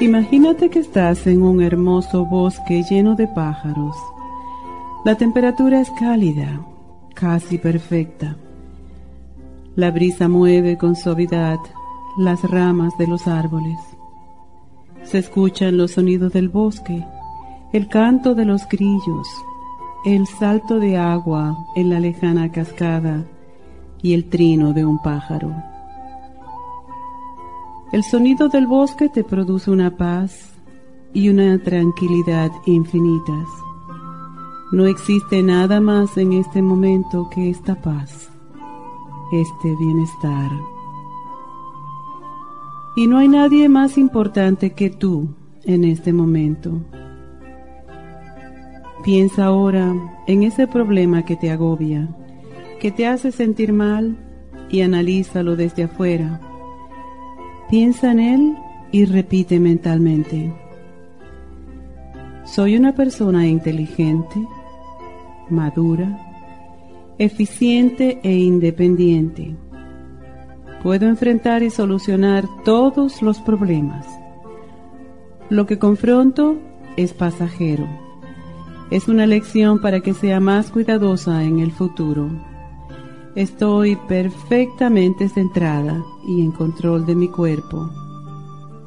Imagínate que estás en un hermoso bosque lleno de pájaros. La temperatura es cálida, casi perfecta. La brisa mueve con suavidad las ramas de los árboles. Se escuchan los sonidos del bosque, el canto de los grillos, el salto de agua en la lejana cascada y el trino de un pájaro. El sonido del bosque te produce una paz y una tranquilidad infinitas. No existe nada más en este momento que esta paz, este bienestar. Y no hay nadie más importante que tú en este momento. Piensa ahora en ese problema que te agobia, que te hace sentir mal y analízalo desde afuera Piensa en él y repite mentalmente. Soy una persona inteligente, madura, eficiente e independiente. Puedo enfrentar y solucionar todos los problemas. Lo que confronto es pasajero. Es una lección para que sea más cuidadosa en el futuro. Estoy perfectamente centrada y en control de mi cuerpo,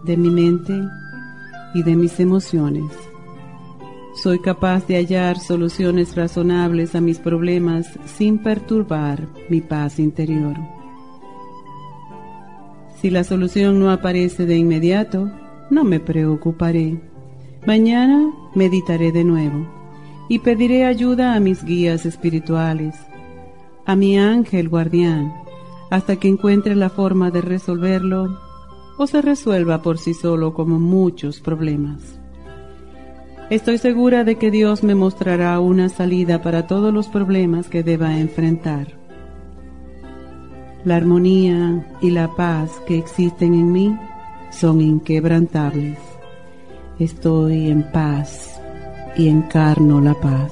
de mi mente y de mis emociones. Soy capaz de hallar soluciones razonables a mis problemas sin perturbar mi paz interior. Si la solución no aparece de inmediato, no me preocuparé. Mañana meditaré de nuevo y pediré ayuda a mis guías espirituales a mi ángel guardián hasta que encuentre la forma de resolverlo o se resuelva por sí solo como muchos problemas. Estoy segura de que Dios me mostrará una salida para todos los problemas que deba enfrentar. La armonía y la paz que existen en mí son inquebrantables. Estoy en paz y encarno la paz.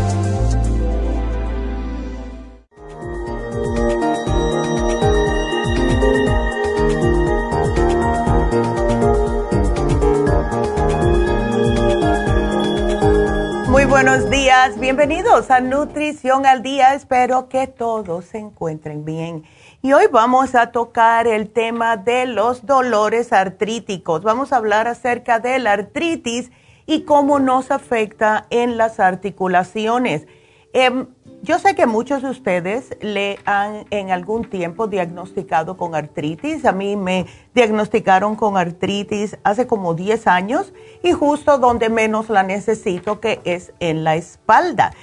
Buenos días, bienvenidos a Nutrición al Día. Espero que todos se encuentren bien. Y hoy vamos a tocar el tema de los dolores artríticos. Vamos a hablar acerca de la artritis y cómo nos afecta en las articulaciones. Em, yo sé que muchos de ustedes le han en algún tiempo diagnosticado con artritis. A mí me diagnosticaron con artritis hace como 10 años y justo donde menos la necesito, que es en la espalda.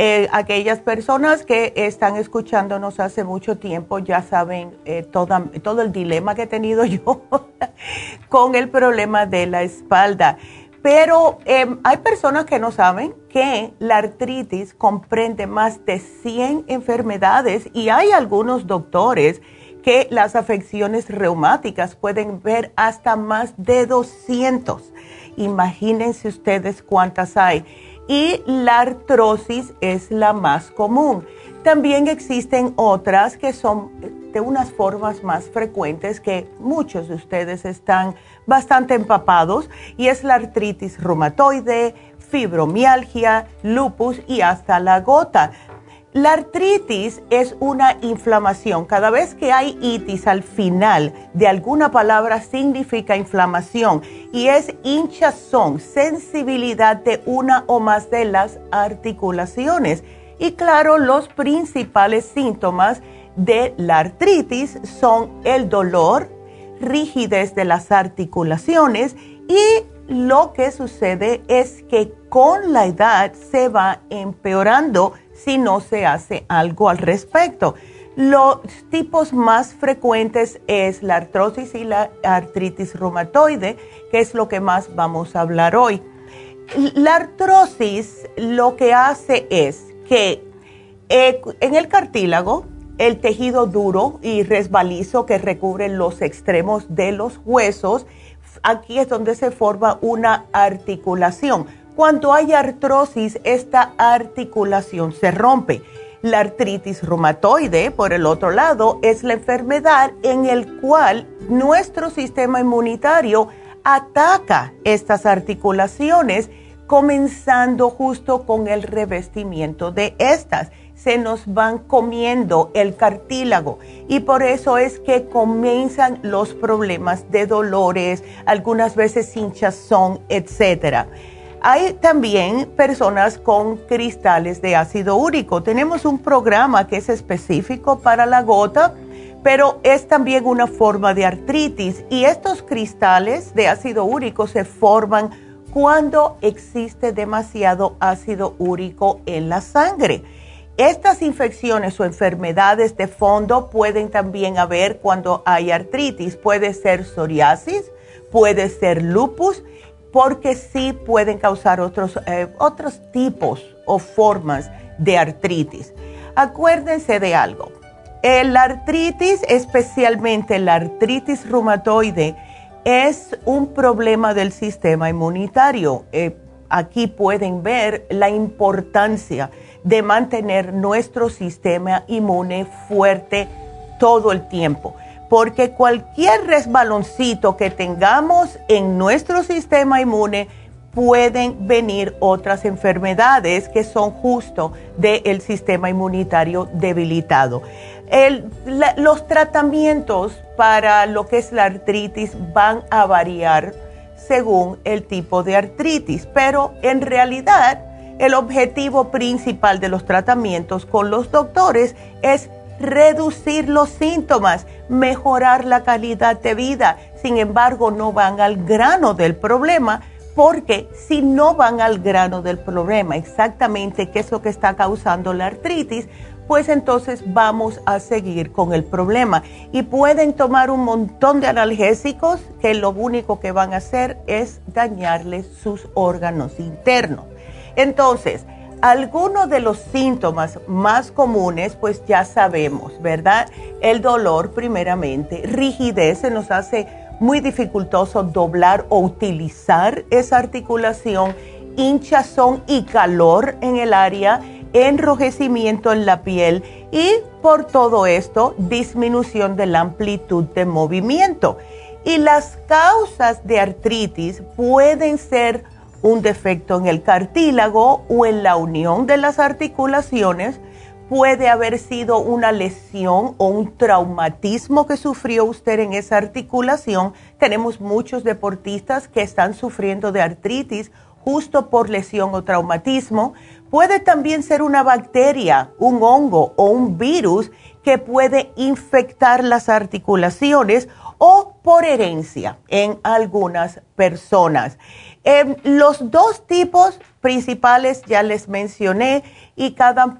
Eh, aquellas personas que están escuchándonos hace mucho tiempo ya saben eh, todo el dilema que he tenido yo con el problema de la espalda. Pero em, hay personas que no saben que la artritis comprende más de 100 enfermedades y hay algunos doctores que las afecciones reumáticas pueden ver hasta más de 200. Imagínense ustedes cuántas hay y la artrosis es la más común. También existen otras que son de unas formas más frecuentes que muchos de ustedes están bastante empapados y es la artritis reumatoide, fibromialgia, lupus y hasta la gota. La artritis es una inflamación. Cada vez que hay itis al final de alguna palabra significa inflamación y es hinchazón, sensibilidad de una o más de las articulaciones. Y claro, los principales síntomas de la artritis son el dolor, rigidez de las articulaciones y lo que sucede es que con la edad se va empeorando si no se hace algo al respecto. Los tipos más frecuentes es la artrosis y la artritis reumatoide, que es lo que más vamos a hablar hoy. La artrosis lo que hace es que eh, en el cartílago, el tejido duro y resbalizo que recubre los extremos de los huesos, aquí es donde se forma una articulación. Cuando hay artrosis, esta articulación se rompe. La artritis reumatoide, por el otro lado, es la enfermedad en el cual nuestro sistema inmunitario ataca estas articulaciones, comenzando justo con el revestimiento de estas. Se nos van comiendo el cartílago y por eso es que comienzan los problemas de dolores, algunas veces hinchazón, etcétera. Hay también personas con cristales de ácido úrico. Tenemos un programa que es específico para la gota, pero es también una forma de artritis y estos cristales de ácido úrico se forman cuando existe demasiado ácido úrico en la sangre. Estas infecciones o enfermedades de fondo pueden también haber cuando hay artritis. Puede ser psoriasis, puede ser lupus porque sí pueden causar otros, eh, otros tipos o formas de artritis. Acuérdense de algo. La artritis, especialmente la artritis reumatoide, es un problema del sistema inmunitario. Eh, aquí pueden ver la importancia de mantener nuestro sistema inmune fuerte todo el tiempo porque cualquier resbaloncito que tengamos en nuestro sistema inmune pueden venir otras enfermedades que son justo del sistema inmunitario debilitado. los tratamientos para lo que es la artritis van a variar según el tipo de artritis, pero en realidad el objetivo principal de los tratamientos con los doctores es reducir los síntomas, mejorar la calidad de vida. Sin embargo, no van al grano del problema porque si no van al grano del problema, exactamente qué es lo que está causando la artritis, pues entonces vamos a seguir con el problema. Y pueden tomar un montón de analgésicos que lo único que van a hacer es dañarles sus órganos internos. Entonces, algunos de los síntomas más comunes, pues ya sabemos, ¿verdad? El dolor primeramente, rigidez, se nos hace muy dificultoso doblar o utilizar esa articulación, hinchazón y calor en el área, enrojecimiento en la piel y por todo esto, disminución de la amplitud de movimiento. Y las causas de artritis pueden ser un defecto en el cartílago o en la unión de las articulaciones, puede haber sido una lesión o un traumatismo que sufrió usted en esa articulación. Tenemos muchos deportistas que están sufriendo de artritis justo por lesión o traumatismo. Puede también ser una bacteria, un hongo o un virus que puede infectar las articulaciones o por herencia en algunas personas. Em, los dos tipos principales ya les mencioné y cada,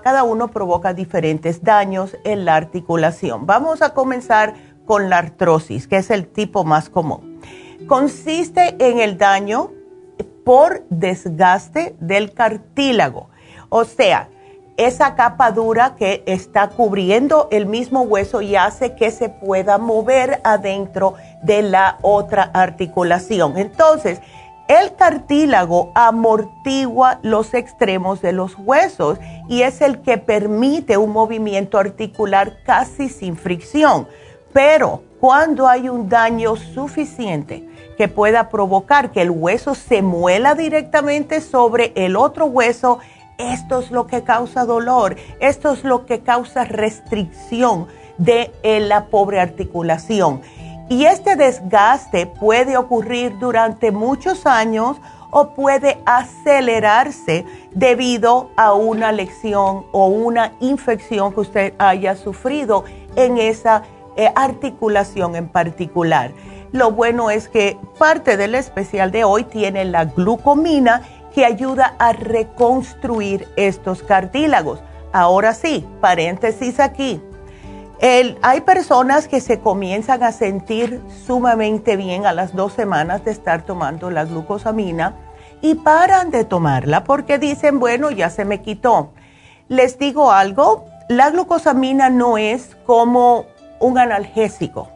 cada uno provoca diferentes daños en la articulación. Vamos a comenzar con la artrosis, que es el tipo más común. Consiste en el daño por desgaste del cartílago, o sea, esa capa dura que está cubriendo el mismo hueso y hace que se pueda mover adentro de la otra articulación. Entonces, el cartílago amortigua los extremos de los huesos y es el que permite un movimiento articular casi sin fricción. Pero cuando hay un daño suficiente que pueda provocar que el hueso se muela directamente sobre el otro hueso, esto es lo que causa dolor, esto es lo que causa restricción de eh, la pobre articulación. Y este desgaste puede ocurrir durante muchos años o puede acelerarse debido a una lesión o una infección que usted haya sufrido en esa eh, articulación en particular. Lo bueno es que parte del especial de hoy tiene la glucomina que ayuda a reconstruir estos cartílagos. Ahora sí, paréntesis aquí hay personas que se comienzan a sentir sumamente bien a las dos semanas de estar tomando la glucosamina y paran de tomarla porque dicen, bueno, ya se me quitó. Les digo algo, la glucosamina no es como un analgésico,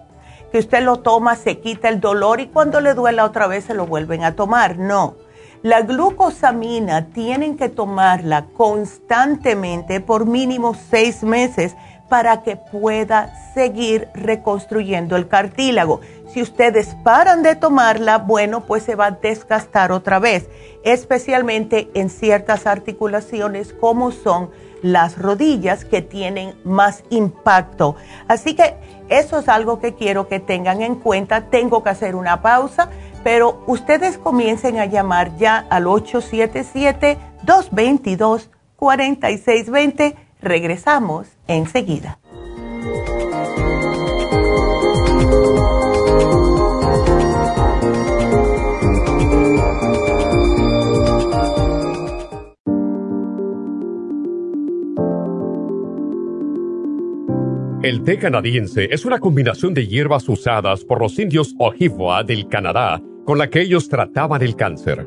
que usted lo toma, se quita el dolor y cuando le duela otra vez se lo vuelven a tomar. No, la glucosamina tienen que tomarla constantemente por mínimo seis meses para que pueda seguir reconstruyendo el cartílago. Si ustedes paran de tomarla, bueno, pues se va a desgastar otra vez, especialmente en ciertas articulaciones como son las rodillas que tienen más impacto. Así que eso es algo que quiero que tengan en cuenta. Tengo que hacer una pausa, pero ustedes comiencen a llamar ya al 877-222-4620 Regresamos enseguida. El té canadiense es una combinación de hierbas usadas por los indios Ojibwa del Canadá con la que ellos trataban el cáncer.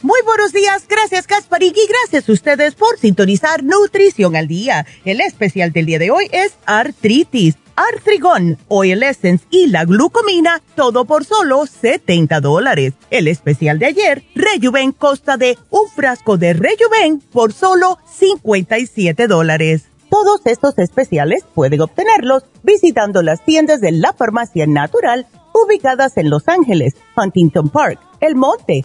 Muy buenos días, gracias Kasparik y gracias a ustedes por sintonizar Nutrición al Día. El especial del día de hoy es artritis, artrigón, oil essence y la glucomina, todo por solo 70 dólares. El especial de ayer, Rejuven, consta de un frasco de Rejuven por solo 57 dólares. Todos estos especiales pueden obtenerlos visitando las tiendas de la Farmacia Natural ubicadas en Los Ángeles, Huntington Park, El Monte,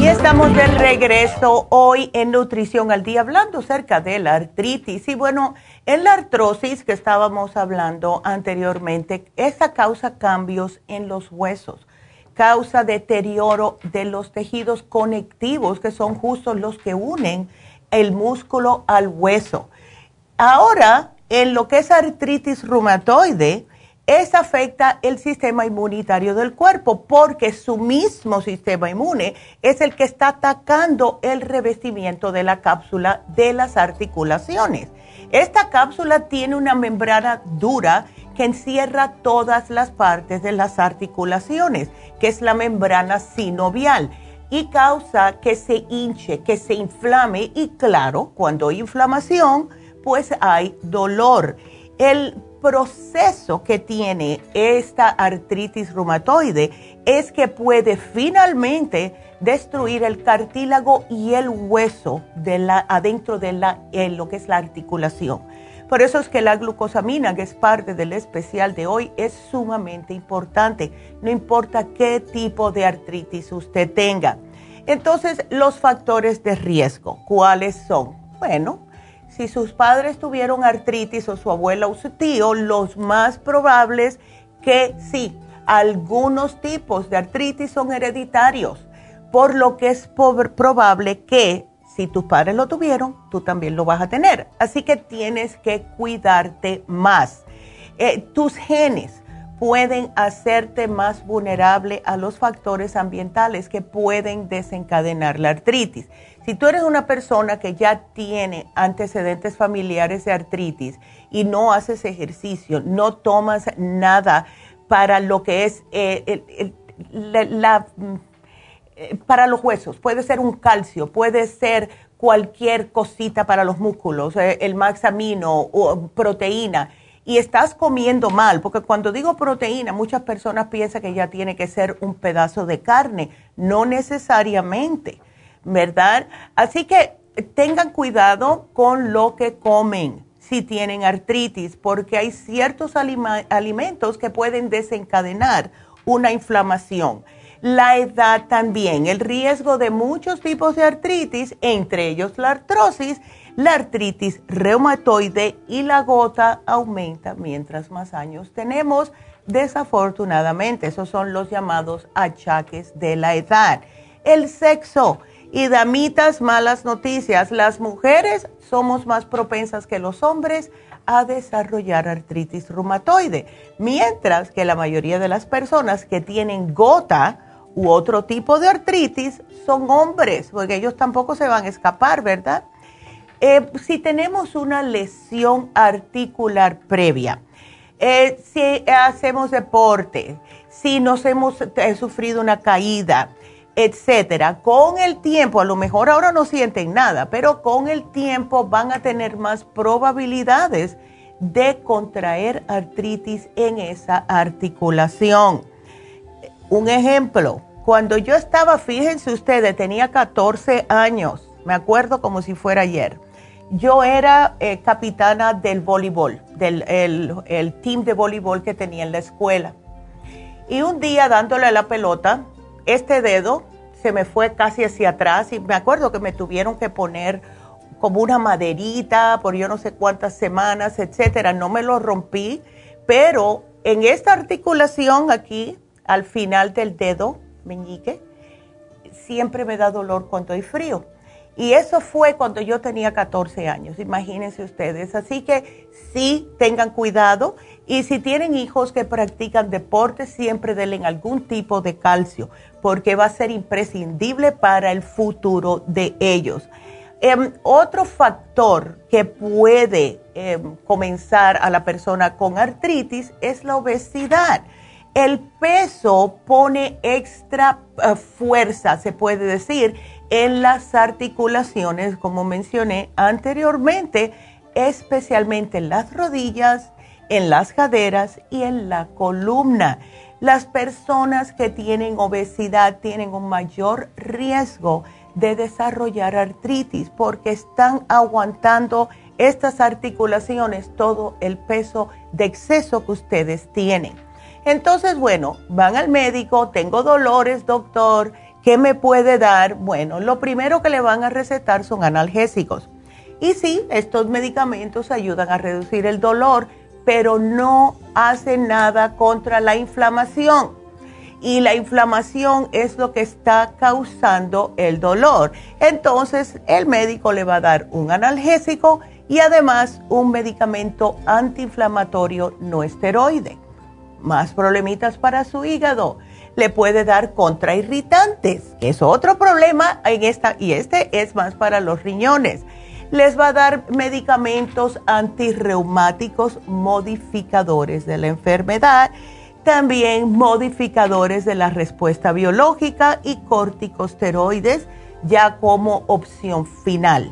Y estamos de regreso hoy en Nutrición al Día hablando acerca de la artritis. Y bueno, en la artrosis que estábamos hablando anteriormente, esa causa cambios en los huesos causa deterioro de los tejidos conectivos, que son justo los que unen el músculo al hueso. Ahora, en lo que es artritis reumatoide, esa afecta el sistema inmunitario del cuerpo porque su mismo sistema inmune es el que está atacando el revestimiento de la cápsula de las articulaciones. Esta cápsula tiene una membrana dura que encierra todas las partes de las articulaciones, que es la membrana sinovial, y causa que se hinche, que se inflame, y claro, cuando hay inflamación, pues hay dolor. El proceso que tiene esta artritis reumatoide es que puede finalmente destruir el cartílago y el hueso de la, adentro de la, lo que es la articulación. Por eso es que la glucosamina, que es parte del especial de hoy, es sumamente importante. No importa qué tipo de artritis usted tenga. Entonces, los factores de riesgo, ¿cuáles son? Bueno, si sus padres tuvieron artritis o su abuela o su tío, los más probables que sí, algunos tipos de artritis son hereditarios, por lo que es probable que si tus padres lo tuvieron, tú también lo vas a tener. Así que tienes que cuidarte más. Eh, tus genes pueden hacerte más vulnerable a los factores ambientales que pueden desencadenar la artritis. Si tú eres una persona que ya tiene antecedentes familiares de artritis y no haces ejercicio, no tomas nada para lo que es eh, la eh, para los huesos, puede ser un calcio, puede ser cualquier cosita para los músculos, eh, el maxamino o proteína, y estás comiendo mal, porque cuando digo proteína, muchas personas piensan que ya tiene que ser un pedazo de carne, no necesariamente, ¿verdad? Así que tengan cuidado con lo que comen si tienen artritis, porque hay ciertos alimentos que pueden desencadenar una inflamación la edad también, el riesgo de muchos tipos de artritis, entre ellos la artrosis, la artritis reumatoide y la gota aumenta mientras más años tenemos. Desafortunadamente, esos son los llamados achaques de la edad. El sexo y damitas, malas noticias. Las mujeres somos más propensas que los hombres a desarrollar artritis reumatoide, mientras que la mayoría de las personas que tienen gota, u otro tipo de artritis son hombres, porque ellos tampoco se van a escapar, ¿verdad? Eh, si tenemos una lesión articular previa, eh, si hacemos deporte, si nos hemos eh, sufrido una caída, etcétera, con el tiempo, a lo mejor ahora no sienten nada, pero con el tiempo van a tener más probabilidades de contraer artritis en esa articulación. Un ejemplo, cuando yo estaba, fíjense ustedes, tenía 14 años, me acuerdo como si fuera ayer. Yo era eh, capitana del voleibol, del el, team de voleibol que tenía en la escuela. Y un día dándole la pelota, este dedo se me fue casi hacia atrás y me acuerdo que me tuvieron que poner como una maderita por yo no sé cuántas semanas, etcétera. No me lo rompí, pero en esta articulación aquí, al final del dedo, meñique, siempre me da dolor cuando hay frío. Y eso fue cuando yo tenía 14 años, imagínense ustedes. Así que sí, tengan cuidado. Y si tienen hijos que practican deporte, siempre denle algún tipo de calcio, porque va a ser imprescindible para el futuro de ellos. Em, otro factor que puede em, comenzar a la persona con artritis es la obesidad. El peso pone extra eh, fuerza, se puede decir, en las articulaciones, como mencioné anteriormente, especialmente en las rodillas, en las caderas y en la columna. Las personas que tienen obesidad tienen un mayor riesgo de desarrollar artritis porque están aguantando estas articulaciones todo el peso de exceso que ustedes tienen. Entonces, bueno, van al médico, tengo dolores, doctor, ¿qué me puede dar? Bueno, lo primero que le van a recetar son analgésicos. Y sí, estos medicamentos ayudan a reducir el dolor, pero no hacen nada contra la inflamación y la inflamación es lo que está causando el dolor. Entonces el médico le va a dar un analgésico y además un medicamento antiinflamatorio no esteroide. Más problemitas para su hígado. Le puede dar contrairritantes, que es otro problema en esta, y este es más para los riñones. Les va a dar medicamentos antirreumáticos modificadores de la enfermedad también modificadores de la respuesta biológica y corticosteroides ya como opción final.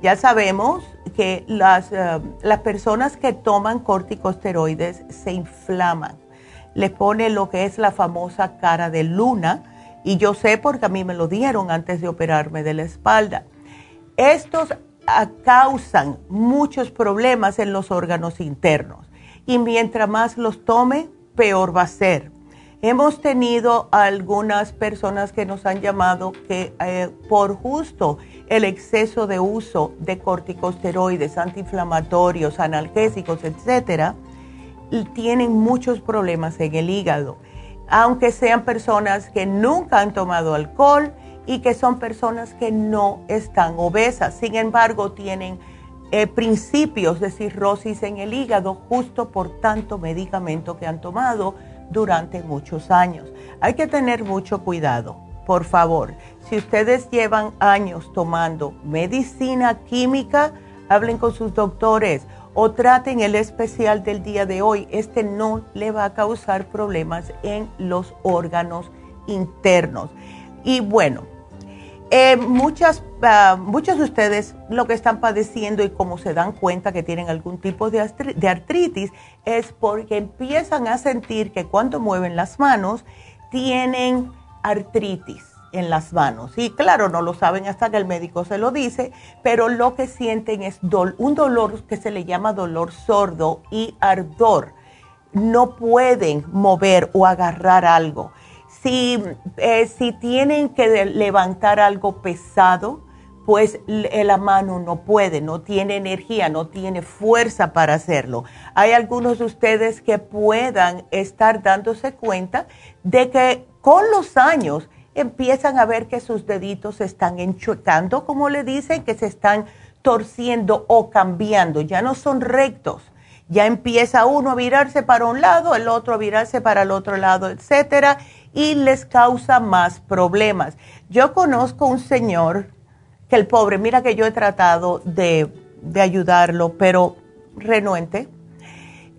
Ya sabemos que las, eh, las personas que toman corticosteroides se inflaman. Le pone lo que es la famosa cara de luna y yo sé porque a mí me lo dieron antes de operarme de la espalda. Estos causan muchos problemas en los órganos internos y mientras más los tome, peor va a ser. Hemos tenido algunas personas que nos han llamado que eh, por justo el exceso de uso de corticosteroides, antiinflamatorios, analgésicos, etcétera, tienen muchos problemas en el hígado, aunque sean personas que nunca han tomado alcohol y que son personas que no están obesas. Sin embargo, tienen eh, principios de cirrosis en el hígado justo por tanto medicamento que han tomado durante muchos años. Hay que tener mucho cuidado, por favor. Si ustedes llevan años tomando medicina química, hablen con sus doctores o traten el especial del día de hoy. Este no le va a causar problemas en los órganos internos. Y bueno, eh, muchas, ah, muchos de ustedes lo que están padeciendo y como se dan cuenta que tienen algún tipo de artritis es porque empiezan a sentir que cuando mueven las manos tienen artritis en las manos. Y claro, no lo saben hasta que el médico se lo dice, pero lo que sienten es un dolor que se le llama dolor sordo y ardor. No pueden mover o agarrar algo si, eh, si tienen que levantar algo pesado, pues la mano no puede, no tiene energía, no tiene fuerza para hacerlo. Hay algunos de ustedes que puedan estar dándose cuenta de que con los años empiezan a ver que sus deditos se están enchuecando, como le dicen, que se están torciendo o cambiando, ya no son rectos. Ya empieza uno a virarse para un lado, el otro a virarse para el otro lado, etcétera y les causa más problemas. Yo conozco un señor que el pobre, mira que yo he tratado de, ayudarlo, pero renuente.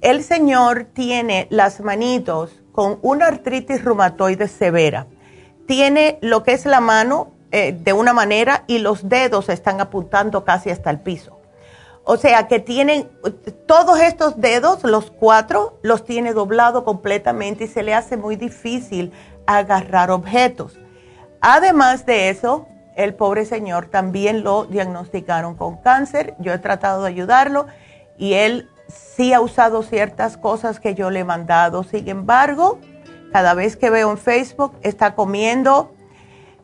El señor tiene las manitos con una artritis reumatoide severa. Tiene lo que es la mano eh, de una manera y los dedos están apuntando casi hasta el piso. O sea que tienen todos estos dedos, los cuatro, los tiene doblado completamente y se le hace muy difícil agarrar objetos. Además de eso, el pobre señor también lo diagnosticaron con cáncer. Yo he tratado de ayudarlo y él sí ha usado ciertas cosas que yo le he mandado. Sin embargo, cada vez que veo en Facebook, está comiendo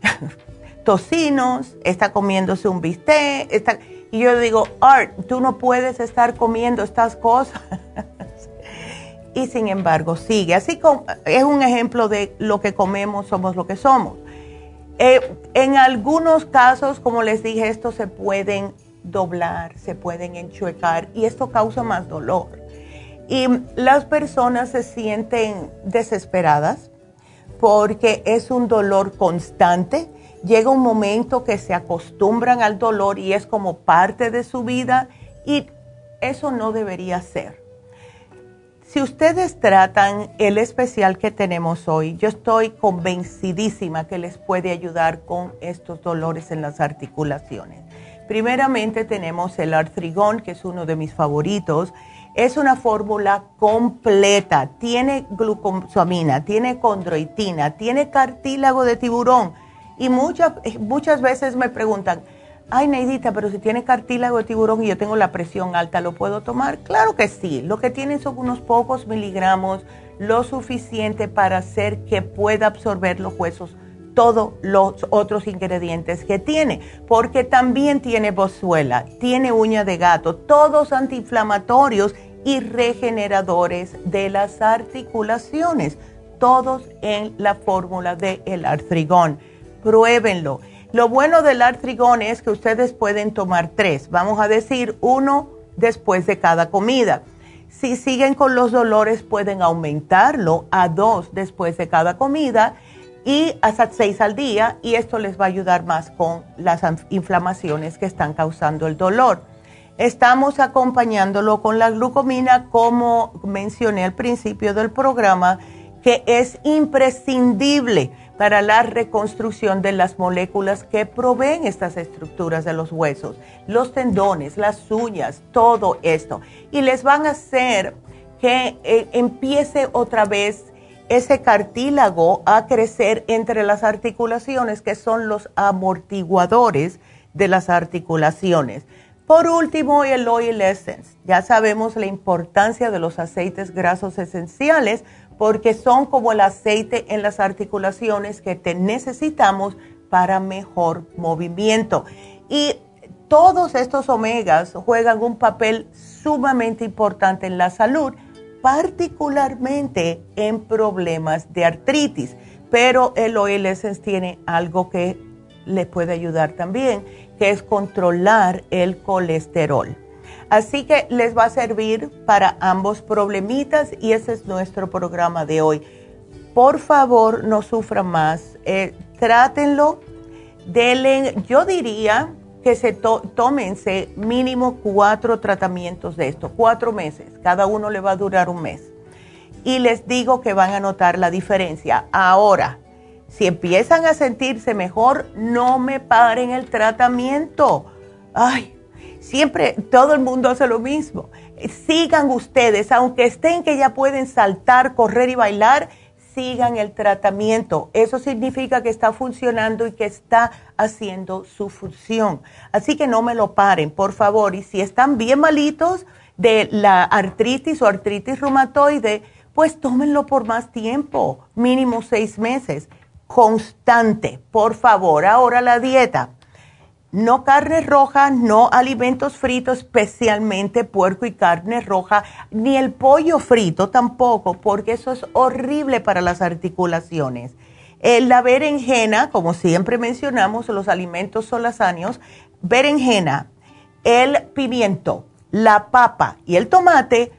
tocinos, está comiéndose un bistec, está y yo digo, Art, tú no puedes estar comiendo estas cosas. y sin embargo sigue. Así como es un ejemplo de lo que comemos, somos lo que somos. Eh, en algunos casos, como les dije, estos se pueden doblar, se pueden enchuecar y esto causa más dolor. Y las personas se sienten desesperadas porque es un dolor constante. Llega un momento que se acostumbran al dolor y es como parte de su vida y eso no debería ser. Si ustedes tratan el especial que tenemos hoy, yo estoy convencidísima que les puede ayudar con estos dolores en las articulaciones. Primeramente tenemos el artrigón, que es uno de mis favoritos. Es una fórmula completa. Tiene glucosamina, tiene condroitina, tiene cartílago de tiburón. Y muchas, muchas veces me preguntan, ay Neidita, pero si tiene cartílago de tiburón y yo tengo la presión alta, ¿lo puedo tomar? Claro que sí, lo que tiene son unos pocos miligramos, lo suficiente para hacer que pueda absorber los huesos todos los otros ingredientes que tiene, porque también tiene bozuela, tiene uña de gato, todos antiinflamatorios y regeneradores de las articulaciones, todos en la fórmula del el artrigón. Pruébenlo lo bueno del artrigón es que ustedes pueden tomar tres, vamos a decir uno después de cada comida. Si siguen con los dolores pueden aumentarlo a dos después de cada comida y hasta seis al día y esto les va a ayudar más con las inflamaciones que están causando el dolor. Estamos acompañándolo con la glucomina como mencioné al principio del programa que es imprescindible para la reconstrucción de las moléculas que proveen estas estructuras de los huesos, los tendones, las uñas, todo esto. Y les van a hacer que eh, empiece otra vez ese cartílago a crecer entre las articulaciones, que son los amortiguadores de las articulaciones. Por último, el Oil Essence. Ya sabemos la importancia de los aceites grasos esenciales porque son como el aceite en las articulaciones que te necesitamos para mejor movimiento. Y todos estos omegas juegan un papel sumamente importante en la salud, particularmente en problemas de artritis. Pero el Oil Essence tiene algo que le puede ayudar también, que es controlar el colesterol. Así que les va a servir para ambos problemitas y ese es nuestro programa de hoy. Por favor, no sufran más. Eh, trátenlo. Denle, yo diría que se tómense mínimo cuatro tratamientos de esto, cuatro meses. Cada uno le va a durar un mes. Y les digo que van a notar la diferencia. Ahora, si empiezan a sentirse mejor, no me paren el tratamiento. Ay, Siempre todo el mundo hace lo mismo. Sigan ustedes, aunque estén que ya pueden saltar, correr y bailar, sigan el tratamiento. Eso significa que está funcionando y que está haciendo su función. Así que no me lo paren, por favor. Y si están bien malitos de la artritis o artritis reumatoide, pues tómenlo por más tiempo, mínimo seis meses, constante, por favor. Ahora la dieta no carne roja, no alimentos fritos, especialmente puerco y carne roja, ni el pollo frito tampoco, porque eso es horrible para las articulaciones. la berenjena, como siempre mencionamos, los alimentos solazáneos, berenjena, el pimiento, la papa y el tomate,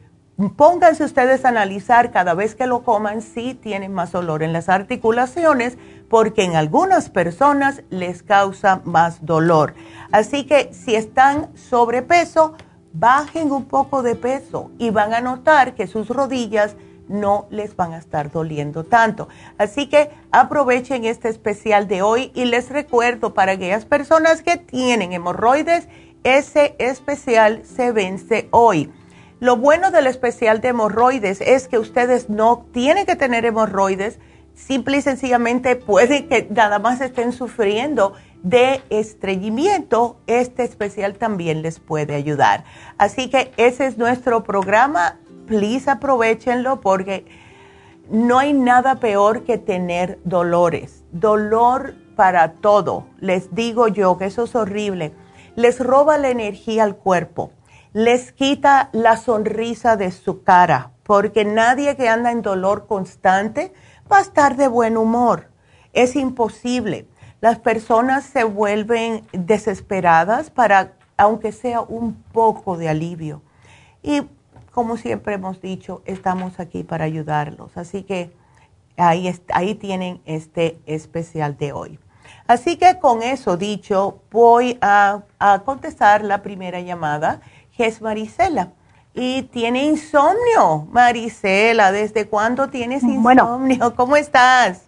pónganse ustedes a analizar cada vez que lo coman si tienen más olor en las articulaciones porque en algunas personas les causa más dolor. Así que si están sobrepeso, bajen un poco de peso y van a notar que sus rodillas no les van a estar doliendo tanto. Así que aprovechen este especial de hoy y les recuerdo para aquellas personas que tienen hemorroides, ese especial se vence hoy. Lo bueno del especial de hemorroides es que ustedes no tienen que tener hemorroides, simple y sencillamente puede que nada más estén sufriendo de estreñimiento, este especial también les puede ayudar. Así que ese es nuestro programa. Please aprovechenlo porque no hay nada peor que tener dolores. Dolor para todo. Les digo yo que eso es horrible. Les roba la energía al cuerpo. Les quita la sonrisa de su cara porque nadie que anda en dolor constante va a estar de buen humor. Es imposible. las personas se vuelven desesperadas para, aunque sea un poco de alivio. Y como siempre hemos dicho, estamos aquí para ayudarlos. Así que ahí, ahí tienen este especial de hoy. Así que con eso dicho, voy a, contestar la primera llamada, que es. Y tiene insomnio, Marisela. ¿Desde cuándo tienes insomnio? ¿Cómo estás?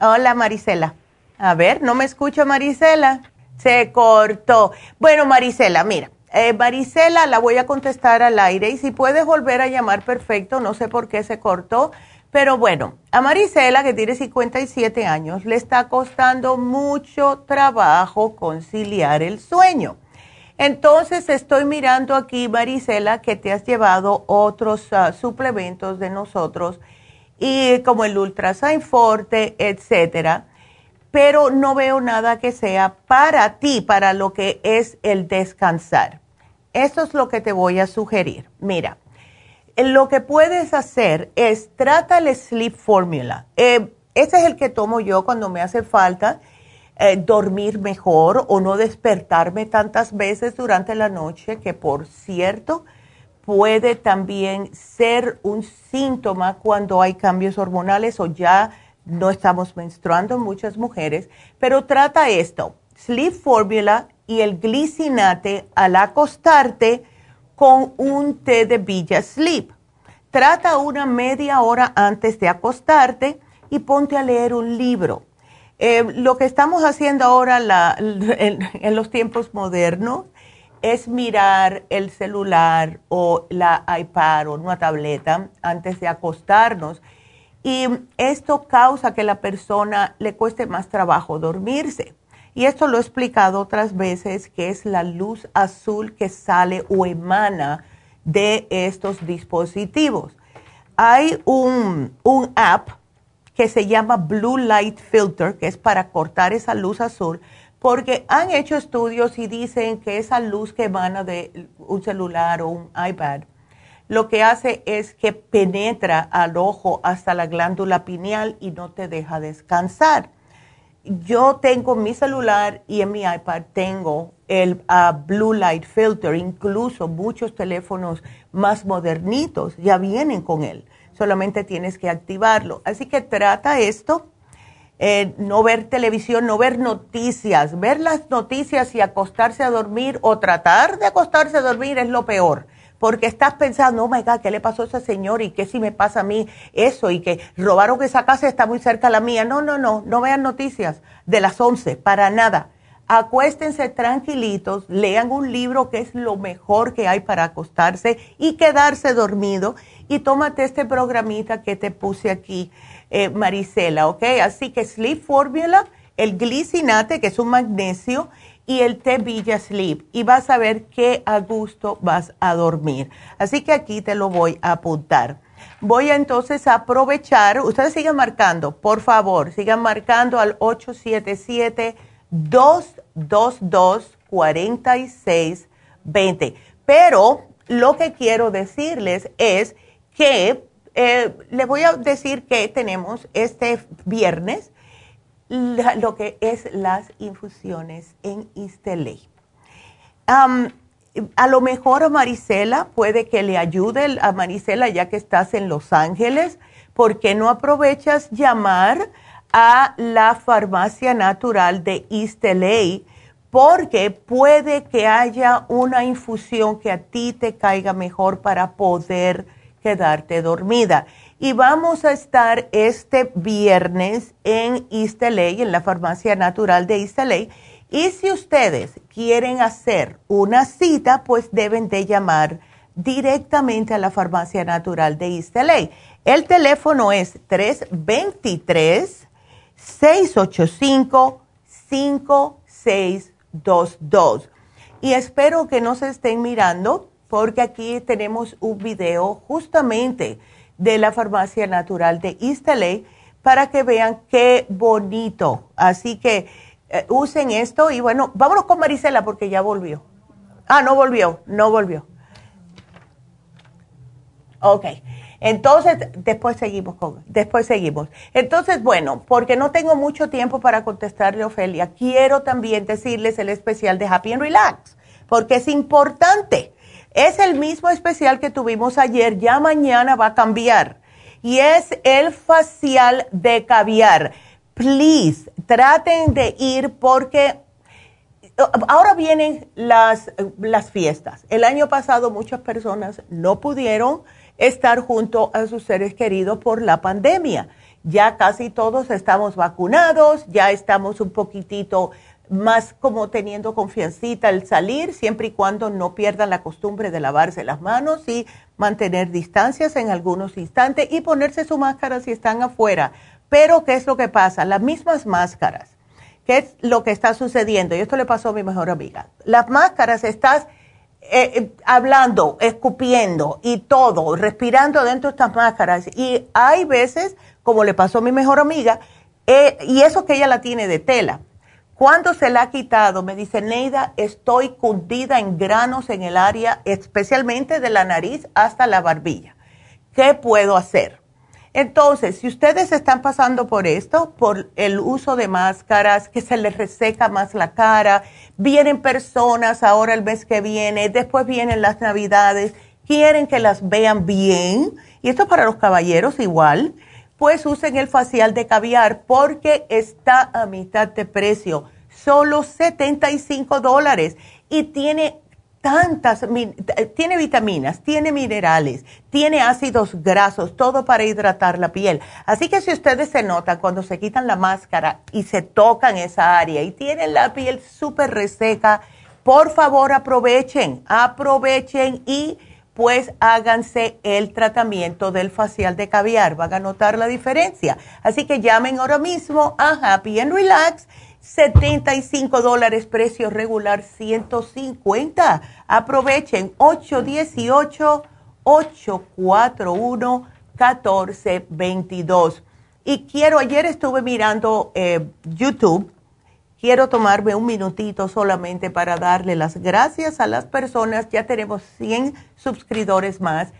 Hola, Marisela. A ver, no me escucho, Marisela. Se cortó. Bueno, Marisela, mira, eh, Marisela la voy a contestar al aire y si puedes volver a llamar, perfecto. No sé por qué se cortó. Pero bueno, a Marisela, que tiene 57 años, le está costando mucho trabajo conciliar el sueño. Entonces estoy mirando aquí, Marisela, que te has llevado otros ah, suplementos de nosotros, y como el Ultrasign Forte, etcétera pero no veo nada que sea para ti, para lo que es el descansar. Eso es lo que te voy a sugerir. Mira, lo que puedes hacer es trata el Sleep Formula. Eh, ese es el que tomo yo cuando me hace falta eh, dormir mejor o no despertarme tantas veces durante la noche, que por cierto puede también ser un síntoma cuando hay cambios hormonales o ya no estamos menstruando en muchas mujeres, pero trata esto, Sleep Formula y el glicinate al acostarte con un té de Villa Sleep. Trata una media hora antes de acostarte y ponte a leer un libro. Eh, lo que estamos haciendo ahora en, los tiempos modernos es mirar el celular o la iPad o una tableta antes de acostarnos y esto causa que la persona le cueste más trabajo dormirse. Y esto lo he explicado otras veces, que es la luz azul que sale o emana de estos dispositivos. Hay un, un app que se llama Blue Light Filter, que es para cortar esa luz azul, porque han hecho estudios y dicen que esa luz que emana de un celular o un iPad lo que hace es que penetra al ojo hasta la glándula pineal y no te deja descansar. Yo tengo mi celular y en mi iPad tengo el ah, Blue Light Filter, incluso muchos teléfonos más modernitos ya vienen con él, solamente tienes que activarlo. Así que trata esto, eh, no ver televisión, no ver noticias, ver las noticias y acostarse a dormir o tratar de acostarse a dormir es lo peor porque estás pensando, oh my God, ¿qué le pasó a ese señor? ¿Y qué si me pasa a mí eso? Y que robaron esa casa está muy cerca a la mía. No, no, no, no vean noticias de las 11, para nada. Acuéstense tranquilitos, lean un libro que es lo mejor que hay para acostarse y quedarse dormido. Y tómate este programita que te puse aquí, eh, Marisela, ¿ok? Así que Sleep Formula, el glicinate, que es un magnesio, y el té Villa Sleep y vas a ver qué a gusto vas a dormir. Así que aquí te lo voy a apuntar. Voy a entonces a aprovechar, ustedes sigan marcando, por favor, sigan marcando al 877-222-4620. Pero lo que quiero decirles es que eh, les voy a decir que tenemos este viernes lo que es las infusiones en Isteley. a lo mejor Marisela puede que le ayude a Marisela ya que estás en Los Ángeles. ¿Por qué no aprovechas llamar a la farmacia natural de Isteley? Porque puede que haya una infusión que a ti te caiga mejor para poder quedarte dormida. Y vamos a estar este viernes en East en la Farmacia Natural de East Y si ustedes quieren hacer una cita, pues deben de llamar directamente a la Farmacia Natural de East El teléfono es 323-685-5622. Y espero que nos estén mirando porque aquí tenemos un video justamente de la Farmacia Natural de East para que vean qué bonito. Así que eh, usen esto y bueno, vámonos con Marisela porque ya volvió. Ah, no volvió, no volvió. Ok. Entonces, después seguimos con, después seguimos. Entonces, bueno, porque no tengo mucho tiempo para contestarle, Ofelia, quiero también decirles el especial de Happy and Relax, porque es importante. Es el mismo especial que tuvimos ayer, ya mañana va a cambiar. Y es el facial de caviar. Please, traten de ir porque ahora vienen las, las fiestas. El año pasado muchas personas no pudieron estar junto a sus seres queridos por la pandemia. Ya casi todos estamos vacunados, ya estamos un poquitito más como teniendo confiancita al salir, siempre y cuando no pierdan la costumbre de lavarse las manos y mantener distancias en algunos instantes y ponerse su máscara si están afuera. Pero, ¿qué es lo que pasa? Las mismas máscaras. ¿Qué es lo que está sucediendo? Y esto le pasó a mi mejor amiga. Las máscaras estás eh, eh, hablando, escupiendo y todo, respirando dentro de estas máscaras. Y hay veces, como le pasó a mi mejor amiga, eh, y eso que ella la tiene de tela. Cuando se la ha quitado, me dice, Neida, estoy cundida en granos en el área, especialmente de la nariz hasta la barbilla. ¿Qué puedo hacer? Entonces, si ustedes están pasando por esto, por el uso de máscaras, que se les reseca más la cara, vienen personas ahora el mes que viene, después vienen las navidades, quieren que las vean bien, y esto para los caballeros igual, pues usen el facial de caviar porque está a mitad de precio, solo 75 dólares y tiene tantas, tiene vitaminas, tiene minerales, tiene ácidos grasos, todo para hidratar la piel. Así que si ustedes se notan cuando se quitan la máscara y se tocan esa área y tienen la piel súper reseca, por favor aprovechen, aprovechen y pues háganse el tratamiento del facial de caviar. Van a notar la diferencia. Así que llamen ahora mismo a Happy and Relax 75 dólares, precio regular 150. Aprovechen 818-841-1422. Y quiero, ayer estuve mirando eh, YouTube, quiero tomarme un minutito solamente para darle las gracias a las personas. Ya tenemos 100 suscriptores más.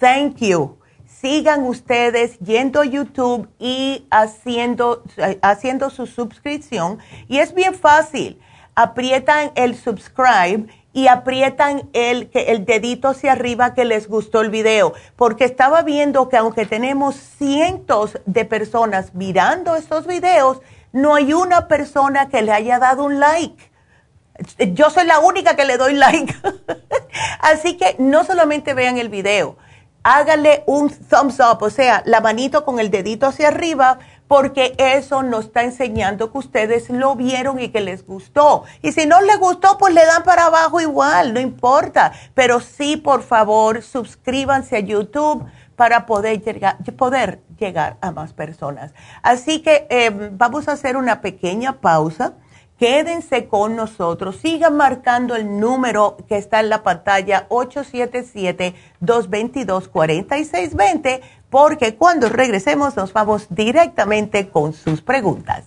Thank you sigan ustedes yendo a YouTube y haciendo, haciendo su suscripción. Y es bien fácil. Aprietan el subscribe y aprietan el, el dedito hacia arriba que les gustó el video. Porque estaba viendo que aunque tenemos cientos de personas mirando estos videos, no hay una persona que le haya dado un like. Yo soy la única que le doy like. Así que no solamente vean el video hágale un thumbs up, o sea, la manito con el dedito hacia arriba, porque eso nos está enseñando que ustedes lo vieron y que les gustó. Y si no les gustó, pues le dan para abajo igual, no importa. Pero sí, por favor, suscríbanse a YouTube para poder llegar, poder llegar a más personas. Así que eh, vamos a hacer una pequeña pausa Quédense con nosotros, sigan marcando el número que está en la pantalla 877-222-4620, porque cuando regresemos nos vamos directamente con sus preguntas.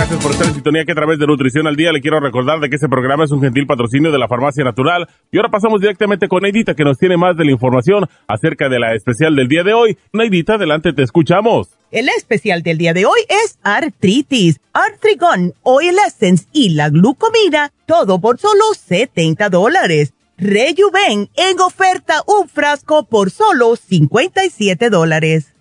Gracias por estar en sintonía que a través de Nutrición al Día le quiero recordar de que este programa es un gentil patrocinio de la Farmacia Natural. Y ahora pasamos directamente con Neidita que nos tiene más de la información acerca de la especial del día de hoy. Neidita, adelante, te escuchamos. El especial del día de hoy es artritis, artrigón, oil essence y la glucomina, todo por solo 70 dólares. Rejuven en oferta un frasco por solo 57 dólares.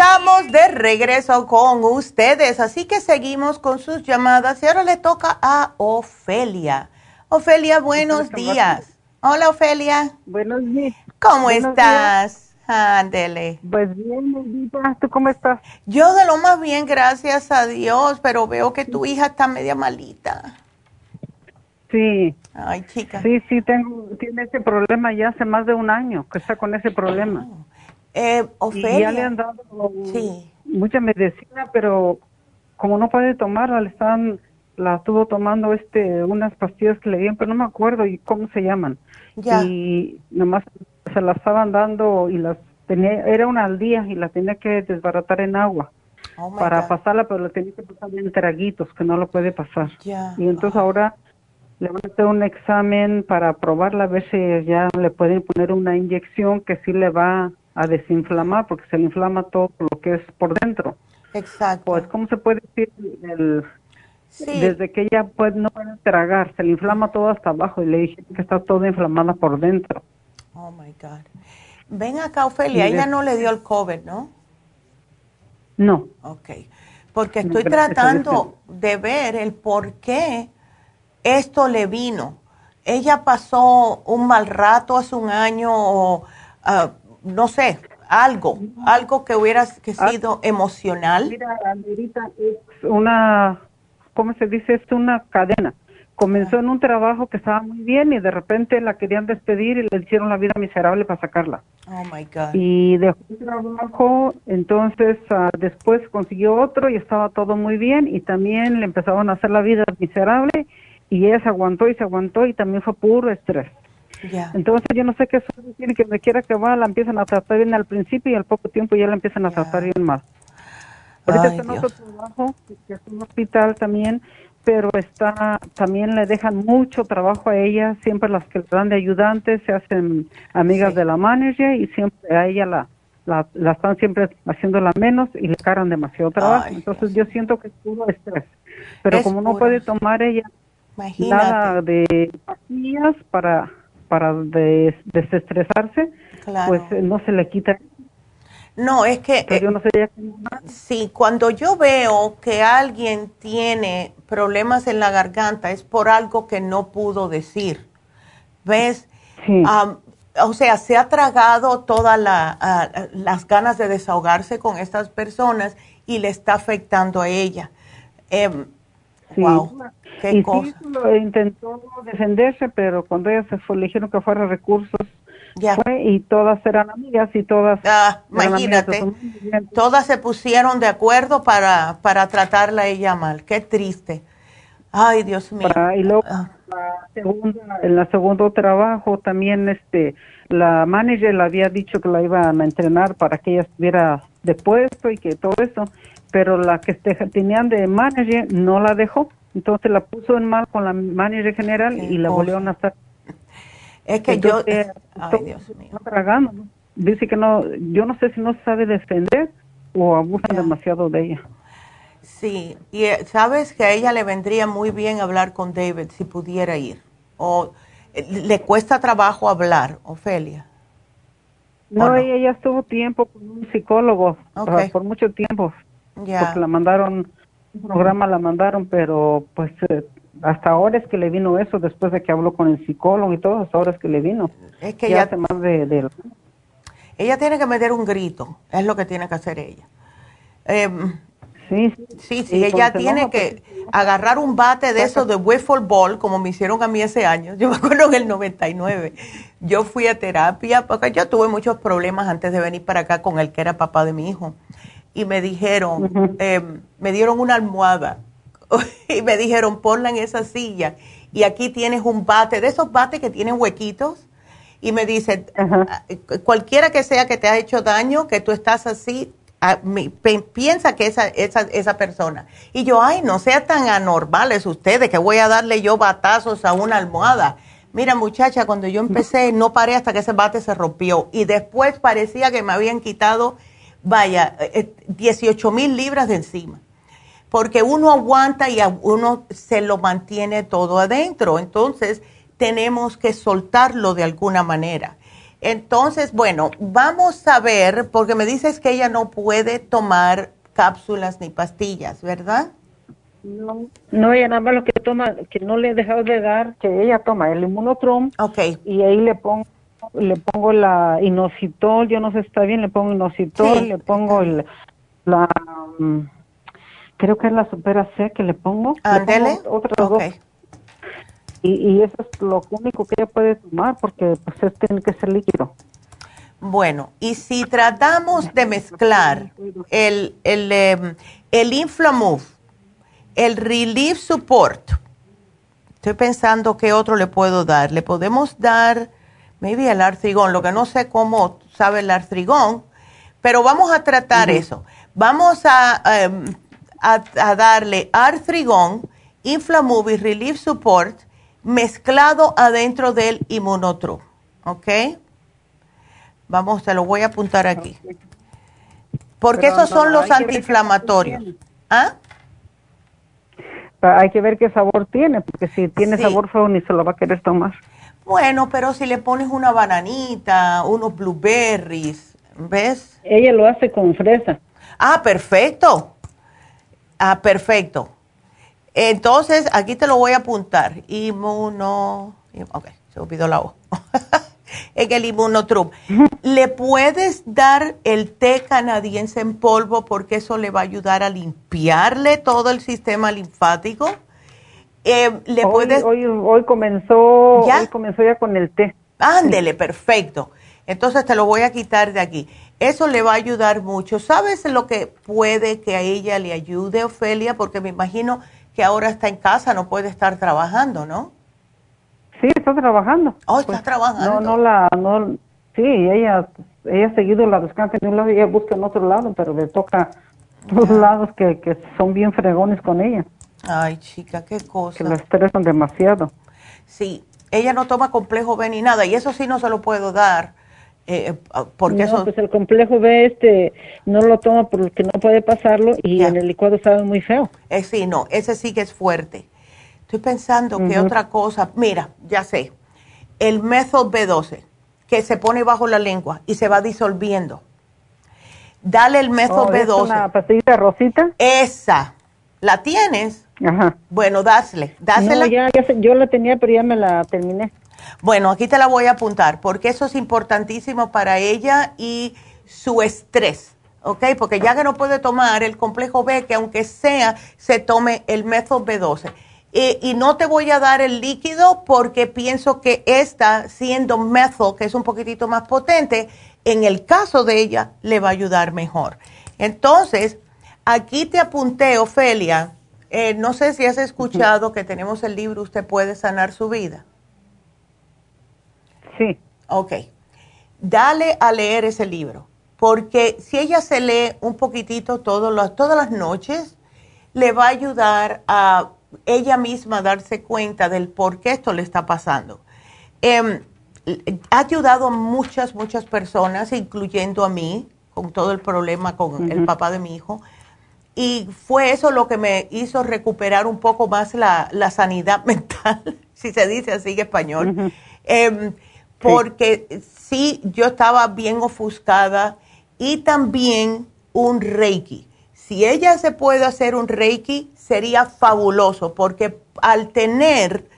Estamos de regreso con ustedes, así que seguimos con sus llamadas y ahora le toca a Ofelia. Ofelia, buenos días. Hola, Ofelia. Buenos días. ¿Cómo estás? Ándele. Pues bien, Edita, ¿tú cómo estás? Yo de lo más bien, gracias a Dios, pero veo que tu hija está media malita. Sí. Ay, chica. Sí, sí, tengo, tiene ese problema ya hace más de un año que está con ese problema. Oh. Eh, Ofelia. Y ya le han dado mucha medicina, pero como no puede tomarla, le están, la estuvo tomando este, unas pastillas que le dieron, pero no me acuerdo y cómo se llaman. Ya. Y nomás se las estaban dando y las tenía, era una al día y la tenía que desbaratar en agua. Oh, para God. pasarla, pero la tenía que pasar en traguitos, que no lo puede pasar. Ya. Y entonces ahora le van a hacer un examen para probarla, a ver si ya le pueden poner una inyección que sí le va a desinflamar, porque se le inflama todo lo que es por dentro. Exacto. Pues, ¿cómo se puede decir? El, sí. Desde que ella pues, no puede tragar, se le inflama todo hasta abajo y le dije que está toda inflamada por dentro. Oh, my God. Ven acá, Ofelia, ella no le dio el COVID, ¿no? No, Ok. Porque estoy tratando de ver el por qué esto le vino. Ella pasó un mal rato hace un año o, ah, no sé, algo, algo que hubiera que Ah. sido emocional. mira, Anderita, es una, ¿cómo se dice? Es una cadena. Comenzó en un trabajo que estaba muy bien y de repente la querían despedir y le hicieron la vida miserable para sacarla. Oh, my God. y dejó el trabajo, entonces ah, después consiguió otro y estaba todo muy bien y también le empezaron a hacer la vida miserable y ella se aguantó y se aguantó y también fue puro estrés. Entonces yo no sé qué tiene que me quiera que va, la empiezan a tratar bien al principio y al poco tiempo ya la empiezan a tratar bien mal. Ahorita Ay, está en otro trabajo, que es un hospital también, pero está también le dejan mucho trabajo a ella, siempre las que le dan de ayudantes se hacen amigas Sí. de la manager y siempre a ella la, la, la están siempre haciéndola menos y le cargan demasiado trabajo. Ay, Entonces yo siento que es puro estrés. Pero Es como no puede tomar ella Imagínate. nada de pastillas para para des- desestresarse, Claro. pues eh, no se le quita. No, es que Pero eh, yo no sé ya qué- Sí, cuando yo veo que alguien tiene problemas en la garganta es por algo que no pudo decir. ¿Ves? Sí. Am, o sea, se ha tragado todas la, ah, las ganas de desahogarse con estas personas y le está afectando a ella. Em, Sí. Wow, qué y cosa. sí, lo intentó defenderse, pero cuando ella se fue, le dijeron que fuera recursos, Ya. fue y todas eran amigas y todas Ah, amigas imagínate, todas se pusieron de acuerdo para, para tratarla a ella mal. Qué triste. Ay, Dios mío. Y luego Ah. la segunda, en la segundo trabajo también este la manager le había dicho que la iban a entrenar para que ella estuviera de puesto y que todo eso, pero la que tenían de manager no la dejó, entonces la puso en mal con la manager general Qué y la volvieron a estar Es que entonces, yo... Ay, Dios mío. tragando, ¿no? Dice que no, yo no sé si no sabe defender o abusan Ya. demasiado de ella. Sí, y eh, sabes que a ella le vendría muy bien hablar con David si pudiera ir. O eh, le cuesta trabajo hablar, Ofelia. No, no? ella ya estuvo tiempo con un psicólogo, Ok. o sea, por mucho tiempo, Ya. porque la mandaron, un programa la mandaron, pero pues eh, hasta ahora es que le vino eso, después de que habló con el psicólogo y todo, hasta ahora es que le vino. Es que ella, hace más de, ella tiene que meter un grito, es lo que tiene que hacer ella. Em, sí, sí, sí, ella tiene que agarrar un bate de esos de wiffle ball, como me hicieron a mí ese año. Yo me acuerdo en el 99. Yo fui a terapia, porque yo tuve muchos problemas antes de venir para acá con el que era papá de mi hijo. Y me dijeron, em, me dieron una almohada y me dijeron, ponla en esa silla y aquí tienes un bate, de esos bates que tienen huequitos. Y me dice, ah, cualquiera que sea que te ha hecho daño, que tú estás así, ah, piensa que esa, esa, esa persona. Y yo, ay, no sea tan anormales ustedes, que voy a darle yo batazos a una almohada. Mira, muchacha, cuando yo empecé, no paré hasta que ese bate se rompió. Y después parecía que me habían quitado, vaya, 18 eh, mil libras de encima porque uno aguanta y uno se lo mantiene todo adentro. Entonces, tenemos que soltarlo de alguna manera. Entonces, bueno, vamos a ver, porque me dices que ella no puede tomar cápsulas ni pastillas, ¿verdad? No, no, ella nada más lo que toma, que no le he dejado de dar, que ella toma el inmunotrom. Ok. Y ahí le pongo le pongo la inositol, yo no sé si está bien, le pongo inositol, le pongo el, la... Mm, creo que es la supera C que le pongo. Ándele. Okay. Y, y, eso es lo único que ella puede tomar porque pues es, tiene que ser líquido. Bueno, y si tratamos de mezclar el, el, em, el Inflamove, el Relief Support, estoy pensando qué otro le puedo dar. Le podemos dar, maybe el artrigón, lo que no sé cómo sabe el artrigón, pero vamos a tratar eso. Vamos a em, a, darle Artrigón, Inflamovie Relief Support, mezclado adentro del inmunotro. ¿Ok? Vamos, te lo voy a apuntar aquí. Porque esos son los antiinflamatorios. ¿Ah? Hay que ver qué sabor tiene, porque si tiene sabor feo ni se lo va a querer tomar. Bueno, pero si le pones una bananita, unos blueberries, ¿ves? Ella lo hace con fresa. Ah, perfecto. Ah, perfecto. Entonces, aquí te lo voy a apuntar. Inmuno. Ok, se olvidó la O. en el inmunotrup. ¿Le puedes dar el té canadiense en polvo porque eso le va a ayudar a limpiarle todo el sistema linfático? Eh, ¿le hoy, puedes... hoy, hoy, comenzó, ¿Ya? hoy comenzó ya con el té. Ándele, perfecto. Entonces te lo voy a quitar de aquí. Eso le va a ayudar mucho. ¿Sabes lo que puede que a ella le ayude, Ofelia? Porque me imagino que ahora está en casa, no puede estar trabajando, ¿no? Sí, está trabajando. Oh, está pues, trabajando. No, no la, no, sí, ella, ella ha seguido la descansa en un lado y ella busca en otro lado, pero le toca dos lados que, que son bien fregones con ella. Ay, chica, qué cosa. Que la estresan demasiado. Sí, ella no toma complejo B ni nada, y eso sí no se lo puedo dar eh, ah, porque no, pues el complejo B este no lo toma porque no puede pasarlo y en el licuado sabe muy feo. Eh, sí, no, ese sí que es fuerte. Estoy pensando que otra cosa, mira, ya sé, el método B12 que se pone bajo la lengua y se va disolviendo. Dale el método oh, B12. ¿Una pastilla rosita? Esa. ¿La tienes? Ajá. Bueno, dásle, dásela. No, ya, ya, yo la tenía, pero ya me la terminé. Bueno, aquí te la voy a apuntar porque eso es importantísimo para ella y su estrés, ¿ok? Porque ya que no puede tomar el complejo B, que aunque sea, se tome el método B12. y no te voy a dar el líquido porque pienso que esta, siendo método, que es un poquitito más potente, en el caso de ella, le va a ayudar mejor. Entonces, aquí te apunté, Ofelia, eh, no sé si has escuchado que tenemos el libro Usted puede sanar su vida. Sí. Ok. Dale a leer ese libro, porque si ella se lee un poquitito todas las noches, le va a ayudar a ella misma darse cuenta del por qué esto le está pasando. Em, ha ayudado a muchas, muchas personas, incluyendo a mí, con todo el problema con el papá de mi hijo. Y fue eso lo que me hizo recuperar un poco más la, sanidad mental, si se dice así en español porque sí. yo estaba bien ofuscada y también un reiki. Si ella se puede hacer un Reiki, sería fabuloso, porque al tener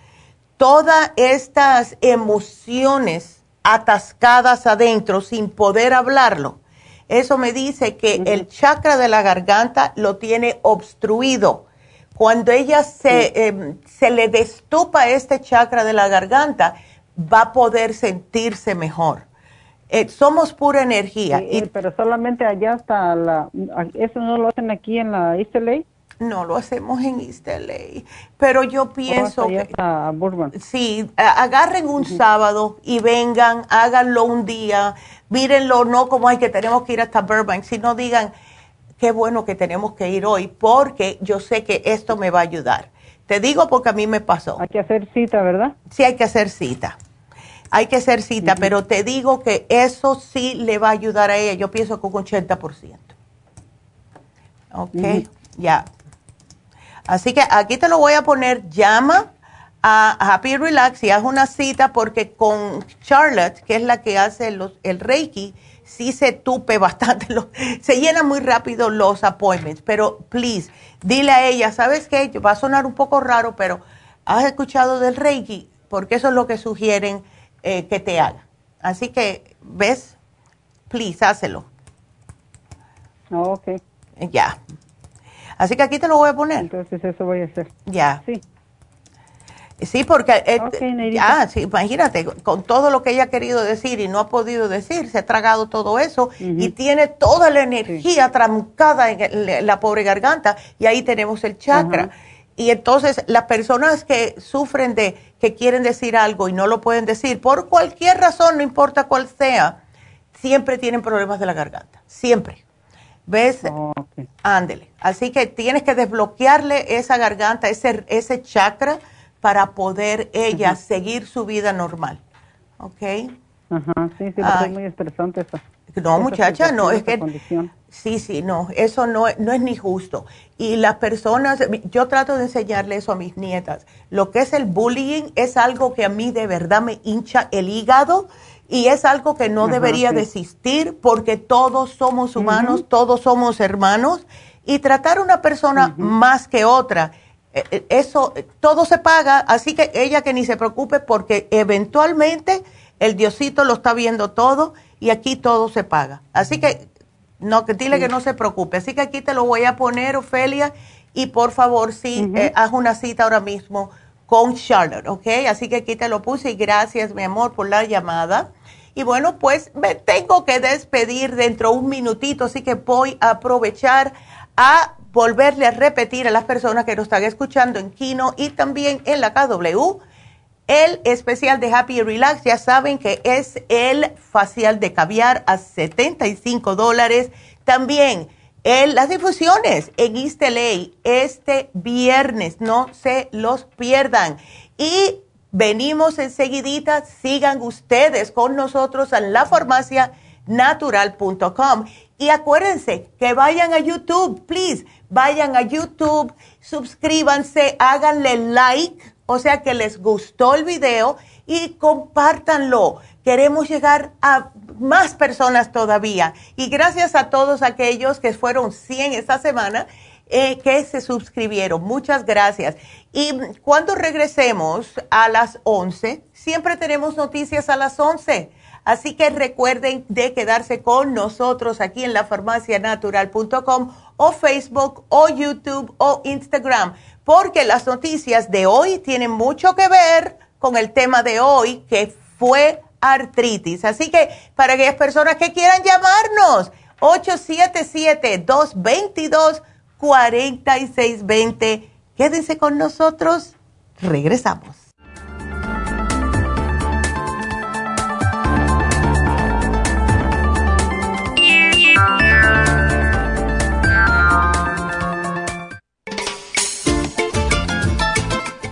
todas estas emociones atascadas adentro sin poder hablarlo, eso me dice que el chakra de la garganta lo tiene obstruido. Cuando ella se, em, se le destupa este chakra de la garganta, va a poder sentirse mejor. Eh, somos pura energía. y, pero solamente allá está la... ¿Eso no lo hacen aquí en la East LA? No lo hacemos en East LA, pero yo oh, pienso que sí, agarren un sábado y vengan, háganlo un día, mírenlo no como hay que tenemos que ir hasta Burbank, sino digan qué bueno que tenemos que ir hoy porque yo sé que esto me va a ayudar. Te digo porque a mí me pasó. Hay que hacer cita, ¿verdad? Sí, hay que hacer cita hay que hacer cita, pero te digo que eso sí le va a ayudar a ella. Yo pienso que un 80%. Ok, ya. Así que aquí te lo voy a poner, llama a Happy Relax y haz una cita porque con Charlotte, que es la que hace los, el Reiki, sí se tupe bastante, se llenan muy rápido los appointments, pero please, dile a ella, ¿sabes qué? Va a sonar un poco raro, pero ¿has escuchado del Reiki? Porque eso es lo que sugieren eh, que te haga. Así que, ¿ves? Please, hácelo. Ok. Ya. Así que aquí te lo voy a poner. Entonces eso voy a hacer. Ya. Sí. Sí, porque eh, ah, sí, imagínate, con todo lo que ella ha querido decir y no ha podido decir, se ha tragado todo eso y tiene toda la energía trancada en la pobre garganta y ahí tenemos el chakra. Y entonces las personas que sufren de que quieren decir algo y no lo pueden decir por cualquier razón, no importa cuál sea, siempre tienen problemas de la garganta, siempre. ¿Ves? Oh, Ándele. Así que tienes que desbloquearle esa garganta, ese, ese chakra, para poder ella seguir su vida normal. ¿Ok? Ajá, sí, sí, es muy estresante eso. No, muchacha, no, es que... Sí, sí, no, eso no, no es ni justo. Y las personas, yo trato de enseñarle eso a mis nietas. Lo que es el bullying es algo que a mí de verdad me hincha el hígado y es algo que no debería de existir porque todos somos humanos, todos somos hermanos y tratar a una persona más que otra, e, e, eso, todo se paga, así que ella que ni se preocupe porque eventualmente el Diosito lo está viendo todo y aquí todo se paga. Así que, no, que dile que no se preocupe. Así que aquí te lo voy a poner, Ofelia, y por favor, sí, eh, haz una cita ahora mismo con Charlotte, ¿ok? Así que aquí te lo puse y gracias, mi amor, por la llamada. Y bueno, pues me tengo que despedir dentro de un minutito, así que voy a aprovechar a volverle a repetir a las personas que nos están escuchando en Kino y también en la KW el especial de Happy Relax, ya saben que es el facial de caviar a 75 dólares. También el, las difusiones en East este viernes, no se los pierdan. Y venimos enseguidita, sigan ustedes con nosotros en la farmacia natural.com. Y acuérdense que vayan a YouTube, please, vayan a YouTube, suscríbanse, háganle like o sea que les gustó el video y compártanlo. Queremos llegar a más personas todavía. Y gracias a todos aquellos que fueron 100 esta semana eh, que se suscribieron. Muchas gracias. Y cuando regresemos a las 11, siempre tenemos noticias a las 11. Así que recuerden de quedarse con nosotros aquí en la farmacianatural.com o Facebook o YouTube o Instagram porque las noticias de hoy tienen mucho que ver con el tema de hoy, que fue artritis. Así que para aquellas personas que quieran llamarnos, 877-222-4620, quédense con nosotros, regresamos.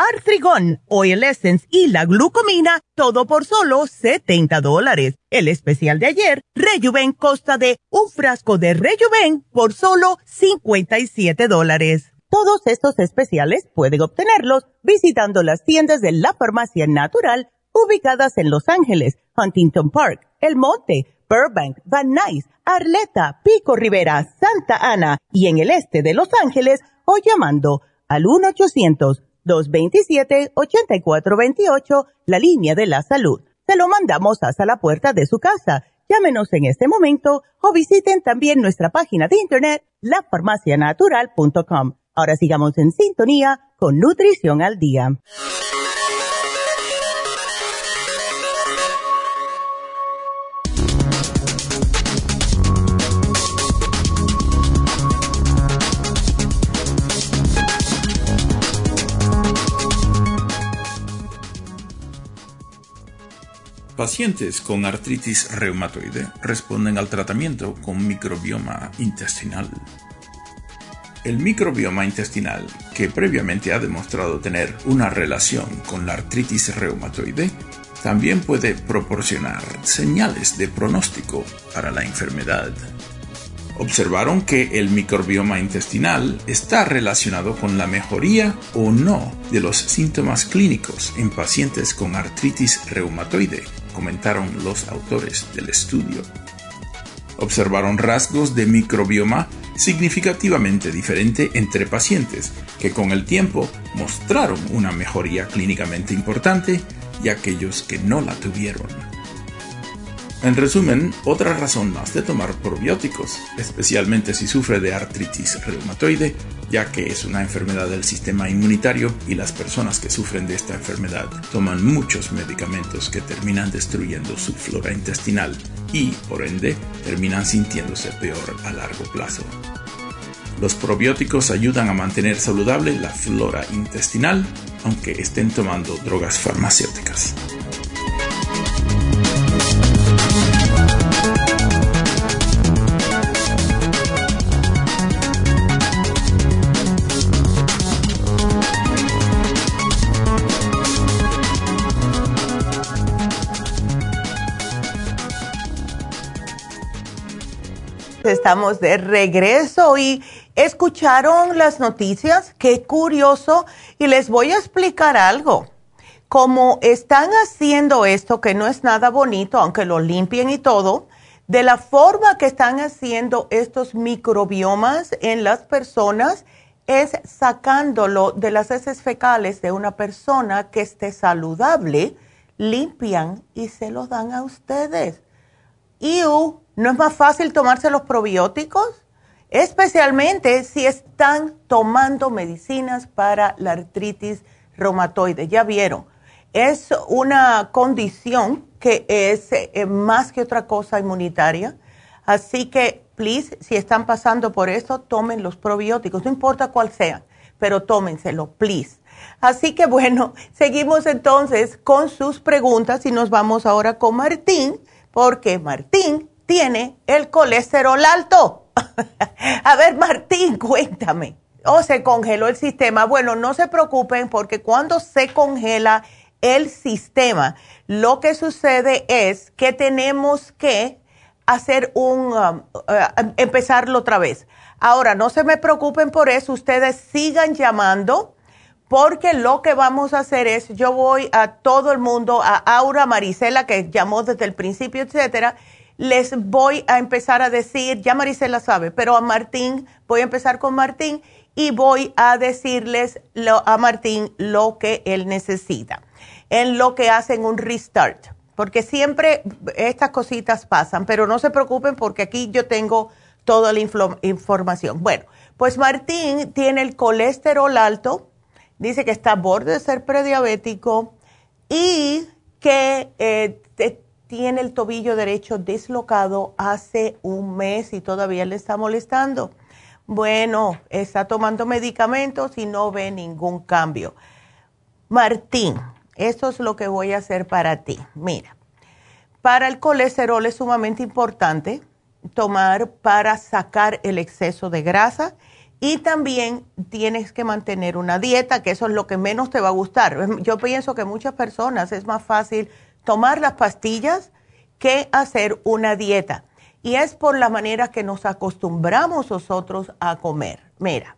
Artrigón, Oil Essence y la glucomina, todo por solo 70 dólares. El especial de ayer, Rejuven, consta de un frasco de Rejuven por solo 57 dólares. Todos estos especiales pueden obtenerlos visitando las tiendas de la farmacia natural ubicadas en Los Ángeles, Huntington Park, El Monte, Burbank, Van Nuys, Arleta, Pico Rivera, Santa Ana y en el este de Los Ángeles o llamando al 1 800 227-8428, la línea de la salud. Se lo mandamos hasta la puerta de su casa. Llámenos en este momento o visiten también nuestra página de internet, lafarmacianatural.com. Ahora sigamos en sintonía con Nutrición al Día. Pacientes con artritis reumatoide responden al tratamiento con microbioma intestinal. El microbioma intestinal, que previamente ha demostrado tener una relación con la artritis reumatoide, también puede proporcionar señales de pronóstico para la enfermedad. Observaron que el microbioma intestinal está relacionado con la mejoría o no de los síntomas clínicos en pacientes con artritis reumatoide comentaron los autores del estudio. Observaron rasgos de microbioma significativamente diferente entre pacientes que con el tiempo mostraron una mejoría clínicamente importante y aquellos que no la tuvieron. En resumen, otra razón más de tomar probióticos, especialmente si sufre de artritis reumatoide, ya que es una enfermedad del sistema inmunitario y las personas que sufren de esta enfermedad toman muchos medicamentos que terminan destruyendo su flora intestinal y, por ende, terminan sintiéndose peor a largo plazo. Los probióticos ayudan a mantener saludable la flora intestinal, aunque estén tomando drogas farmacéuticas. Estamos de regreso y escucharon las noticias, qué curioso, y les voy a explicar algo. Como están haciendo esto, que no es nada bonito, aunque lo limpien y todo, de la forma que están haciendo estos microbiomas en las personas, es sacándolo de las heces fecales de una persona que esté saludable, limpian y se lo dan a ustedes. Y ¿No es más fácil tomarse los probióticos? Especialmente si están tomando medicinas para la artritis reumatoide. Ya vieron, es una condición que es eh, más que otra cosa inmunitaria. Así que, please, si están pasando por eso, tomen los probióticos, no importa cuál sean. pero tómenselo, please. Así que bueno, seguimos entonces con sus preguntas y nos vamos ahora con Martín, porque Martín tiene el colesterol alto. A ver, Martín, cuéntame. ¿O oh, se congeló el sistema? Bueno, no se preocupen porque cuando se congela el sistema, lo que sucede es que tenemos que hacer un, um, uh, empezarlo otra vez. Ahora, no se me preocupen por eso, ustedes sigan llamando porque lo que vamos a hacer es, yo voy a todo el mundo, a Aura, Marisela, que llamó desde el principio, etcétera, les voy a empezar a decir, ya Marisela sabe, pero a Martín, voy a empezar con Martín y voy a decirles a Martín lo que él necesita, en lo que hacen un restart, porque siempre estas cositas pasan, pero no se preocupen porque aquí yo tengo toda la información. Bueno, pues Martín tiene el colesterol alto, dice que está a borde de ser prediabético y que eh, tiene el tobillo derecho dislocado hace un mes y todavía le está molestando. Bueno, está tomando medicamentos y no ve ningún cambio. Martín, esto es lo que voy a hacer para ti. Mira, para el colesterol es sumamente importante tomar para sacar el exceso de grasa y también tienes que mantener una dieta, que eso es lo que menos te va a gustar. Yo pienso que muchas personas es más fácil tomar las pastillas que hacer una dieta. Y es por la manera que nos acostumbramos nosotros a comer. Mira,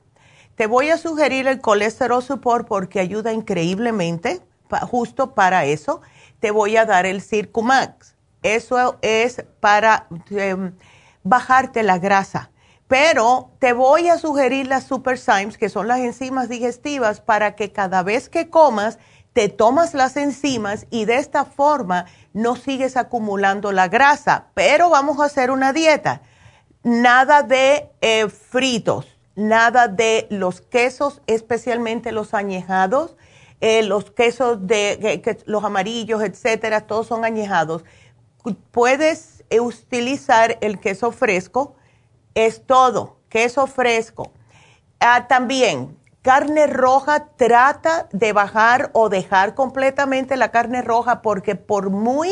te voy a sugerir el colesterol support porque ayuda increíblemente, justo para eso. Te voy a dar el Circumax. Eso es para em, bajarte la grasa pero te voy a sugerir las Super Symes, que son las enzimas digestivas, para que cada vez que comas te tomas las enzimas y de esta forma no sigues acumulando la grasa. Pero vamos a hacer una dieta. Nada de eh, fritos, nada de los quesos, especialmente los añejados, eh, los quesos de los amarillos, etcétera, todos son añejados. Puedes utilizar el queso fresco es todo, queso fresco. Ah, también, carne roja, trata de bajar o dejar completamente la carne roja porque por muy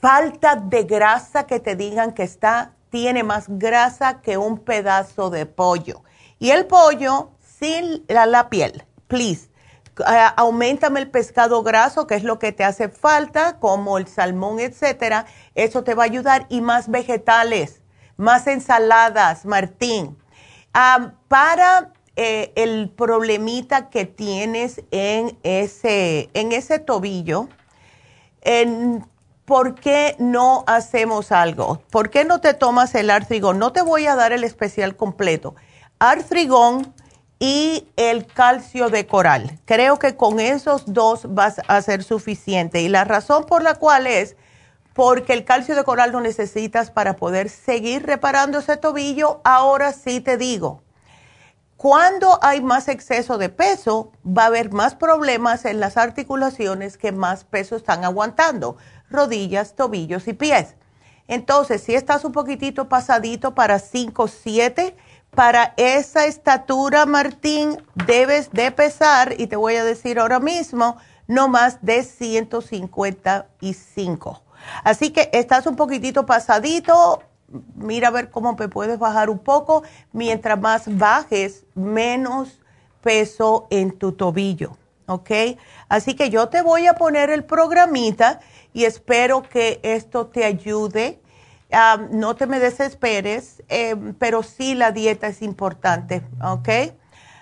falta de grasa que te digan que está, tiene más grasa que un pedazo de pollo. Y el pollo sin la, piel, please. Uh, aumentame el pescado graso, que es lo que te hace falta, como el salmón, etcétera. Eso te va a ayudar. Y más vegetales más ensaladas, Martín. para eh, el problemita que tienes en ese, en ese tobillo, ¿por qué no hacemos algo? ¿Por qué no te tomas el artrigón? No te voy a dar el especial completo. Artrigón y el calcio de coral. Creo que con esos dos vas a ser suficiente. Y la razón por la cual es porque el calcio de coral lo necesitas para poder seguir reparando ese tobillo. Ahora sí te digo, cuando hay más exceso de peso, va a haber más problemas en las articulaciones que más peso están aguantando, rodillas, tobillos y pies. Entonces, si estás un poquitito pasadito para 5, 7, para esa estatura, Martín, debes de pesar, y te voy a decir ahora mismo, no más de 155. Así que estás un poquitito pasadito, mira a ver cómo me puedes bajar un poco. Mientras más bajes, menos peso en tu tobillo, ¿ok? Así que yo te voy a poner el programita y espero que esto te ayude. no te me desesperes, em, pero sí la dieta es importante, ¿ok?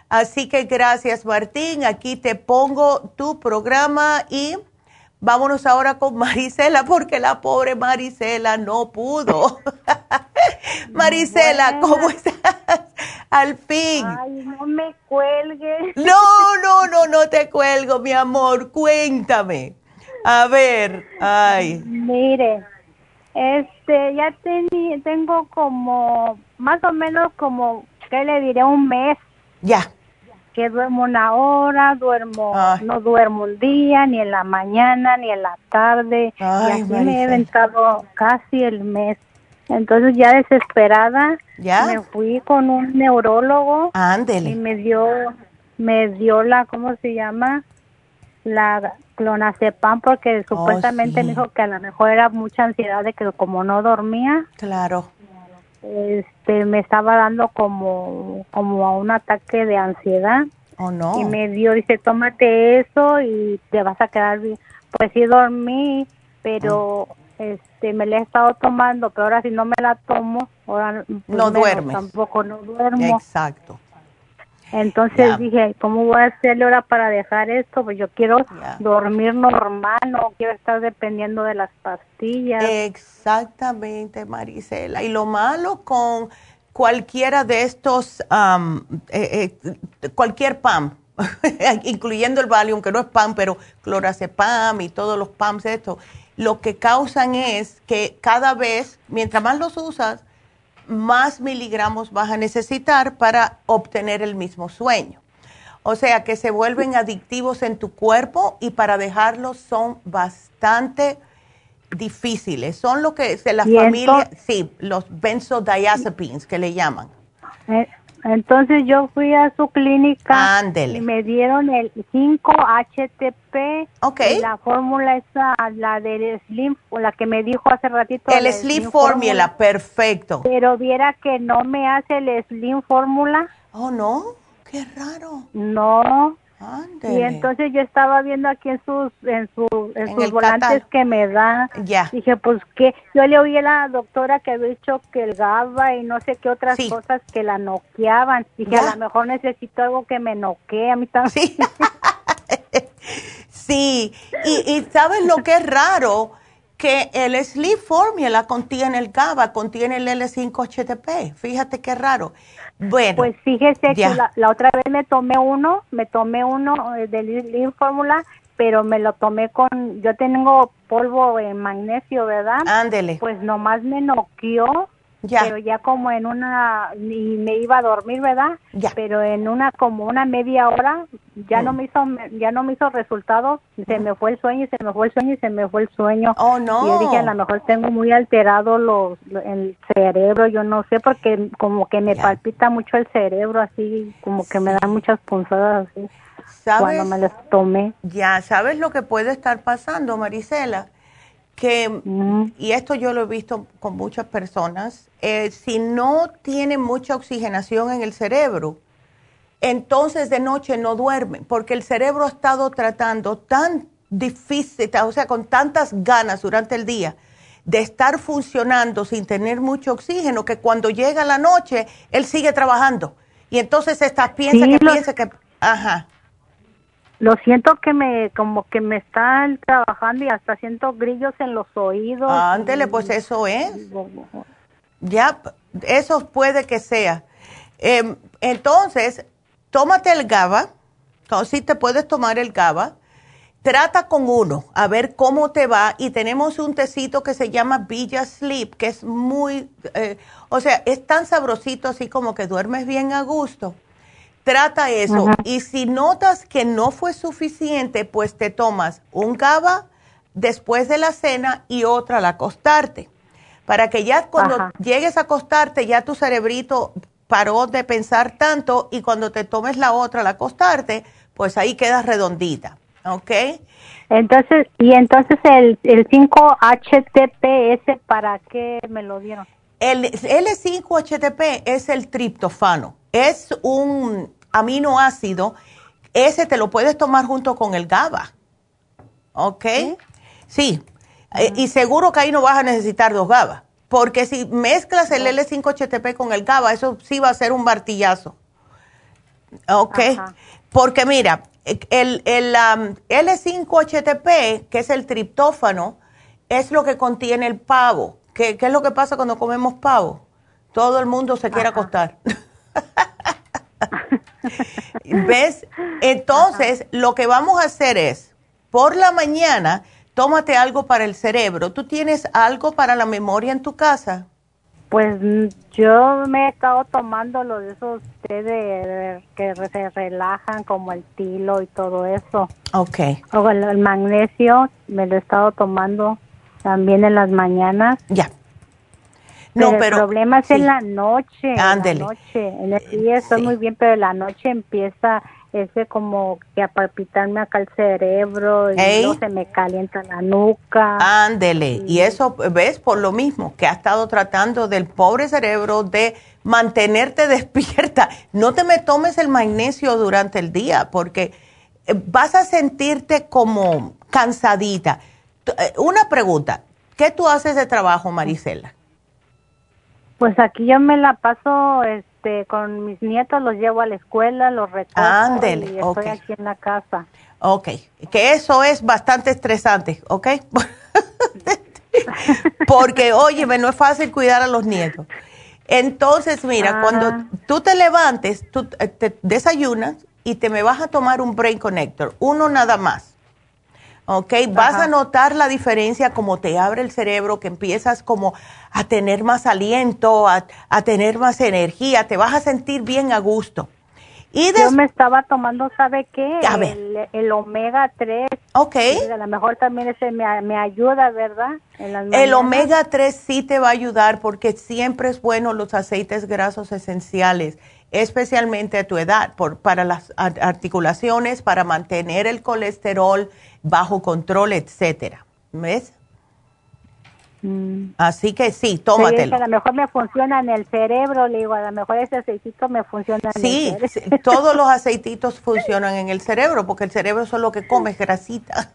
Así que gracias Martín, aquí te pongo tu programa y Vámonos ahora con Marisela, porque la pobre Marisela no pudo. Marisela, ¿cómo estás? Al fin. Ay, no me cuelgue. No, no, no, no te cuelgo, mi amor. Cuéntame. A ver, ay. Mire, este, ya tengo como, más o menos como, ¿qué le diré? Un mes. Ya que duermo una hora, duermo, no duermo un día, ni en la mañana, ni en la tarde, y así me he aventado casi el mes. Entonces ya desesperada, me fui con un neurólogo Ándele. y me dio me dio la, ¿cómo se llama? La clonazepam porque oh, supuestamente me dijo que a lo mejor era mucha ansiedad de que como no dormía. Claro. Este, me estaba dando como, como un ataque de ansiedad. Oh, no. Y me dio, dice, tómate eso y te vas a quedar bien. Pues sí dormí, pero este me la he estado tomando, pero ahora si no me la tomo, ahora pues no duermes. Tampoco no duermo. Exacto. Entonces dije, ¿cómo voy a hacerle ahora para dejar esto? Pues yo quiero dormir normal, no quiero estar dependiendo de las pastillas. Exactamente, Marisela. Y lo malo con cualquiera de estos, eh, eh, cualquier PAM, incluyendo el Valium, que no es PAM, pero clorazepam y todos los PAMs, esto, lo que causan es que cada vez, mientras más los usas, más miligramos vas a necesitar para obtener el mismo sueño. O sea que se vuelven adictivos en tu cuerpo y para dejarlos son bastante difíciles. Son lo que de la familia, sí, los benzodiazepines que le llaman. Eh, entonces yo fui a su clínica y me dieron el 5-HTP. Ok. la fórmula esa, la del Slim, la que me dijo hace ratito. El Slim, Formula, perfecto. Pero viera que no me hace el Slim Formula. Oh, no, qué raro. No. Y entonces yo estaba viendo aquí en sus en, su, en, sus volantes que me da. Ya. Dije, pues que yo le oí a la doctora que había dicho que el GABA y no sé qué otras cosas que la noqueaban. Dije, a lo mejor necesito algo que me noquee a mí también. Sí. sí. Y, y ¿sabes lo que es raro? Que el Sleep Formula contiene el GABA, contiene el L5-HTP. Fíjate qué raro. Bueno. Pues fíjese que la, otra vez me tomé uno, me tomé uno eh, del Sleep Formula, pero me lo tomé con, yo tengo polvo en magnesio, ¿verdad? Ándele. Pues nomás me noqueó pero ya como en una, y me iba a dormir, ¿verdad? Ya. Pero en una, como una media hora, ya no mm. me hizo, ya no me hizo resultado, se me fue el sueño, y se me fue el sueño, y se me fue el sueño. Oh, no. Y yo dije, a lo mejor tengo muy alterado los, el cerebro, yo no sé, porque como que me palpita mucho el cerebro, así, como que me dan muchas punzadas así. ¿Sabes? Cuando me las tomé. Ya, ¿sabes lo que puede estar pasando, Marisela? Que, y esto yo lo he visto con muchas personas, eh, si no tiene mucha oxigenación en el cerebro, entonces de noche no duermen, porque el cerebro ha estado tratando tan difícil, o sea, con tantas ganas durante el día de estar funcionando sin tener mucho oxígeno, que cuando llega la noche, él sigue trabajando. Y entonces está, piensa que piensa que... Ajá. Lo siento que me, como que me están trabajando y hasta siento grillos en los oídos. Ándele, pues eso es. Ya, eso puede que sea. Em, entonces, tómate el GABA, si te puedes tomar el GABA, trata con uno, a ver cómo te va. Y tenemos un tecito que se llama Villa Sleep, que es muy, eh, o sea, es tan sabrosito así como que duermes bien a gusto. Trata eso. Y si notas que no fue suficiente, pues te tomas un GABA después de la cena y otra al acostarte. Para que ya cuando llegues a acostarte, ya tu cerebrito paró de pensar tanto y cuando te tomes la otra al acostarte, pues ahí quedas redondita. ¿Ok? Entonces, y entonces el, el 5-HTP, ¿para qué me lo dieron? El L5-HTP es el triptofano es un aminoácido, ese te lo puedes tomar junto con el GABA. ¿Ok? Sí. Eh, y seguro que ahí no vas a necesitar dos GABA. Porque si mezclas el L5-HTP con el GABA, eso sí va a ser un martillazo. ¿Ok? Porque mira, el, el L5-HTP, que es el triptófano, es lo que contiene el pavo. ¿Qué, es lo que pasa cuando comemos pavo? Todo el mundo se quiere acostar. ¿Ves? Entonces, lo que vamos a hacer es, por la mañana, tómate algo para el cerebro. ¿Tú tienes algo para la memoria en tu casa? Pues mm, yo me he estado tomando los de esos té de, que se relajan, como el tilo y todo eso. Ok. O el magnesio, me lo he estado tomando también en las mañanas. Ya. No, pero, el problema es en la noche. Ándele. En, la noche. en el día estoy muy bien, pero en la noche empieza ese como que a palpitarme acá el cerebro y no se me calienta la nuca. Ándele, y eso, ¿ves? Por lo mismo, que ha estado tratando del pobre cerebro de mantenerte despierta. No te me tomes el magnesio durante el día porque eh, vas a sentirte como cansadita. Eh, una pregunta, ¿qué tú haces de trabajo, Marisela? Pues aquí yo me la paso este, con mis nietos, los llevo a la escuela, los recojo Ándele, y estoy aquí en la casa. Ok, que eso es bastante estresante, ¿ok? Porque, oye, no es fácil cuidar a los nietos. Entonces, mira, cuando ah. tú te levantes, tú eh, te desayunas y te me vas a tomar un Brain Connector, uno nada más. ¿Ok? Vas a notar la diferencia como te abre el cerebro, que empiezas como a tener más aliento, a, tener más energía, te vas a sentir bien a gusto. Y Yo me estaba tomando, ¿sabe qué? El, el, omega 3. Ok. a lo mejor también ese me, me ayuda, ¿verdad? el omega 3 sí te va a ayudar porque siempre es bueno los aceites grasos esenciales, especialmente a tu edad, por, para las articulaciones, para mantener el colesterol bajo control, etcétera. ¿Ves? Mm. Así que sí, tómatelo. a lo mejor me funciona en el cerebro, le digo, a lo mejor ese aceitito me funciona en el cerebro. Sí, todos los aceititos funcionan en el cerebro, porque el cerebro es lo que come, grasita.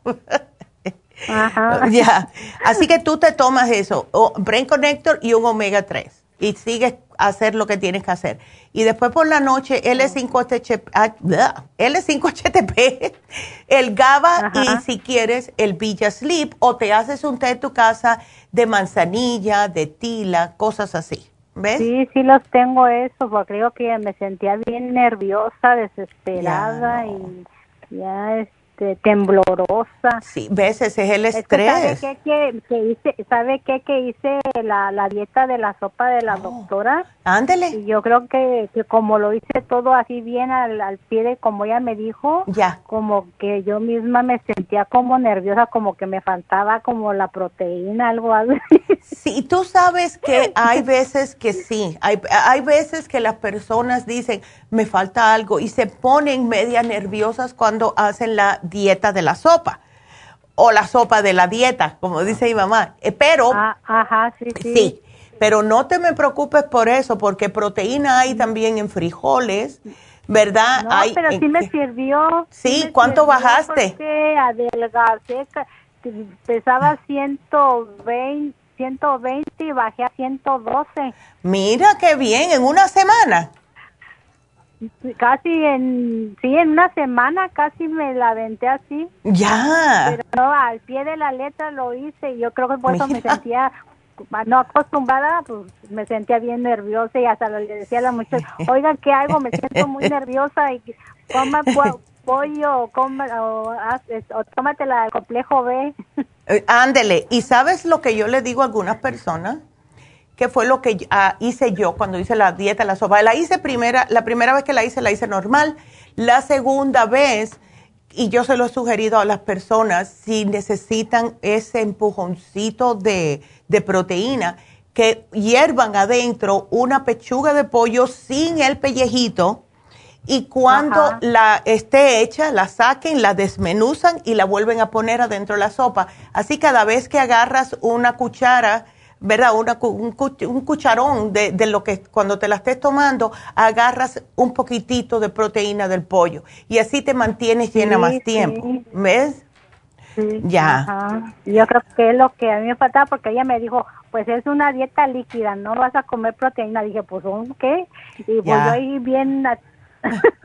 Ajá. Ya, así que tú te tomas eso, Brain Connector y un omega 3, y sigues a hacer lo que tienes que hacer. Y después por la noche, L5HTP, ah, L5HTP el GABA y si quieres el Villa Sleep o te haces un té en tu casa de manzanilla, de tila, cosas así. ¿Ves? Sí, sí los tengo eso, porque creo que me sentía bien nerviosa, desesperada y ya es este, temblorosa. Sí, ves, ese es el estrés. ¿Sabe qué que, hice, ¿sabe qué que hice la, la, dieta de la sopa de la oh, doctora? Ándele. Y yo creo que, que, como lo hice todo así bien al, al pie de como ella me dijo, ya. como que yo misma me sentía como nerviosa, como que me faltaba como la proteína, algo así. Sí, tú sabes que hay veces que sí, hay, hay veces que las personas dicen, me falta algo y se ponen media nerviosas cuando hacen la dieta de la sopa o la sopa de la dieta, como dice mi mamá. Eh, pero, ah, ajá, sí, sí. pero no te me preocupes por eso, porque proteína hay también en frijoles, ¿verdad? No, pero sí me sirvió. Sí, ¿cuánto bajaste? Porque adelgacé, pesaba 120, 120 y bajé a 112. Mira qué bien, en una semana. Casi en, sí, en una semana casi me la aventé así. Ya. Pero al pie de la letra lo hice y yo creo que por eso me sentía no acostumbrada, pues me sentía bien nerviosa y hasta le decía a la muchacha, oigan, ¿qué hago? Me siento muy nerviosa y coma pollo o, coma, o, o tómate la complejo B. Eh, ándele, ¿y sabes lo que yo le digo a algunas personas? Que fue lo que ah, hice yo cuando hice la dieta, la sopa. La hice primera, la primera vez que la hice, la hice normal. La segunda vez, y yo se lo he sugerido a las personas, si necesitan ese empujoncito de, proteína, que hiervan adentro una pechuga de pollo sin el pellejito y cuando la esté hecha, la saquen, la desmenuzan y la vuelven a poner adentro de la sopa. Así cada vez que agarras una cuchara, ¿verdad? un, cucharón de, de, lo que cuando te la estés tomando, agarras un poquitito de proteína del pollo y así te mantienes llena más tiempo. ¿Ves? Sí, ya. Yo creo que es lo que a mí me faltaba porque ella me dijo, pues es una dieta líquida, no vas a comer proteína. Dije, pues ¿qué? Y pues yo ahí bien...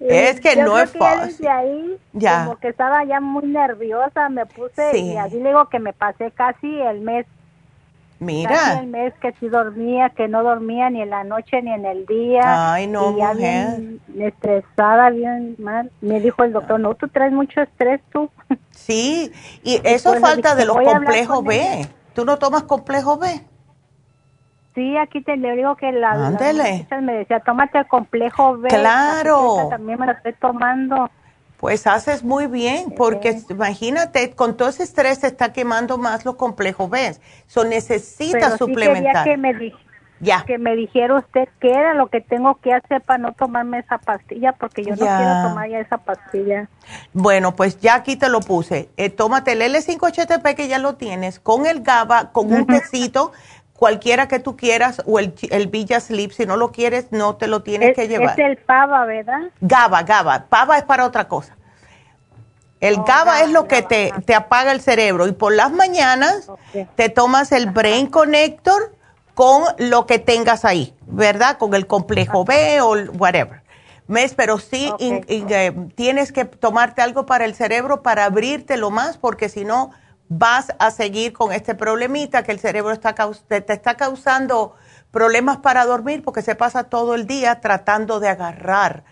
es que no es fácil. ahí, ya. como que estaba ya muy nerviosa, me puse y así le digo que me pasé casi el mes Mira. el mes que sí dormía, que no dormía ni en la noche ni en el día. Ay, no, mujer. Bien estresada, bien mal. Me dijo el doctor, no, tú traes mucho estrés tú. Sí, y eso falta de los complejos B. ¿Tú no tomas complejo B? Sí, aquí te le digo que la, la me decía, tómate el complejo B. Claro. También me lo estoy tomando. Pues haces muy bien, porque imagínate, con todo ese estrés se está quemando más los complejos B. So necesitas suplementar. Sí que me ya. que me dijera usted qué era lo que tengo que hacer para no tomarme esa pastilla, porque yo no quiero tomar ya esa pastilla. Bueno, pues ya aquí te lo puse. Eh, tómate el L5HTP que ya lo tienes, con el GABA, con un tecito, cualquiera que tú quieras, o el, el Villa Sleep, si no lo quieres, no te lo tienes que llevar. Es el PAVA, ¿verdad? GABA, GABA. PAVA es para otra cosa. El oh, GABA es lo que te, te, apaga el cerebro y por las mañanas te tomas el Brain Connector con lo que tengas ahí, ¿verdad? Con el complejo B o whatever. ¿Ves? Pero sí eh, tienes que tomarte algo para el cerebro para abrírtelo más porque si no vas a seguir con este problemita que el cerebro está te, está causando problemas para dormir porque se pasa todo el día tratando de agarrar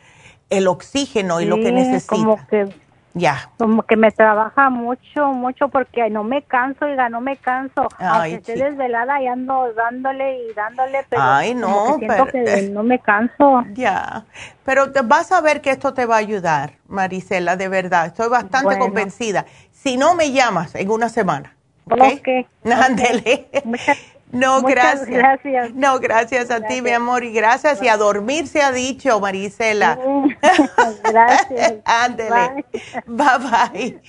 el oxígeno y lo que necesita. Como que ya. Como que me trabaja mucho, mucho porque no me canso, oiga, no me canso. Ay, Aunque esté desvelada y ando dándole y dándole, pero Ay, no, siento que no me canso. Ya, pero vas a ver que esto te va a ayudar, Marisela, de verdad. Estoy bastante convencida. Si no, me llamas en una semana. ¿Ok? okay. Ándele. No, gracias. No, gracias a ti, mi amor, y gracias. Y a dormir se ha dicho, Marisela. gracias. Ándele. Bye. bye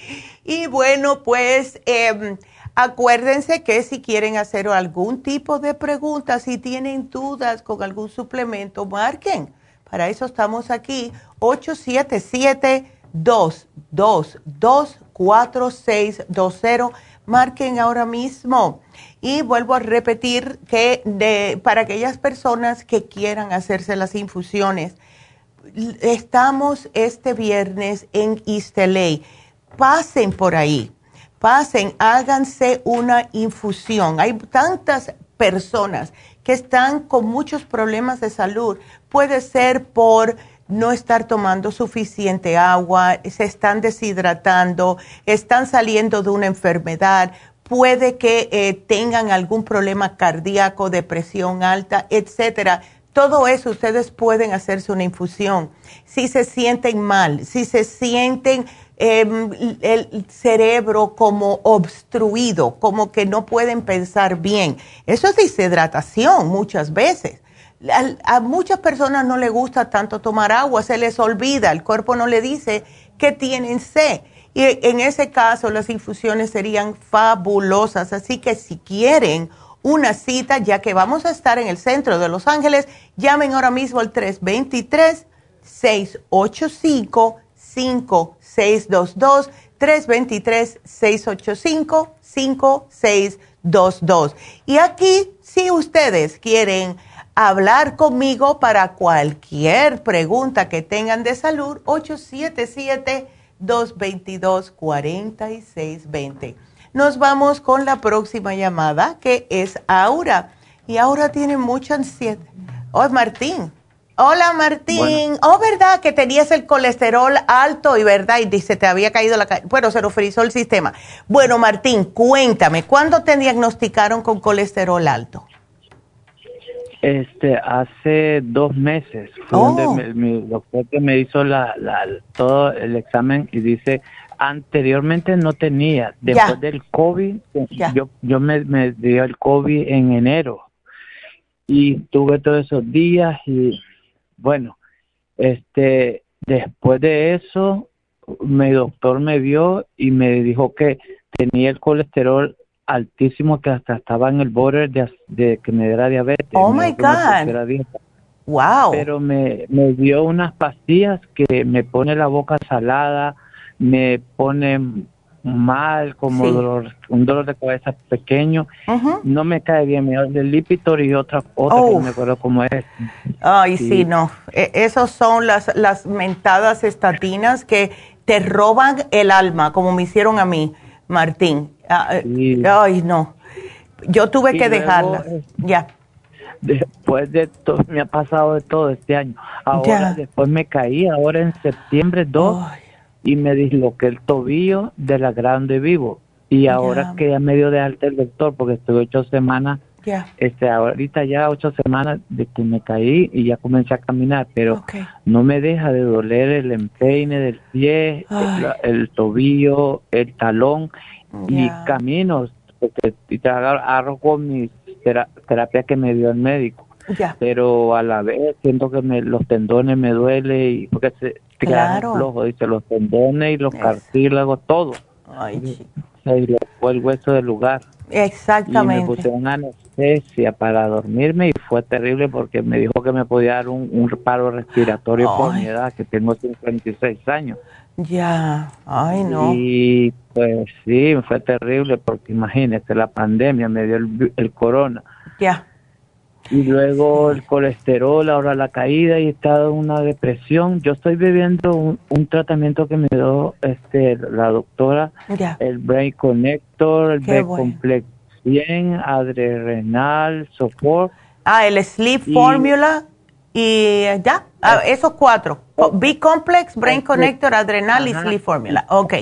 Y bueno, pues em, acuérdense que si quieren hacer algún tipo de pregunta, si tienen dudas con algún suplemento, marquen. Para eso estamos aquí, 877-222-4620. Marquen ahora mismo. Y vuelvo a repetir que de, para aquellas personas que quieran hacerse las infusiones, estamos este viernes en East Pasen por ahí, pasen, háganse una infusión. Hay tantas personas que están con muchos problemas de salud. Puede ser por no estar tomando suficiente agua, se están deshidratando, están saliendo de una enfermedad puede que eh, tengan algún problema cardíaco, depresión alta, etcétera. Todo eso ustedes pueden hacerse una infusión. Si se sienten mal, si se sienten em, el cerebro como obstruido, como que no pueden pensar bien. Eso es deshidratación muchas veces. A, a muchas personas no les gusta tanto tomar agua, se les olvida, el cuerpo no le dice que tienen sed y en ese caso las infusiones serían fabulosas. Así que si quieren una cita, ya que vamos a estar en el centro de Los Ángeles, llamen ahora mismo al 323-685-5622. 323-685-5622. Y aquí, si ustedes quieren hablar conmigo para cualquier pregunta que tengan de salud, 877 222-4620. Nos vamos con la próxima llamada, que es Aura. Y Aura tiene mucha ansiedad. Oh, Martín. Hola, Martín. Oh, ¿verdad? Que tenías el colesterol alto y verdad, y se te había caído la... Bueno, se lo frizó el sistema. Bueno, Martín, cuéntame, ¿cuándo te diagnosticaron con colesterol alto? Este, hace dos meses fue donde oh. mi doctor que me hizo la, todo el examen y dice, anteriormente no tenía, después del COVID, yo, yo me, me dio el COVID en enero y tuve todos esos días y bueno, este, después de eso, mi doctor me vio y me dijo que tenía el colesterol altísimo que hasta estaba en el border de, que me diera diabetes. Oh my God. Wow. Pero me, me dio unas pastillas que me pone la boca salada, me pone mal, como dolor, un dolor de cabeza pequeño. No me cae bien, me del Lipitor y otra, otra que no me acuerdo cómo es. Ay, sí, no. E, esos son las, las mentadas estatinas que te roban el alma, como me hicieron a mí, Martín. Ah, eh, ay, no. Yo tuve que dejarla. Eh, ya. Después de todo, me ha pasado de todo este año. Ahora, después me caí, ahora en septiembre 2, y me disloqué el tobillo de la grande vivo. Y ahora que ya me dio de alta el doctor, porque estuve ocho semanas, este, ahorita ya ocho semanas de que me caí y ya comencé a caminar, pero no me deja de doler el empeine del pie, el, tobillo, el talón y caminos, porque y te agarro con mis terapia que me dio el médico. Pero a la vez siento que me, los tendones me duele y porque se claro. flojo, dice los tendones y los cartílagos, todo. Ay, y fue el hueso del lugar. Exactamente. Y me pusieron anestesia para dormirme y fue terrible porque me dijo que me podía dar un, un paro respiratorio por mi edad, que tengo 56 años. Ya, ay no. Y pues sí, fue terrible porque imagínese, la pandemia me dio el, el corona. Ya y luego el colesterol, ahora la caída y he estado en una depresión. Yo estoy bebiendo un, tratamiento que me dio este la doctora, el Brain Connector, el Brain Complex 100, Adrenal, Support. Ah, el Sleep Formula y ya, ah, esos cuatro. B-Complex, Brain Connector, Adrenal y Sleep Formula. Ok.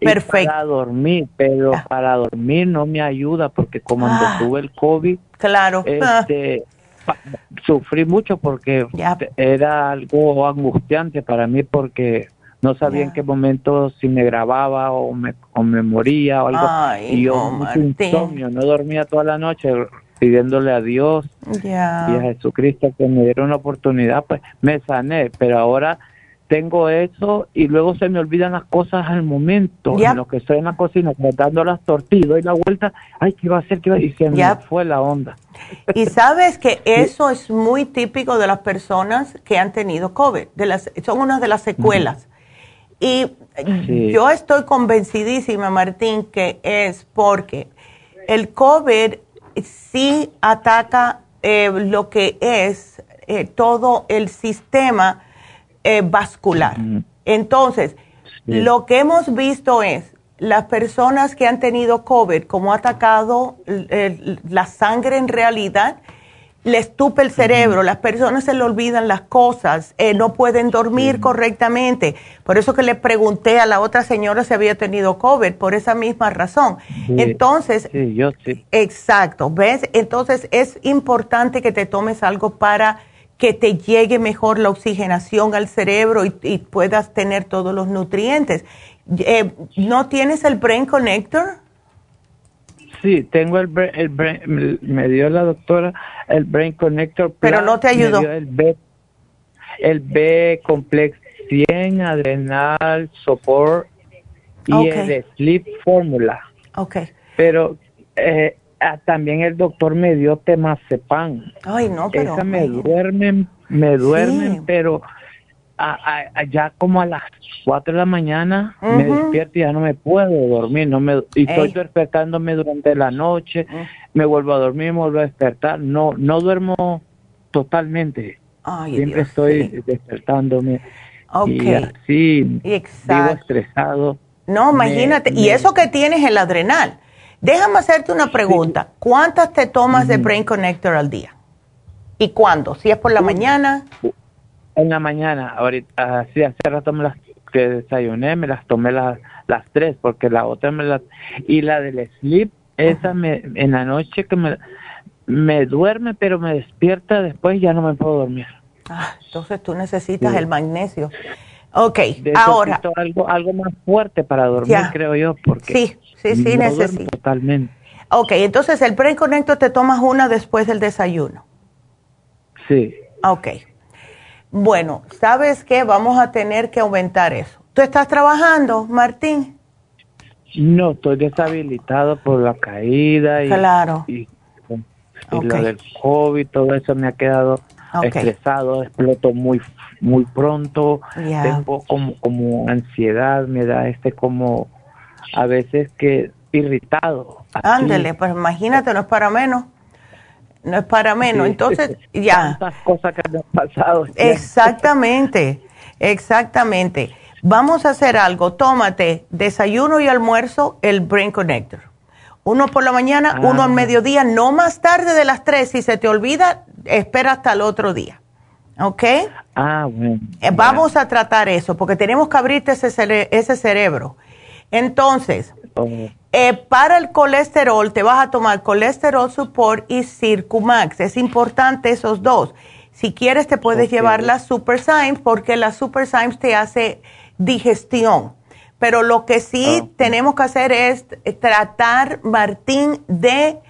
Perfecto. para dormir, pero para dormir no me ayuda porque como ah. tuve el COVID, claro. Este, sufrí mucho porque era algo angustiante para mí porque no sabía en qué momento si me grababa o me, o me moría o algo. y yo no, insomnio, no dormía toda la noche pidiéndole a Dios y a Jesucristo que me diera una oportunidad, pues me sané, pero ahora tengo eso y luego se me olvidan las cosas al momento en lo que estoy en la cocina tratando las tortillas y la vuelta ay qué iba a hacer qué iba? y se me fue la onda. Y sabes que eso es muy típico de las personas que han tenido COVID de las son una de las secuelas. Y yo estoy convencidísima Martín que es porque el COVID sí ataca eh, lo que es eh, todo el sistema eh, vascular. Entonces, lo que hemos visto es las personas que han tenido COVID, como ha atacado la sangre en realidad, les tupe el cerebro, las personas se le olvidan las cosas, eh, no pueden dormir correctamente. Por eso que le pregunté a la otra señora si había tenido COVID, por esa misma razón. Entonces, yo sí. exacto, ¿ves? Entonces es importante que te tomes algo para que te llegue mejor la oxigenación al cerebro y, puedas tener todos los nutrientes. Eh, ¿No tienes el Brain Connector? Sí, tengo el, el brain, me dio la doctora el Brain Connector. Pero no te ayudó. el B, el B Complex 100, Adrenal, Support y el Sleep Formula. Ok. Pero eh, Ah, también el doctor me dio temazepam. Ay, no, pero... Esa me duermen, me duermen, pero ya como a las 4 de la mañana me despierto y ya no me puedo dormir, no me y estoy despertándome durante la noche, me vuelvo a dormir, me vuelvo a despertar, no no duermo totalmente. Siempre estoy despertándome. Y así vivo estresado. No, imagínate, y eso que tienes el adrenal Déjame hacerte una pregunta. ¿Cuántas te tomas de Brain Connector al día? ¿Y cuándo? ¿Si es por la mañana? En la mañana. Ahorita, sí, hace rato me las que desayuné, me las tomé las, las tres, porque la otra me las... Y la del sleep, esa me, en la noche que me, me duerme, pero me despierta después ya no me puedo dormir. Ah, entonces tú necesitas el magnesio. Ok, ahora. Algo, algo más fuerte para dormir, creo yo, porque. Sí, sí, sí, necesito. Totalmente. Ok, entonces el pre te tomas una después del desayuno. Sí. Ok. Bueno, ¿sabes qué? Vamos a tener que aumentar eso. ¿Tú estás trabajando, Martín? No, estoy deshabilitado por la caída y, claro. y, lo del COVID, todo eso me ha quedado estresado, exploto muy muy pronto, tengo como, como ansiedad, me da este como a veces que irritado. Ándele, pues imagínate, no es para menos. No es para menos. Entonces, ya. Tantas cosas que han pasado. Exactamente, exactamente. Vamos a hacer algo. Tómate desayuno y almuerzo, el Brain Connector. Uno por la mañana, uno al ah. mediodía, no más tarde de las tres. Si se te olvida, espera hasta el otro día. ¿Ok? Ah, bueno. Eh, vamos a tratar eso, porque tenemos que abrirte ese, ese cerebro. Entonces, eh, para el colesterol, te vas a tomar colesterol support y Circumax. Es importante esos dos. Si quieres, te puedes llevar la Super Symes, porque la Super Symes te hace digestión. Pero lo que sí tenemos que hacer es tratar, Martín, de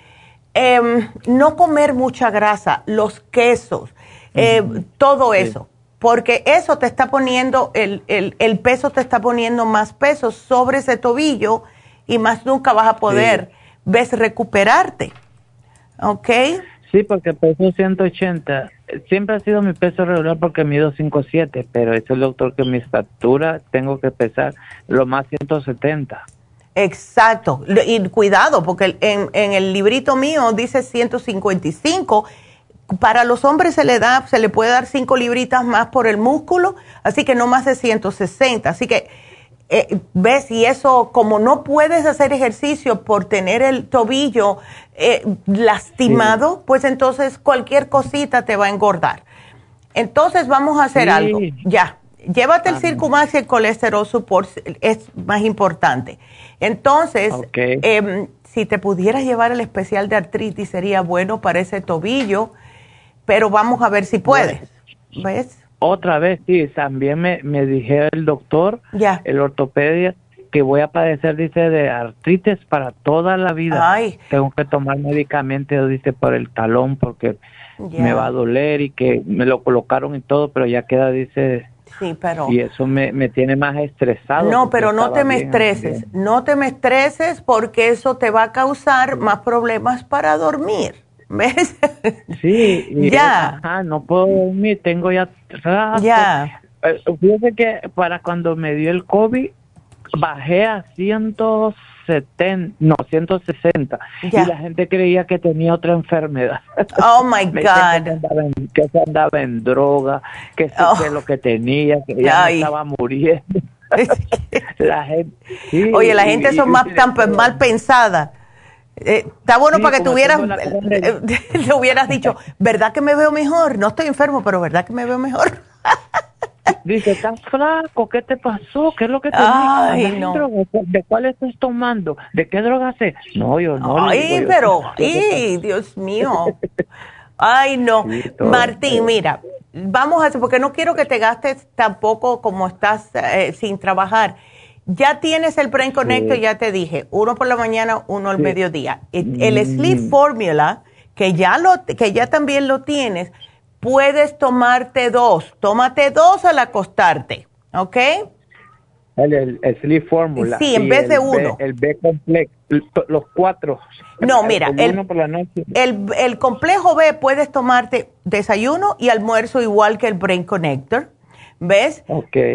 em, no comer mucha grasa, los quesos, em, todo eso, porque eso te está poniendo, el, el, peso te está poniendo más peso sobre ese tobillo y más nunca vas a poder, ves, recuperarte. ¿Ok? Sí, porque peso 180. Siempre ha sido mi peso regular porque mido 5'7", pero es el doctor que mi estatura tengo que pesar lo más 170. Exacto. Y cuidado, porque en, en el librito mío dice 155. Para los hombres se le da, se le puede dar 5 libritas más por el músculo, así que no más de 160. Así que eh, ves, y eso, como no puedes hacer ejercicio por tener el tobillo eh, lastimado, pues entonces cualquier cosita te va a engordar. Entonces vamos a hacer algo. Ya, llévate el Circumax y el colesterol support, es más importante. Entonces, em, si te pudieras llevar el especial de artritis sería bueno para ese tobillo, pero vamos a ver si puedes. ¿Ves? Otra vez, sí, también me, me dije el doctor, el ortopedia, que voy a padecer, dice, de artritis para toda la vida. Ay. Tengo que tomar medicamentos, dice, por el talón, porque me va a doler y que me lo colocaron y todo, pero ya queda, dice... Sí, pero... Y eso me, me tiene más estresado. No, pero no te me estreses, no te me estreses porque eso te va a causar más problemas para dormir. ¿Ves? Sí, ya. no puedo dormir, tengo ya. Ya. Eh, fíjese que para cuando me dio el COVID, bajé a 170, no, 160. Y la gente creía que tenía otra enfermedad. Oh my God. Que, se andaba en droga, que, oh. que lo que tenía, que ya estaba muriendo. la gente, Oye, la gente son más tan mal pensada eh, está bueno para que tuvieras, eh, le hubieras dicho, ¿verdad que me veo mejor? No estoy enfermo, pero ¿verdad que me veo mejor? Dice, estás flaco, ¿qué te pasó? ¿Qué es lo que te Ay, no. ¿De cuál estás tomando? ¿De qué droga haces? No, yo no. Ay, pero, ay, Dios mío. Ay, no. Martín, mira, vamos a hacer, porque no quiero que te gastes tampoco como estás eh, sin trabajar ya tienes el Brain Connector, ya te dije, uno por la mañana, uno al mediodía. El, mm. Sleep Formula, que ya, lo, que ya también lo tienes, puedes tomarte dos. Tómate dos al acostarte, ¿ok? El, Sleep Formula. Sí, en vez de uno. el B complex, los cuatro. No, mira, el, el, el complejo B puedes tomarte desayuno y almuerzo igual que el Brain Connector ¿Ves?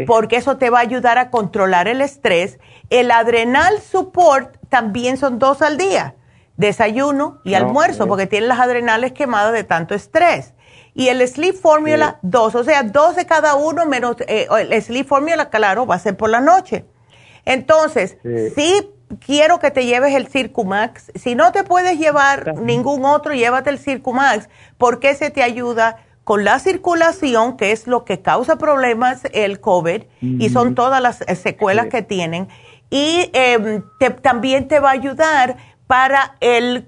Porque eso te va a ayudar a controlar el estrés. El adrenal support también son dos al día, desayuno y almuerzo, porque tienen las adrenales quemadas de tanto estrés. Y el Sleep Formula, dos, o sea, dos de cada uno menos eh, el Sleep Formula, claro, va a ser por la noche. Entonces, sí. quiero que te lleves el Circumax. Si no te puedes llevar ningún otro, llévate el Circumax, porque se te ayuda con la circulación, que es lo que causa problemas el COVID, y son todas las eh, secuelas que tienen, y em, también te va a ayudar para el,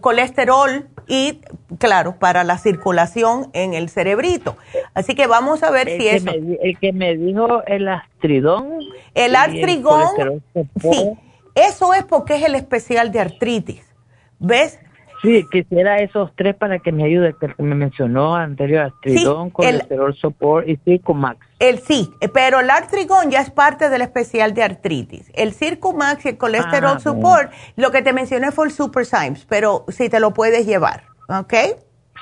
colesterol y, claro, para la circulación en el cerebrito. Así que vamos a ver si eso... el que me dijo el astridón. El artrigón, sí, eso es porque es el especial de artritis. ¿Ves? Sí, quisiera esos tres para que me ayude, que me mencionó anterior, Artrigón, colesterol support y Circumax. El sí, pero el Artrigón ya es parte del especial de artritis. El Circumax y el colesterol ah, support, lo que te mencioné fue el Super Symes, pero si te lo puedes llevar, ¿ok?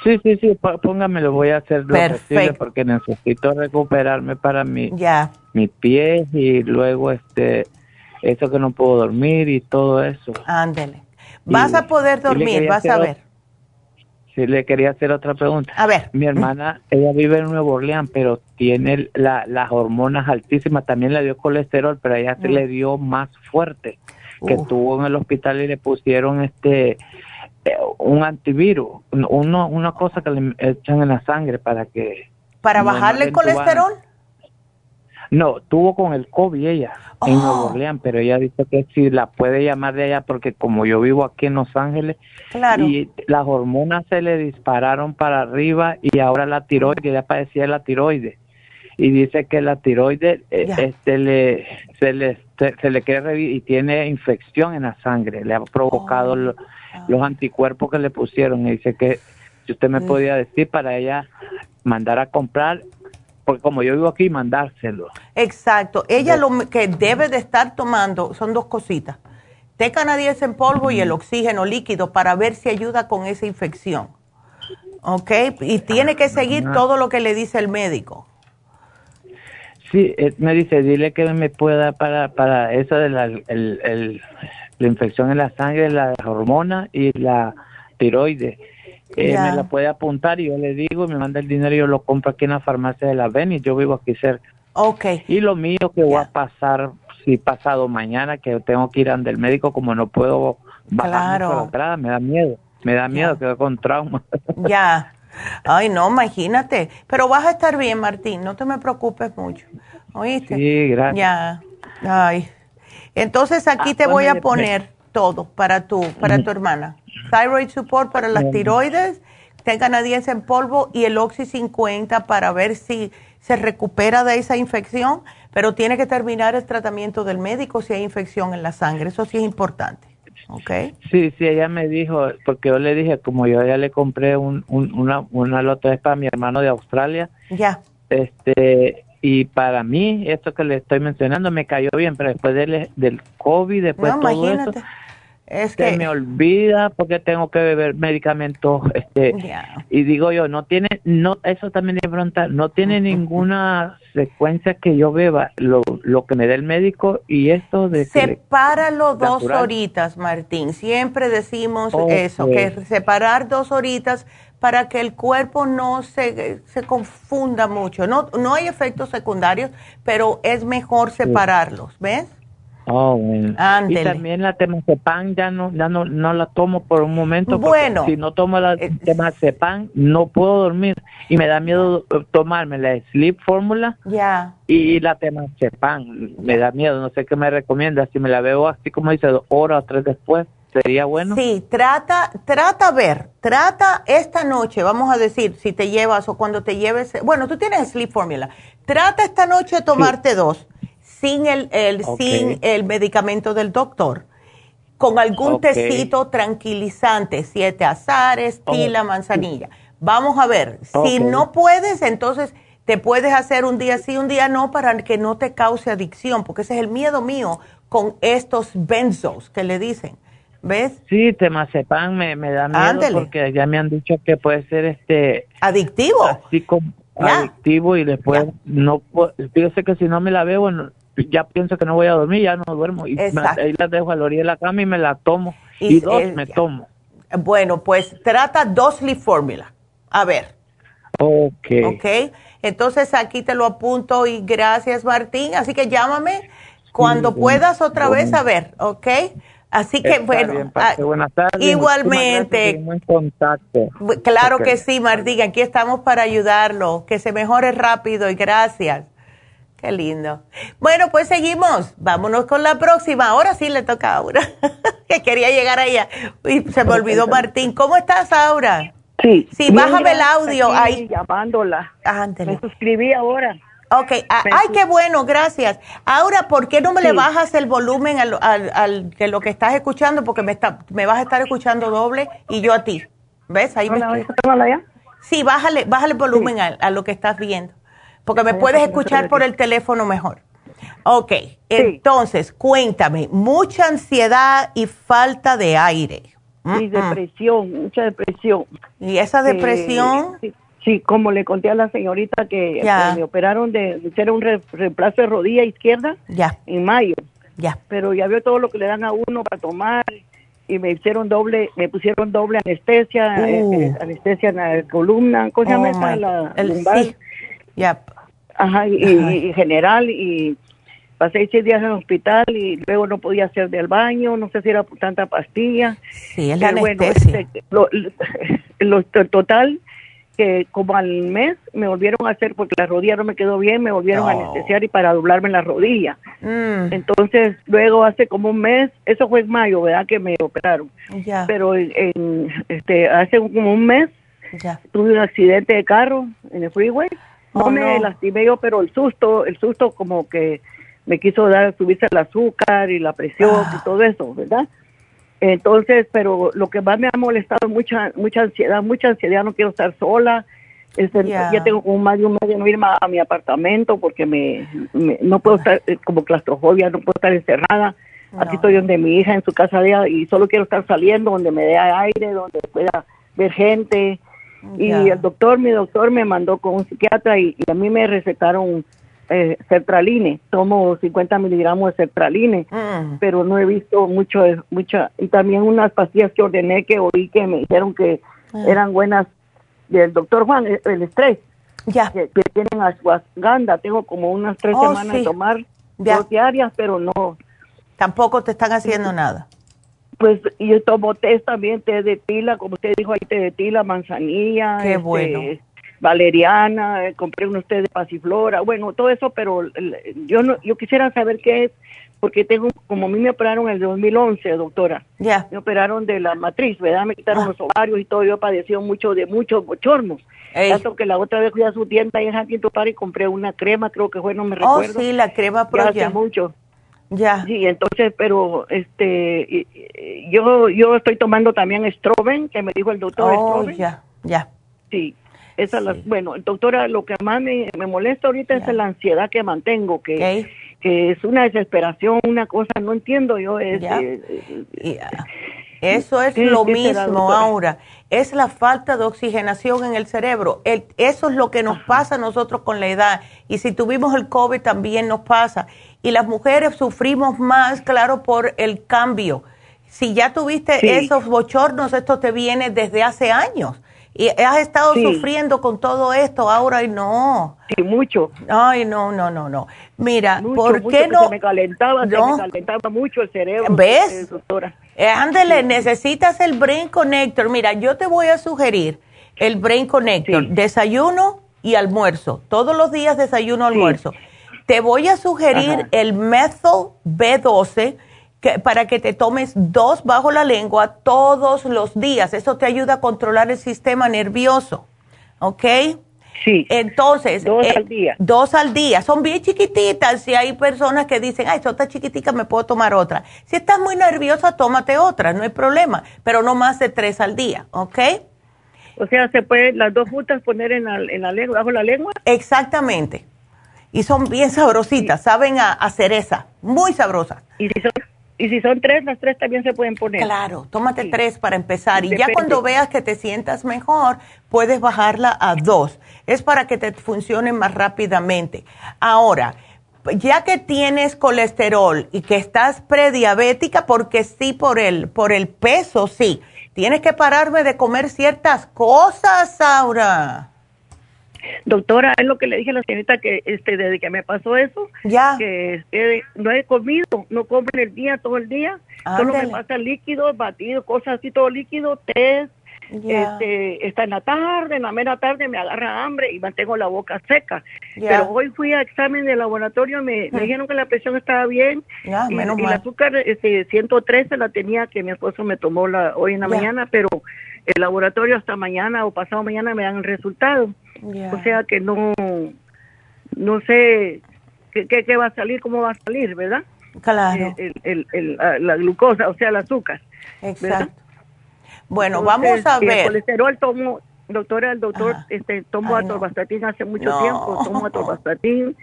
Sí, sí, sí, póngamelo, voy a hacer lo posible porque necesito recuperarme para mi, ya. mis pies y luego este, eso que no puedo dormir y todo eso. Ándele. Vas a poder dormir, vas a ver. Sí, le quería hacer otra pregunta. A ver. Mi hermana, ella vive en Nuevo Orleans, pero tiene las hormonas altísimas. También le dio colesterol, pero ella se le mm. dio más fuerte. Que estuvo en el hospital y le pusieron este eh, un antivirus, uno, una cosa que le echan en la sangre para que... ¿Para bajarle el colesterol? No, tuvo con el COVID ella en Nueva oh. Orleans, pero ella dice que si la puede llamar de allá porque como yo vivo aquí en Los Ángeles y las hormonas se le dispararon para arriba y ahora la tiroides, ya padecía la tiroides y dice que la tiroides eh, este le se le se, le quiere y tiene infección en la sangre, le ha provocado oh. los anticuerpos que le pusieron. Y dice que si usted me podía decir para ella mandar a comprar, porque como yo vivo aquí, mandárselo. Exacto. Ella lo que debe de estar tomando son dos cositas. Té canadiense en polvo y el oxígeno líquido para ver si ayuda con esa infección. ¿Ok? Y tiene que seguir todo lo que le dice el médico. Sí, eh, me dice, dile que me pueda para, para eso de la, el, la infección en la sangre, la hormona y la tiroides. Eh, me la puede apuntar y yo le digo, me manda el dinero y yo lo compro aquí en la farmacia de la y yo vivo aquí cerca. Ok. Y lo mío que voy a pasar, si pasado mañana, que tengo que ir ante el médico, como no puedo bajar la entrada, me da miedo, me da miedo, quedo con trauma. Ya. Ay, no, imagínate. Pero vas a estar bien, Martín, no te me preocupes mucho. ¿Oíste? Sí, gracias. Ya. Ay. Entonces aquí ah, te voy a poner todo para tu, para tu hermana. Thyroid Support para las tiroides, ten canadiense en polvo y el Oxy 50 para ver si se recupera de esa infección, pero tiene que terminar el tratamiento del médico si hay infección en la sangre. Eso sí es importante. Okay. Sí, sí, ella me dijo, porque yo le dije, como yo ya le compré un, una, una lote para mi hermano de Australia. Ya. Este, y para mí, esto que le estoy mencionando me cayó bien, pero después del, del COVID, después de todo eso, es que me olvida porque tengo que beber medicamentos este y digo yo no tiene no eso también es preguntar no tiene ninguna secuencia que yo beba lo, lo que me dé el médico y esto de sepáralo dos horitas Martín. Siempre decimos eso que separar dos horitas para que el cuerpo no se, se confunda mucho. No no hay efectos secundarios pero es mejor separarlos ves Oh, Y también la temazepam ya no, ya no, no la tomo por un momento. Bueno. Si no tomo la eh, temazepam, no puedo dormir. Y me da miedo tomarme la Sleep Fórmula. Ya. Y la temazepam. Me da miedo. No sé qué me recomienda. Si me la veo así como dice, dos horas o tres después. ¿Sería bueno? Sí, trata, trata ver, trata esta noche, vamos a decir, si te llevas o cuando te lleves, bueno, tú tienes Sleep Formula, trata esta noche de tomarte dos sin el, el sin el medicamento del doctor, con algún tecito tranquilizante, siete azares, tila, manzanilla. Vamos a ver, si no puedes, entonces te puedes hacer un día sí, un día no, para que no te cause adicción, porque ese es el miedo mío con estos benzos que le dicen. ¿Ves? Sí, temazepam me, me da miedo porque ya me han dicho que puede ser este adictivo. Así como adictivo y después no puedo, yo sé que si no me la veo ya pienso que no voy a dormir, ya no duermo. Y ahí la dejo a la orilla de la cama y me la tomo. Y, dos me tomo. Bueno, pues trata dos Formula. A ver. Ok. Ok. Entonces aquí te lo apunto y gracias Martín. Así que llámame cuando puedas otra vez a ver, ¿ok? Así que bueno, ah, buenas tardes. igualmente. contacto. Claro que sí, Martín, aquí estamos para ayudarlo, que se mejore rápido y gracias. Qué lindo. Bueno, pues seguimos. Vámonos con la próxima. Ahora sí le toca a Aura, que quería llegar allá. Y se me olvidó Martín. ¿Cómo estás, Aura? Sí. Sí, bájame el audio. Ahí. Llamándola. Ándale. Me suscribí ahora. Ok. Ay, qué bueno, gracias. Ahora, ¿por qué no me le bajas el volumen al, al, de lo que estás escuchando? Porque me, está, me vas a estar escuchando doble y yo a ti. ¿Ves? Ahí me... ya? Sí, bájale, bájale el volumen a lo que estás viendo porque me puedes escuchar por el teléfono mejor. Ok, entonces, cuéntame, mucha ansiedad y falta de aire. Y depresión, mucha depresión. ¿Y esa depresión? sí, como le conté a la señorita que me operaron de hacer un reemplazo de rodilla izquierda ya. en mayo. Ya. Pero ya vio todo lo que le dan a uno para tomar y me hicieron doble, me pusieron doble anestesia, eh, uh. eh, anestesia en la columna, ¿cómo se llama oh La el, lumbar. Sí. Ajá, y, general, y pasé seis días en el hospital y luego no podía hacer del baño, no sé si era por tanta pastilla. Sí, es la anestesia. Este, lo, total, que como al mes me volvieron a hacer, porque la rodilla no me quedó bien, me volvieron a anestesiar y para doblarme la rodilla. Mm. Entonces, luego hace como un mes, eso fue en mayo, ¿verdad? Que me operaron. Ya. Pero en, este, hace como un mes tuve un accidente de carro en el freeway no me lastimé yo, pero el susto, el susto como que me quiso dar, subirse el azúcar y la presión y ah. todo eso, ¿verdad? Entonces, pero lo que más me ha molestado es mucha, mucha ansiedad, mucha ansiedad, no quiero estar sola. Este, Ya tengo como más de un mes de no irme a, mi apartamento porque me, no puedo estar eh, como claustrofobia, no puedo estar encerrada. Aquí estoy donde mi hija en su casa de y solo quiero estar saliendo donde me dé aire, donde pueda ver gente. Y el doctor, mi doctor me mandó con un psiquiatra y, a mí me recetaron eh, sertraline. Tomo 50 miligramos de sertraline, mm. pero no he visto mucho, mucha. Y también unas pastillas que ordené que oí que me dijeron que ah. eran buenas del doctor Juan, el, estrés. Ya. Que, tienen ashwagandha. Tengo como unas tres oh, semanas de tomar dos diarias, pero no Tampoco te están haciendo nada. Pues yo tomo té también, té de tila, como usted dijo, hay té de tila, manzanilla, Qué este, bueno. valeriana, eh, compré unos té de pasiflora, bueno, todo eso, pero yo no, yo quisiera saber qué es, porque tengo, como a mí me operaron en el 2011, doctora. Ya. Me operaron de la matriz, ¿verdad? Me quitaron ah. los ovarios y todo, yo he padecido mucho de muchos bochornos. Tanto que la otra vez fui a su tienda en Huntington Park y compré una crema, creo que fue, no me oh, recuerdo. Oh, sí, la crema Pro hace mucho. Ya. Sí, entonces, pero este, yo yo estoy tomando también Stroben, que me dijo el doctor oh, ya, ya. Sí, esa La, bueno, doctora, lo que más me, molesta ahorita es la ansiedad que mantengo, que, que es una desesperación, una cosa, no entiendo yo. Es, eh, eh, Eso es lo mismo, Aura. Es la falta de oxigenación en el cerebro. eso es lo que nos pasa a nosotros con la edad. Y si tuvimos el COVID también nos pasa y las mujeres sufrimos más, claro, por el cambio. Si ya tuviste esos bochornos, esto te viene desde hace años. Y has estado sufriendo con todo esto ahora y no. Sí, mucho. Ay, no, no, no, no. Mira, ¿por qué no? Se me calentaba, se me calentaba mucho el cerebro. ¿Ves? Eh, doctora. Eh, ándele, necesitas el Brain Connector. Mira, yo te voy a sugerir el Brain Connector, desayuno y almuerzo. Todos los días desayuno, almuerzo. Te voy a sugerir el Methyl B12 que, para que te tomes dos bajo la lengua todos los días. Eso te ayuda a controlar el sistema nervioso. ¿Ok? Sí. Entonces. Dos eh, al día. Dos al día. Son bien chiquititas. Si hay personas que dicen, ay, esta chiquitica, me puedo tomar otra. Si estás muy nerviosa, tómate otra, no hay problema. Pero no más de tres al día, ¿ok? O sea, se puede las dos frutas poner en la, en la lengua, bajo la lengua. Exactamente y son bien sabrositas, saben a, cereza, muy sabrosas. ¿Y si, son, y si son tres, las tres también se pueden poner. Claro, tómate tres para empezar y ya cuando veas que te sientas mejor, puedes bajarla a dos. Es para que te funcione más rápidamente. Ahora, ya que tienes colesterol y que estás prediabética, porque sí, por el, por el peso, sí, tienes que pararme de comer ciertas cosas, Saura. Doctora, es lo que le dije a la señorita que este desde que me pasó eso, ya. que no he comido, no como en el día, todo el día, solo me pasa líquido, batido, cosas así, todo líquido, té, este, está en la tarde, en la mera tarde me agarra hambre y mantengo la boca seca. Pero hoy fui a examen de laboratorio, me, me dijeron que la presión estaba bien y, el azúcar este, 113 la tenía que mi esposo me tomó la hoy en la mañana, pero el laboratorio hasta mañana o pasado mañana me dan el resultado. O sea que no, no sé qué, qué, va a salir, cómo va a salir, ¿verdad? Claro. El, el, el, la glucosa, o sea, el azúcar. Exacto. Bueno, vamos a ver. El colesterol tomo, doctora, el doctor, este, tomo atorvastatin hace mucho tiempo, tomo atorvastatin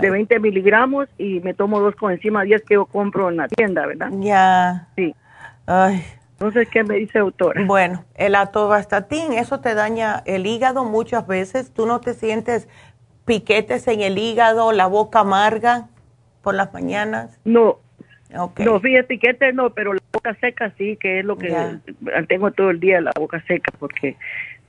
de 20 miligramos y me tomo dos con encima 10 que yo compro en la tienda, ¿verdad? Ya. Sí. Ay. Entonces, ¿qué me dice doctora? Bueno, el atorvastatin, eso te daña el hígado muchas veces. ¿Tú no te sientes piquetes en el hígado, la boca amarga por las mañanas? No. No, fíjate, piquetes no, pero la boca seca sí, que es lo que tengo todo el día, la boca seca, porque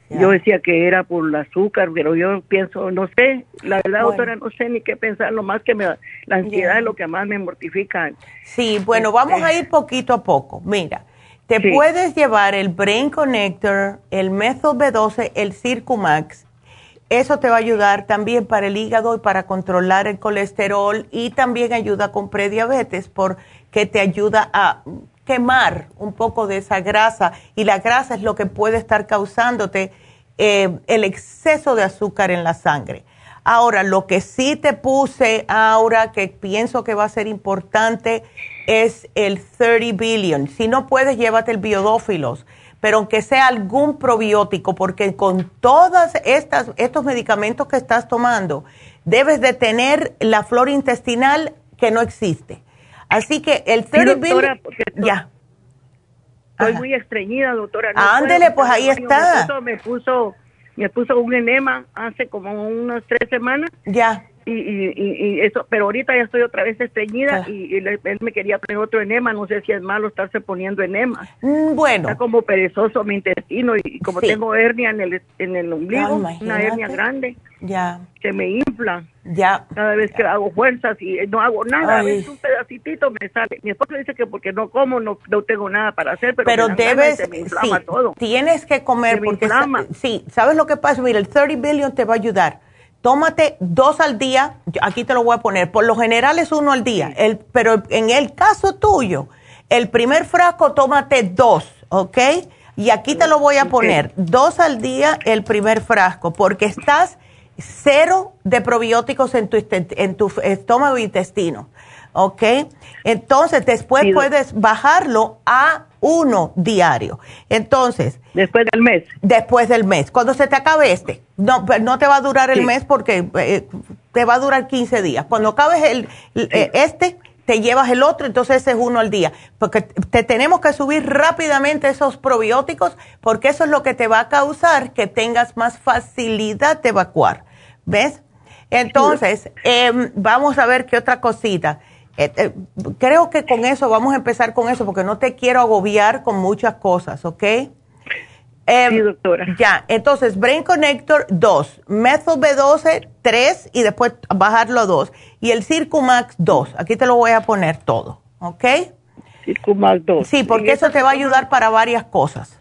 yo decía que era por el azúcar, pero yo pienso, no sé, la verdad, doctora, no sé ni qué pensar, lo más que me, la ansiedad es lo que más me mortifica. Sí, bueno, vamos a ir poquito a poco. Mira, te puedes llevar el Brain Connector, el Methyl B12, el Circumax. Eso te va a ayudar también para el hígado y para controlar el colesterol y también ayuda con prediabetes porque te ayuda a quemar un poco de esa grasa y la grasa es lo que puede estar causándote eh, el exceso de azúcar en la sangre. Ahora, lo que sí te puse ahora, que pienso que va a ser importante, es el 30 billion. Si no puedes, llévate el biodófilos, pero aunque sea algún probiótico, porque con todos estos medicamentos que estás tomando, debes de tener la flora intestinal que no existe. Así que el 30 billion... Ya. Estoy muy estreñida, doctora. Ándele, pues ahí está. Me puso, me puso un enema hace como unas tres semanas. Ya y, y, y, eso, pero ahorita ya estoy otra vez estreñida y, él me quería poner otro enema, no sé si es malo estarse poniendo enema. Mm, bueno. Está como perezoso mi intestino y como tengo hernia en el, en el ombligo, una hernia grande, ya. que me infla. Ya. Cada vez que hago fuerzas y no hago nada, a veces un pedacitito me sale. Mi esposo dice que porque no como no, no tengo nada para hacer, pero, pero debes, me inflama todo. tienes que comer porque, sí, ¿sabes lo que pasa? Mira, el 30 billion te va a ayudar tómate dos al día, aquí te lo voy a poner, por lo general es uno al día, el, pero en el caso tuyo, el primer frasco tómate dos, ¿ok? Y aquí te lo voy a poner, dos al día el primer frasco, porque estás cero de probióticos en tu, en tu estómago e intestino, ¿ok? Entonces después puedes bajarlo a uno diario. Entonces. Después del mes. Después del mes. Cuando se te acabe este. No, no te va a durar el mes porque eh, te va a durar 15 días. Cuando acabes el, eh, este, te llevas el otro, entonces ese es uno al día. Porque te tenemos que subir rápidamente esos probióticos porque eso es lo que te va a causar que tengas más facilidad de evacuar. ¿Ves? Entonces, em, vamos a ver qué otra cosita. Eh, eh, creo que con eso vamos a empezar con eso porque no te quiero agobiar con muchas cosas, ¿ok? Em, sí, doctora. Ya, entonces Brain Connector 2, Methyl B12 3 y después bajarlo a 2 y el Circumax 2. Aquí te lo voy a poner todo, ¿ok? Circumax 2. Sí, porque eso te va a ayudar para varias cosas.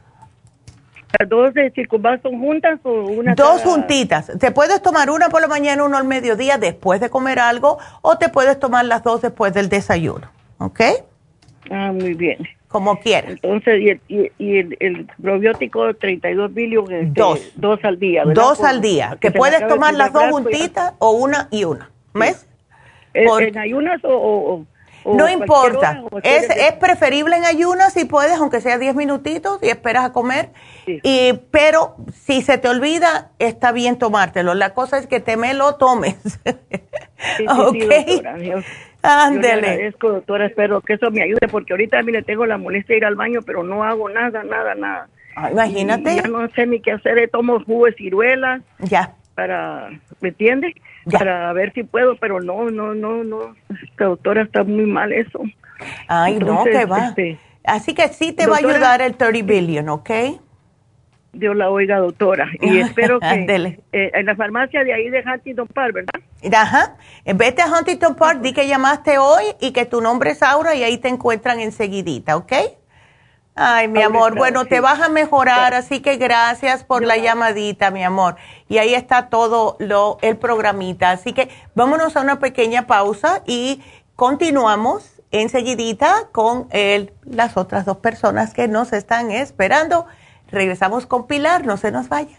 ¿Las dos de Circumax son juntas o una? Dos juntitas. Te puedes tomar una por la mañana, uno al mediodía después de comer algo, o te puedes tomar las dos después del desayuno. ¿Ok? Ah, muy bien. Como quieras. Entonces, y, el, el, probiótico 32 billion, este, dos. Dos al día, ¿verdad? Dos al día. Que puedes tomar las dos juntitas o una y una. ¿Ves? ¿En, ayunas o no importa, es, es, preferible en ayunas si puedes, aunque sea 10 minutitos y esperas a comer, y, pero si se te olvida, está bien tomártelo. La cosa es que te me lo tomes. Sí, doctora. Ándele. agradezco, doctora, espero que eso me ayude, porque ahorita mire, tengo la molestia de ir al baño, pero no hago nada, nada, nada. Ah, imagínate. ya no sé ni qué hacer, tomo jugo de ciruelas. Ya. Para, ¿me entiendes? para ver si puedo, pero no, no, no, no, esta doctora está muy mal eso. Ay, no, que va. Este, Así que sí te va a ayudar el 30 billion, ¿ok? Dios la oiga, doctora. Y espero que eh, en la farmacia de ahí de Huntington Park, ¿verdad? Ajá. Vete a Huntington Park, di que llamaste hoy y que tu nombre es Aura y ahí te encuentran enseguidita, ¿ok? Ay, mi amor, bueno, te vas a mejorar, así que gracias por la llamadita, mi amor. Y ahí está todo lo, el programita. Así que vámonos a una pequeña pausa y continuamos enseguidita con el, las otras dos personas que nos están esperando. Regresamos con Pilar, no se nos vaya.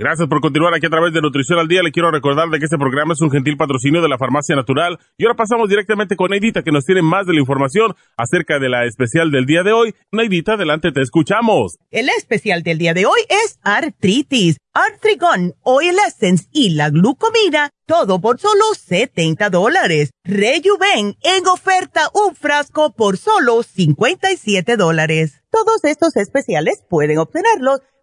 Gracias por continuar aquí a través de Nutrición al Día. Le quiero recordar de que este programa es un gentil patrocinio de la Farmacia Natural. Y ahora pasamos directamente con Neidita, que nos tiene más de la información acerca de la especial del día de hoy. Neidita, adelante, te escuchamos. El especial del día de hoy es artritis, artrigón, oil essence y la glucomina, todo por solo 70 dólares. Rejuven en oferta un frasco por solo 57 dólares. Todos estos especiales pueden obtenerlos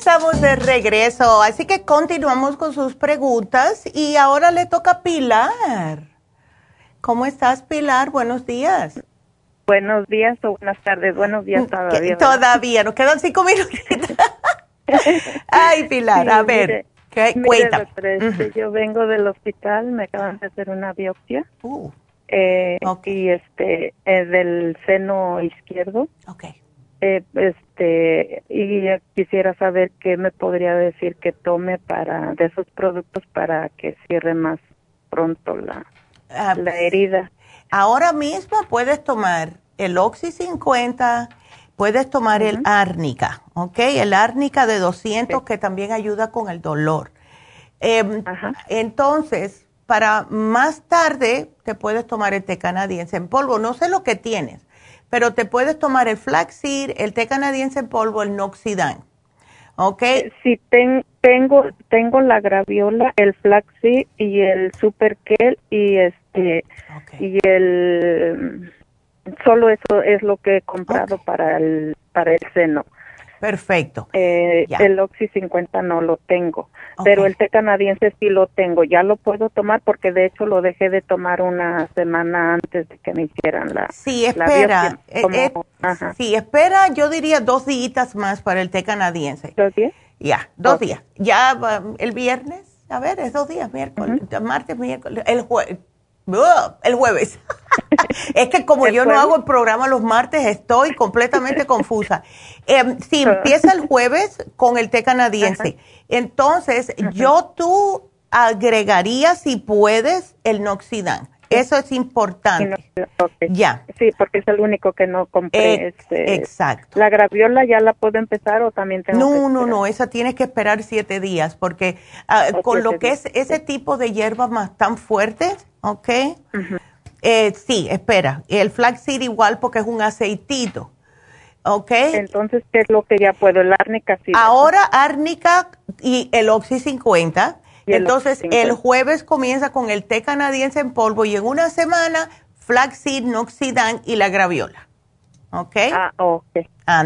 Estamos de regreso, así que continuamos con sus preguntas y ahora le toca a Pilar. ¿Cómo estás, Pilar? Buenos días. Buenos días o buenas tardes. Buenos días todavía. Todavía, nos quedan cinco minutos. Ay, Pilar, a ver, cuenta. Este, yo vengo del hospital, me acaban de hacer una biopsia. Uh. Eh, y este, eh, del seno izquierdo. Okay. Eh, este y quisiera saber qué me podría decir que tome para de esos productos para que cierre más pronto la, ah, la herida. Ahora mismo puedes tomar el Oxy 50, puedes tomar el Árnica, ¿ok? El Árnica de 200 que también ayuda con el dolor. Em, entonces, para más tarde te puedes tomar el té canadiense en polvo. No sé lo que tienes pero te puedes tomar el flaxseed, el té canadiense en polvo, el noxidan. ¿Ok? Eh, sí, tengo, tengo la graviola, el flaxseed y el super y este, y el, solo eso es lo que he comprado para el, para el seno. Perfecto. Eh, el Oxy 50 no lo tengo, pero el té canadiense sí lo tengo. Ya lo puedo tomar porque de hecho lo dejé de tomar una semana antes de que me hicieran la. Sí, espera. Eh, eh, sí, espera, yo diría dos días más para el té canadiense. ¿Dos días? Ya, dos días. Ya el viernes, a ver, es dos días, miércoles, martes, miércoles, el jueves el jueves. es que como yo no hago el programa los martes, estoy completamente confusa. Eh, si empieza el jueves con el té canadiense, entonces yo tú agregaría, si puedes, el noxidán. Eso es importante. Ya. Sí, porque es el único que no compré. Este, exacto. ¿La graviola ya la puedo empezar o también tengo No, no, no, esa tienes que esperar siete días porque ah, con lo que es ese tipo de hierbas más tan fuertes, ¿ok? Eh, sí, espera. El flaxseed igual porque es un aceitito. ¿Ok? Entonces, ¿qué es lo que ya puedo? El árnica sí. Ahora árnica y el Oxy 50 entonces, el jueves comienza con el té canadiense en polvo y en una semana, flaxseed, noxidan y la graviola. ¿Ok? Ah, ok.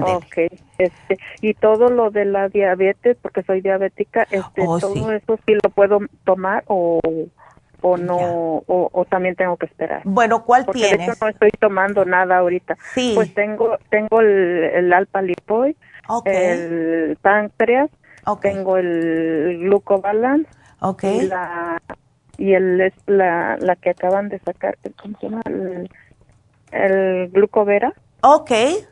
Ok. Este, y todo lo de la diabetes, porque soy diabética, este, oh, todo eso sí lo puedo tomar o, o no, o, también tengo que esperar. Bueno, ¿cuál porque tienes? De hecho no estoy tomando nada ahorita. Sí. Pues tengo, tengo el, el alfa lipoid, el páncreas, tengo el glucobalance Okay. Y la y el la, la que acaban de sacar, ¿cómo se llama? El, glucovera. Okay.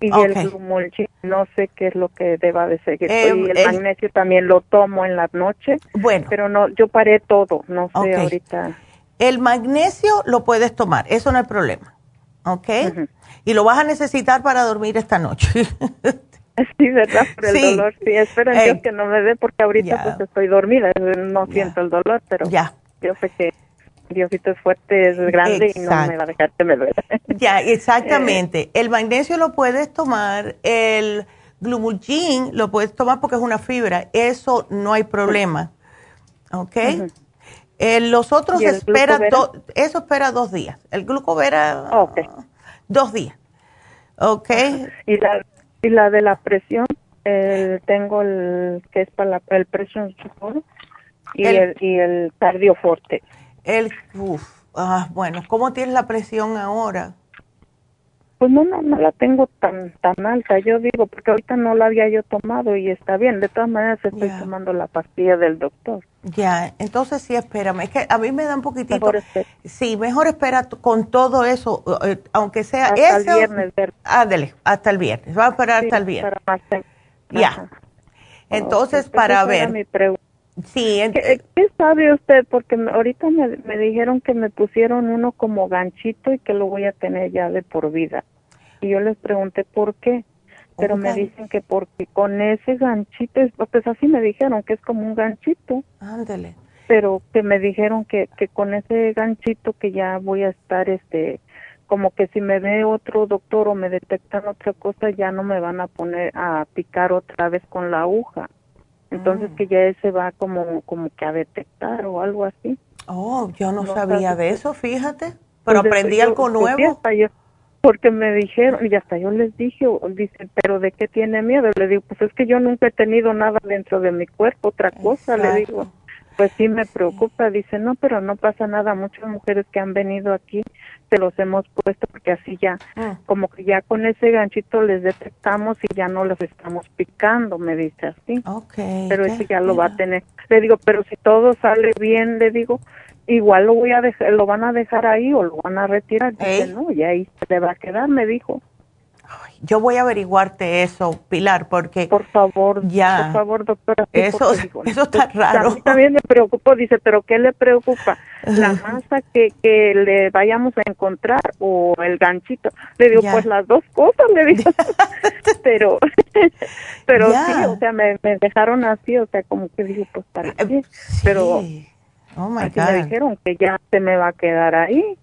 Y el glumulgin, no sé qué es lo que deba de seguir. y em, el, magnesio también lo tomo en la noche. Bueno. Pero no, yo paré todo, no sé ahorita. El magnesio lo puedes tomar, eso no hay problema. ¿Ok? Y lo vas a necesitar para dormir esta noche. Sí, ¿verdad? Por el dolor. Sí, espero en Dios que no me dé porque ahorita pues estoy dormida, no siento el dolor, pero ya. yo sé que Diosito es fuerte, es grande y no me va a dejar que me duele. Ya, exactamente. el magnesio lo puedes tomar, el glumulgin lo puedes tomar porque es una fibra, eso no hay problema. ¿Ok? los otros espera eso espera dos días. El glucovera, dos días. ¿Ok? ¿Y la, y la de la presión, tengo el que es para la, el presión y el, y el cardioforte. El, uf, ah, bueno, ¿cómo tienes la presión ahora? Pues no, no, no la tengo tan tan alta, yo digo, porque ahorita no la había yo tomado y está bien. De todas maneras estoy tomando la pastilla del doctor. Ya, entonces sí, espérame. Es que a mí me da un poquitito. Mejor sí, mejor espera con todo eso, eh, aunque sea hasta el viernes. Ándale, hasta el viernes. Va a esperar hasta el viernes. ya. Entonces, para ver. Mi Sí, ¿Qué, sabe usted? Porque ahorita me, me, dijeron que me pusieron uno como ganchito y que lo voy a tener ya de por vida. Y yo les pregunté por qué, pero me dicen que porque con ese ganchito, pues así me dijeron que es como un ganchito. Ándale. Pero que me dijeron que, que con ese ganchito que ya voy a estar, este, como que si me ve otro doctor o me detectan otra cosa, ya no me van a poner a picar otra vez con la aguja entonces ah. que ya ese va como como que a detectar o algo así. Oh, yo no, sabía de eso, fíjate, pero pues aprendí algo nuevo. Porque me dijeron, y hasta yo les dije, dicen, pero ¿de qué tiene miedo? Le digo, pues es que yo nunca he tenido nada dentro de mi cuerpo, otra cosa, le digo. Pues sí me preocupa, dice, no, pero no pasa nada, muchas mujeres que han venido aquí se los hemos puesto porque así ya, ah. como que ya con ese ganchito les detectamos y ya no los estamos picando, me dice así. Okay. Pero ese ya lo va a tener. Le digo, pero si todo sale bien, le digo, igual lo voy a dejar, lo van a dejar ahí o lo van a retirar. Dice, no, y ahí se le va a quedar, me dijo yo voy a averiguarte eso, Pilar, porque... Por favor, ya, por favor, doctora. Eso, eso está raro. A mí también me preocupó, dice, pero ¿qué le preocupa? ¿La masa que, que le vayamos a encontrar o el ganchito? Le digo, pues las dos cosas, le digo. pero, pero sí, o sea, me, me, dejaron así, o sea, como que digo, pues para qué. Eh, pero... Oh my God. me dijeron que ya se me va a quedar ahí.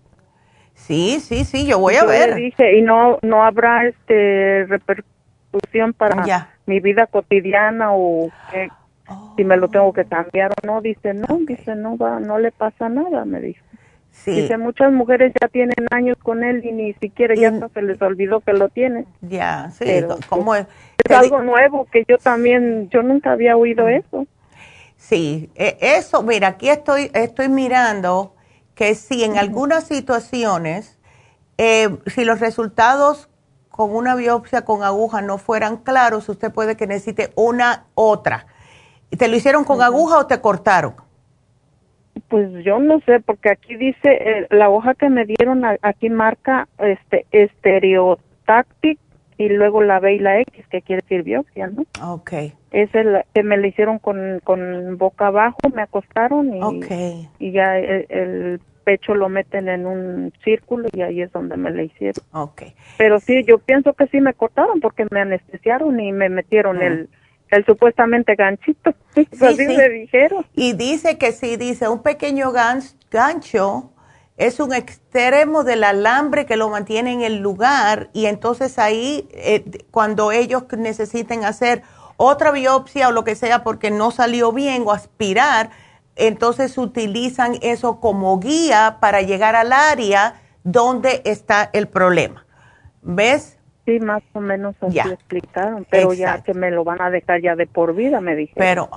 Sí, sí, sí, yo voy a ver. dije, y no no habrá este repercusión para mi vida cotidiana o si me lo tengo que cambiar o no. Dice, no, dice, no va, no le pasa nada, me dijo. Sí. Dice, muchas mujeres ya tienen años con él y ni siquiera ya no se les olvidó que lo tienen. Ya, sí, Pero, ¿cómo es? Es algo nuevo que yo también, yo nunca había oído eso. Sí, e, eso, mira, aquí estoy, estoy mirando que si en algunas situaciones, eh, si los resultados con una biopsia con aguja no fueran claros, usted puede que necesite una otra. ¿Te lo hicieron con aguja o te cortaron? Pues yo no sé, porque aquí dice, eh, la hoja que me dieron, aquí marca este estereotáctic y luego la B y la X, que quiere decir biopsia, ¿no? Ok. Es el que me lo hicieron con, con boca abajo, me acostaron y, y ya el, pecho lo meten en un círculo y ahí es donde me le hicieron. Okay. Pero sí, yo pienso que sí me cortaron porque me anestesiaron y me metieron el, el supuestamente ganchito. Sí, Así me dijeron. Y dice que sí, dice un pequeño gancho es un extremo del alambre que lo mantiene en el lugar y entonces ahí eh, cuando ellos necesiten hacer otra biopsia o lo que sea porque no salió bien o aspirar, entonces utilizan eso como guía para llegar al área donde está el problema. ¿Ves? Sí, más o menos así explicaron, pero ya que me lo van a dejar ya de por vida, me dijeron. Pero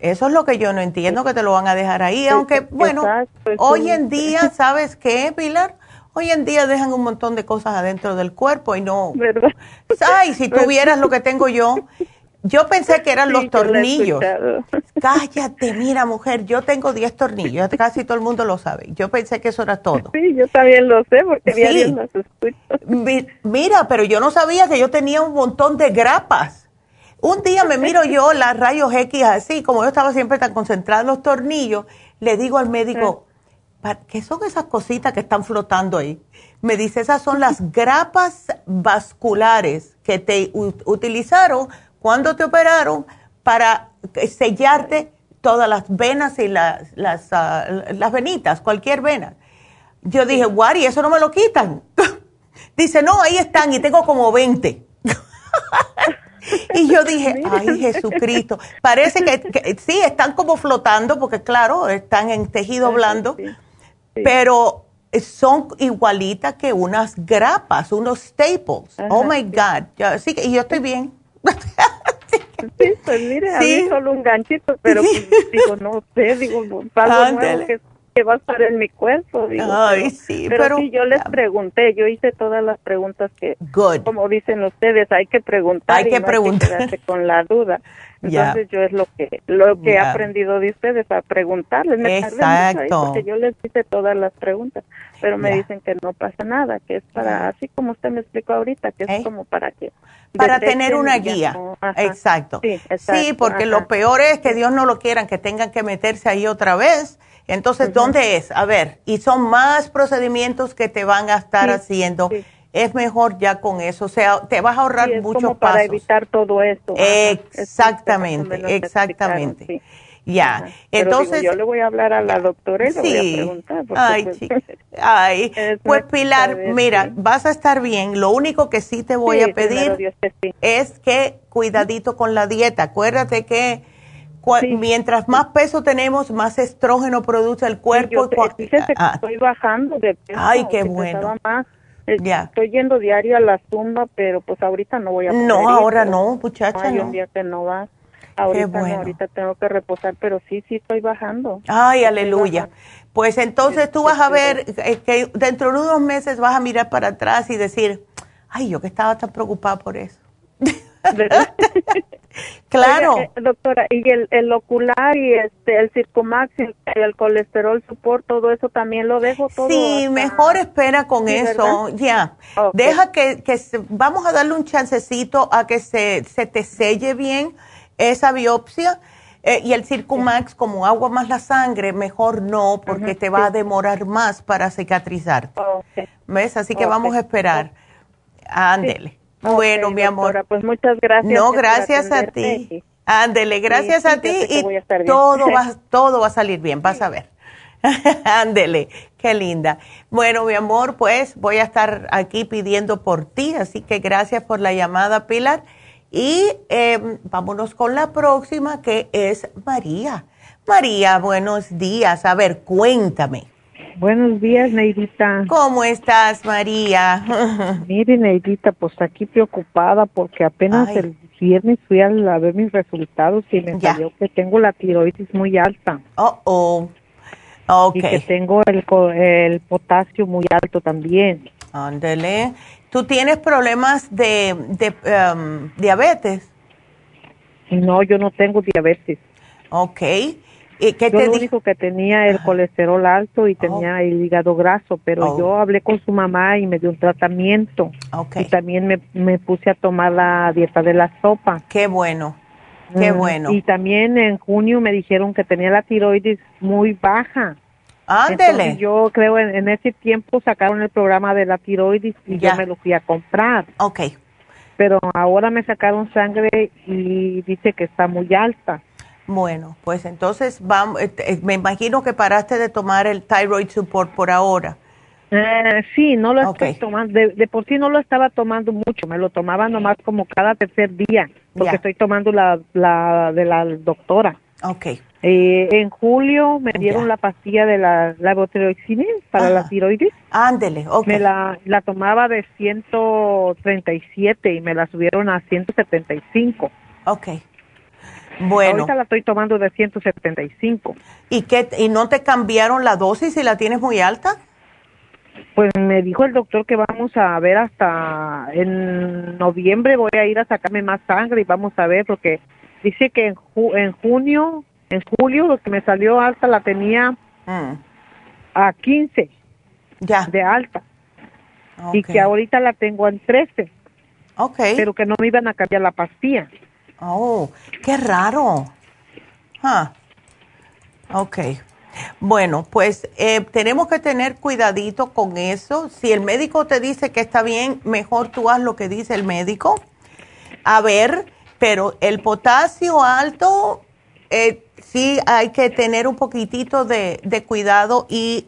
eso es lo que yo no entiendo, que te lo van a dejar ahí, aunque bueno, hoy en día, ¿sabes qué, Pilar? Hoy en día dejan un montón de cosas adentro del cuerpo y no... ¿Verdad? Ay, si tuvieras lo que tengo yo, yo pensé que eran los tornillos. Cállate, mira, mujer, yo tengo 10 tornillos, casi todo el mundo lo sabe. Yo pensé que eso era todo. Sí, yo también lo sé porque sí. los escucho. Mira, pero yo no sabía que yo tenía un montón de grapas. Un día me miro yo las rayos X así, como yo estaba siempre tan concentrada en los tornillos, le digo al médico, ¿qué son esas cositas que están flotando ahí? Me dice, esas son las grapas vasculares que te utilizaron cuando te operaron para sellarte todas las venas y las, las, ah, las venitas, cualquier vena. Yo dije, Wari, eso no me lo quitan. Dice, no, ahí están y tengo como 20. y yo dije, ay Jesucristo, parece que, sí, están como flotando porque claro, están en tejido blando, pero son igualitas que unas grapas, unos staples. oh my God, sí, y yo estoy bien. Sí, pues mire, a mí solo un ganchito, pero pues, digo, no sé, digo, algo nuevo que que va a estar en mi cuerpo. Ay, pero, sí, pero, sí, yo les pregunté, yo hice todas las preguntas que, como dicen ustedes, hay que preguntar. Hay que preguntar. con la duda. Entonces yo es lo que lo que he aprendido de ustedes a preguntarles. Me Exacto. porque yo les hice todas las preguntas, pero me dicen que no pasa nada, que es para, así como usted me explicó ahorita, que es ¿Eh? como para que... Para tener una guía. Exacto. Sí, porque lo peor es que Dios no lo quieran, que tengan que meterse ahí otra vez. Entonces, ¿dónde es? A ver, y son más procedimientos que te van a estar haciendo es mejor ya con eso. O sea, te vas a ahorrar sí, es muchos como para evitar todo esto. Exactamente, exactamente. Ya, entonces yo le voy a hablar a la doctora y le voy a preguntar. Ay, pues, Ay, pues Pilar, mira, vas a estar bien. Lo único que sí te voy a pedir es que cuidadito con la dieta. Acuérdate que mientras más peso tenemos, más estrógeno produce el cuerpo. Yo ah. estoy bajando de peso. Ay, qué bueno. Más Estoy yendo diario a la zumba, pero pues ahorita no voy a poder No, ahora no, muchacha. Hay un día que no va. Ahorita no, ahorita tengo que reposar, pero sí, sí estoy bajando. Ay, aleluya. Pues entonces tú vas a ver eh, que dentro de unos meses vas a mirar para atrás y decir, ay, yo que estaba tan preocupada por eso. claro. Eh, doctora, y el, el, ocular y este, el circumax y el, colesterol support, todo eso también lo dejo todo. Sí, mejor espera con eso, ya. Deja que, que vamos a darle un chancecito a que se, se te selle bien esa biopsia. Eh, y el Circumax, como agua más la sangre, mejor no, porque te va a demorar más para cicatrizar. ¿Ves? Así que vamos a esperar. Ándele. Bueno, mi amor. pues muchas gracias. No, gracias a ti. Ándele, gracias a ti y todo va, todo va a salir bien, vas a ver. Ándele, qué linda. Bueno, mi amor, pues voy a estar aquí pidiendo por ti, así que gracias por la llamada, Pilar. Y em, vámonos con la próxima, que es María. María, buenos días. A ver, cuéntame. Buenos días, Neidita. ¿Cómo estás, María? Mire, Neidita, pues aquí preocupada porque apenas el viernes fui a, ver mis resultados y me salió que tengo la tiroides muy alta. Oh, oh. Y que tengo el, el potasio muy alto también. Ándele. ¿Tú tienes problemas de, de um, diabetes? No, yo no tengo diabetes. Ok. ¿Y qué yo lo único que tenía el colesterol alto y tenía oh. el hígado graso, pero oh. yo hablé con su mamá y me dio un tratamiento. Y también me, me, puse a tomar la dieta de la sopa. Qué bueno, qué mm, bueno. Y también en junio me dijeron que tenía la tiroides muy baja. Ándele. yo creo en, en, ese tiempo sacaron el programa de la tiroides y yo me lo fui a comprar. Ok. Pero ahora me sacaron sangre y dice que está muy alta. Bueno, pues entonces vamos, eh, eh, me imagino que paraste de tomar el thyroid support por ahora. Eh, sí, no lo estoy tomando, de, por sí no lo estaba tomando mucho, me lo tomaba nomás como cada tercer día, porque estoy tomando la, la de la doctora. Ok. Eh, en julio me dieron la pastilla de la levotiroxina para la tiroides. Ándele, ok. Me la, la tomaba de 137 y me la subieron a 175. Ok. Bueno. Ahorita la estoy tomando de 175. ¿Y, qué, ¿Y no te cambiaron la dosis si la tienes muy alta? Pues me dijo el doctor que vamos a ver hasta en noviembre voy a ir a sacarme más sangre y vamos a ver porque dice que en, en junio, en julio lo que me salió alta la tenía mm. a 15 ya. de alta y que ahorita la tengo en 13. Okay. Pero que no me iban a cambiar la pastilla. Oh, qué raro. Ah, ok. Bueno, pues eh, tenemos que tener cuidadito con eso. Si el médico te dice que está bien, mejor tú haz lo que dice el médico. A ver, pero el potasio alto, eh, sí hay que tener un poquitito de, cuidado y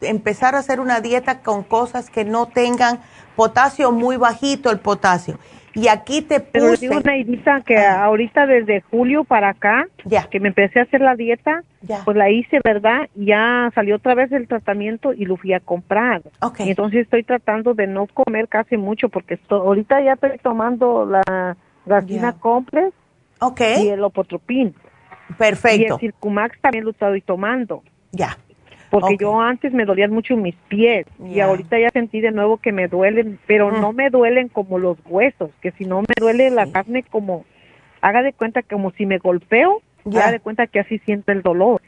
empezar a hacer una dieta con cosas que no tengan potasio muy bajito el potasio. Y aquí te puse... Pero digo, Naidita, que ahorita desde julio para acá, ya. que me empecé a hacer la dieta, pues la hice, ¿verdad? Ya salió otra vez el tratamiento y lo fui a comprar. Okay. Y entonces estoy tratando de no comer casi mucho porque ahorita ya estoy tomando la gasina complex y el opotropín. Perfecto. Y el Circumax también lo estoy tomando. Ya. Porque yo antes me dolían mucho mis pies y ahorita ya sentí de nuevo que me duelen, pero no me duelen como los huesos, que si no me duele la carne como, haga de cuenta como si me golpeo, haga de cuenta que así siento el dolor.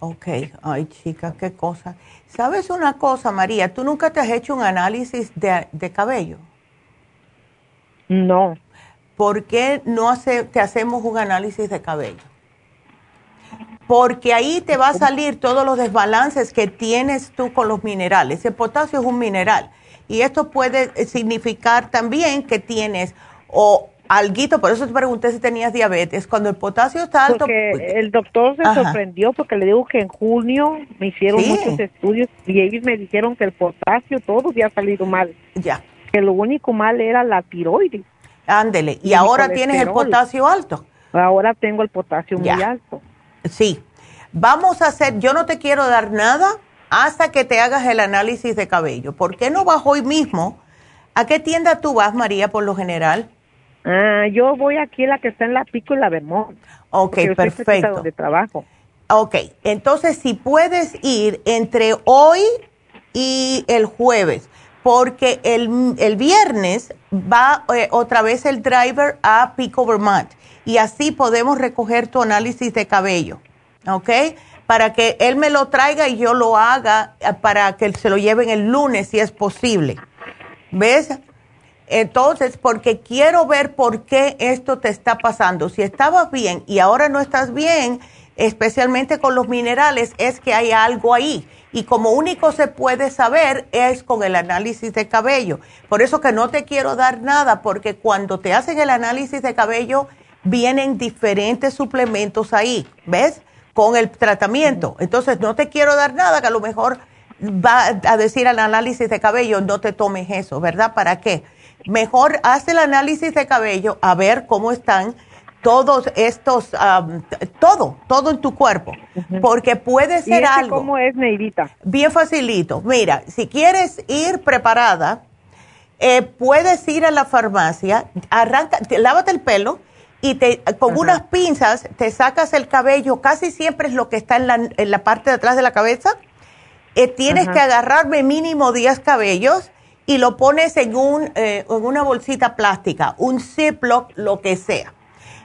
Ok, ay chica, qué cosa. ¿Sabes una cosa, María? ¿Tú nunca te has hecho un análisis de, de cabello? No. ¿Por qué no hace, te hacemos un análisis de cabello? Porque ahí te va a salir todos los desbalances que tienes tú con los minerales. El potasio es un mineral y esto puede significar también que tienes o alguito, por eso te pregunté si tenías diabetes. Cuando el potasio está alto. Porque el doctor se sorprendió porque le digo que en junio me hicieron muchos estudios y ellos me dijeron que el potasio todo había salido mal. Ya. Que lo único mal era la tiroides. Ándele. ¿Y, ahora tienes el potasio alto? Ahora tengo el potasio muy alto. Sí. Vamos a hacer, yo no te quiero dar nada hasta que te hagas el análisis de cabello. ¿Por qué no vas hoy mismo? ¿A qué tienda tú vas, María, por lo general? Ah, yo voy aquí a la que está en la Pico y la Vermont. Ok, perfecto. de trabajo. Ok, entonces si puedes ir entre hoy y el jueves, porque el, el viernes va eh, otra vez el driver a Pico Vermont y así podemos recoger tu análisis de cabello, ¿ok? Para que él me lo traiga y yo lo haga eh, para que se lo lleven el lunes si es posible. ¿Ves? Entonces, porque quiero ver por qué esto te está pasando. Si estabas bien y ahora no estás bien, especialmente con los minerales, es que hay algo ahí. Y como único se puede saber es con el análisis de cabello. Por eso que no te quiero dar nada, porque cuando te hacen el análisis de cabello, vienen diferentes suplementos ahí, ¿ves? Con el tratamiento. Entonces, no te quiero dar nada, que a lo mejor va a decir al análisis de cabello, no te tomes eso, ¿verdad? ¿Para qué? mejor haz el análisis de cabello a ver cómo están todos estos, todo, todo en tu cuerpo, porque puede ser ¿Y algo. ¿Cómo es, Neidita? Bien facilito. Mira, si quieres ir preparada, eh, puedes ir a la farmacia, arranca, lávate el pelo y te, con unas pinzas te sacas el cabello, casi siempre es lo que está en la, en la parte de atrás de la cabeza. Eh, tienes que agarrarme mínimo 10 cabellos y lo pones en, un, eh, en una bolsita plástica, un Ziploc, lo que sea.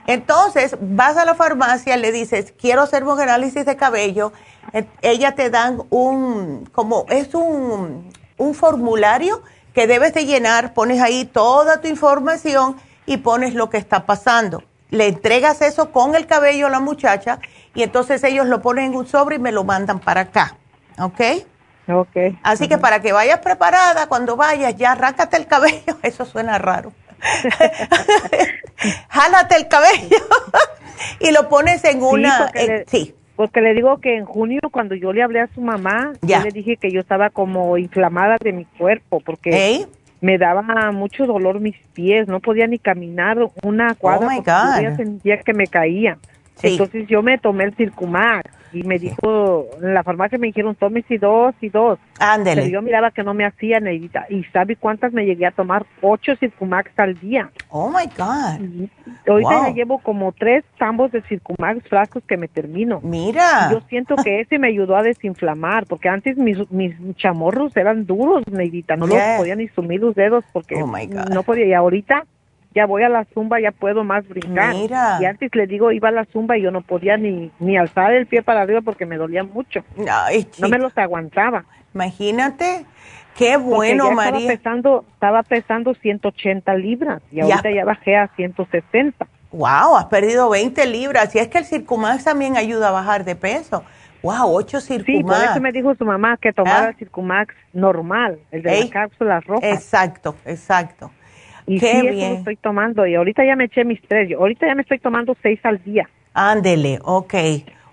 Entonces, vas a la farmacia, le dices, quiero hacer un análisis de cabello, eh, ella te dan un, como, es un, un formulario que debes de llenar, pones ahí toda tu información y pones lo que está pasando. Le entregas eso con el cabello a la muchacha y entonces ellos lo ponen en un sobre y me lo mandan para acá. ¿Ok? Okay. Así que para que vayas preparada, cuando vayas, ya arráncate el cabello. Eso suena raro. Jálate el cabello y lo pones en una... Sí, porque, le, digo que en junio, cuando yo le hablé a su mamá, yo le dije que yo estaba como inflamada de mi cuerpo, porque... me daba mucho dolor mis pies, no podía ni caminar una cuadra oh porque sentía que me caía. Entonces yo me tomé el Circumax y me dijo, en la farmacia me dijeron, tómese dos y dos. Ándele. Pero yo miraba que no me hacía, Neidita. ¿Y sabe cuántas me llegué a tomar? Ocho Circumax al día. Oh, my God. ahorita ya llevo como tres tambos de Circumax frascos que me termino. Mira. yo siento que ese me ayudó a desinflamar, porque antes mis, mis chamorros eran duros, Neidita. No los podía ni sumir los dedos porque oh, no podía. Y ahorita ya voy a la zumba, ya puedo más brincar. Mira. Y antes le digo, iba a la zumba y yo no podía ni, ni alzar el pie para arriba porque me dolía mucho. no me los aguantaba. Imagínate, qué bueno, María. Estaba pesando, estaba pesando 180 libras y ahorita ya, bajé a 160. Wow, has perdido 20 libras. Y es que el Circumax también ayuda a bajar de peso. Wow, 8 Circumax. Sí, por eso me dijo su mamá que tomara ¿Ah? el Circumax normal, el de las cápsulas rojas. Exacto, exacto. Y sí, Eso estoy tomando. Y ahorita ya me eché mis tres. ahorita ya me estoy tomando seis al día. Ándele, ok.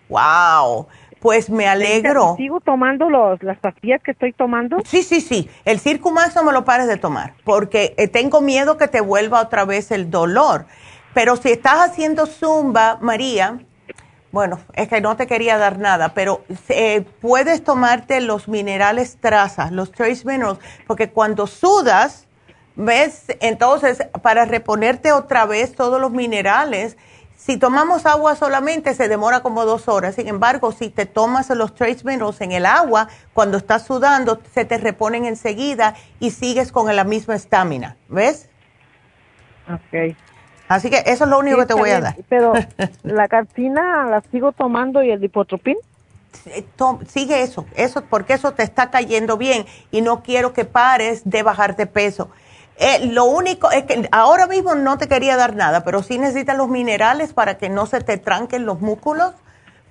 Wow. Pues me alegro. ¿Sigo tomando los, las pastillas que estoy tomando? Sí, sí, sí. El Circumax no me lo pares de tomar porque eh, tengo miedo que te vuelva otra vez el dolor. Pero si estás haciendo zumba, María, bueno, es que no te quería dar nada, pero eh, puedes tomarte los minerales traza, los trace minerals, porque cuando sudas, ¿Ves? Entonces, para reponerte otra vez todos los minerales, Si tomamos agua solamente se demora como dos horas. Sin embargo, si te tomas los trace minerals en el agua, cuando estás sudando, se te reponen enseguida y sigues con la misma estamina. ¿Ves? Ok. Así que eso es lo único que te voy a dar. Pero la carcina la sigo tomando y el lipotropín. Sigue eso, eso porque eso te está cayendo bien y no quiero que pares de bajar de peso. Eh, lo único es que ahora mismo no te quería dar nada, pero sí necesitas los minerales para que no se te tranquen los músculos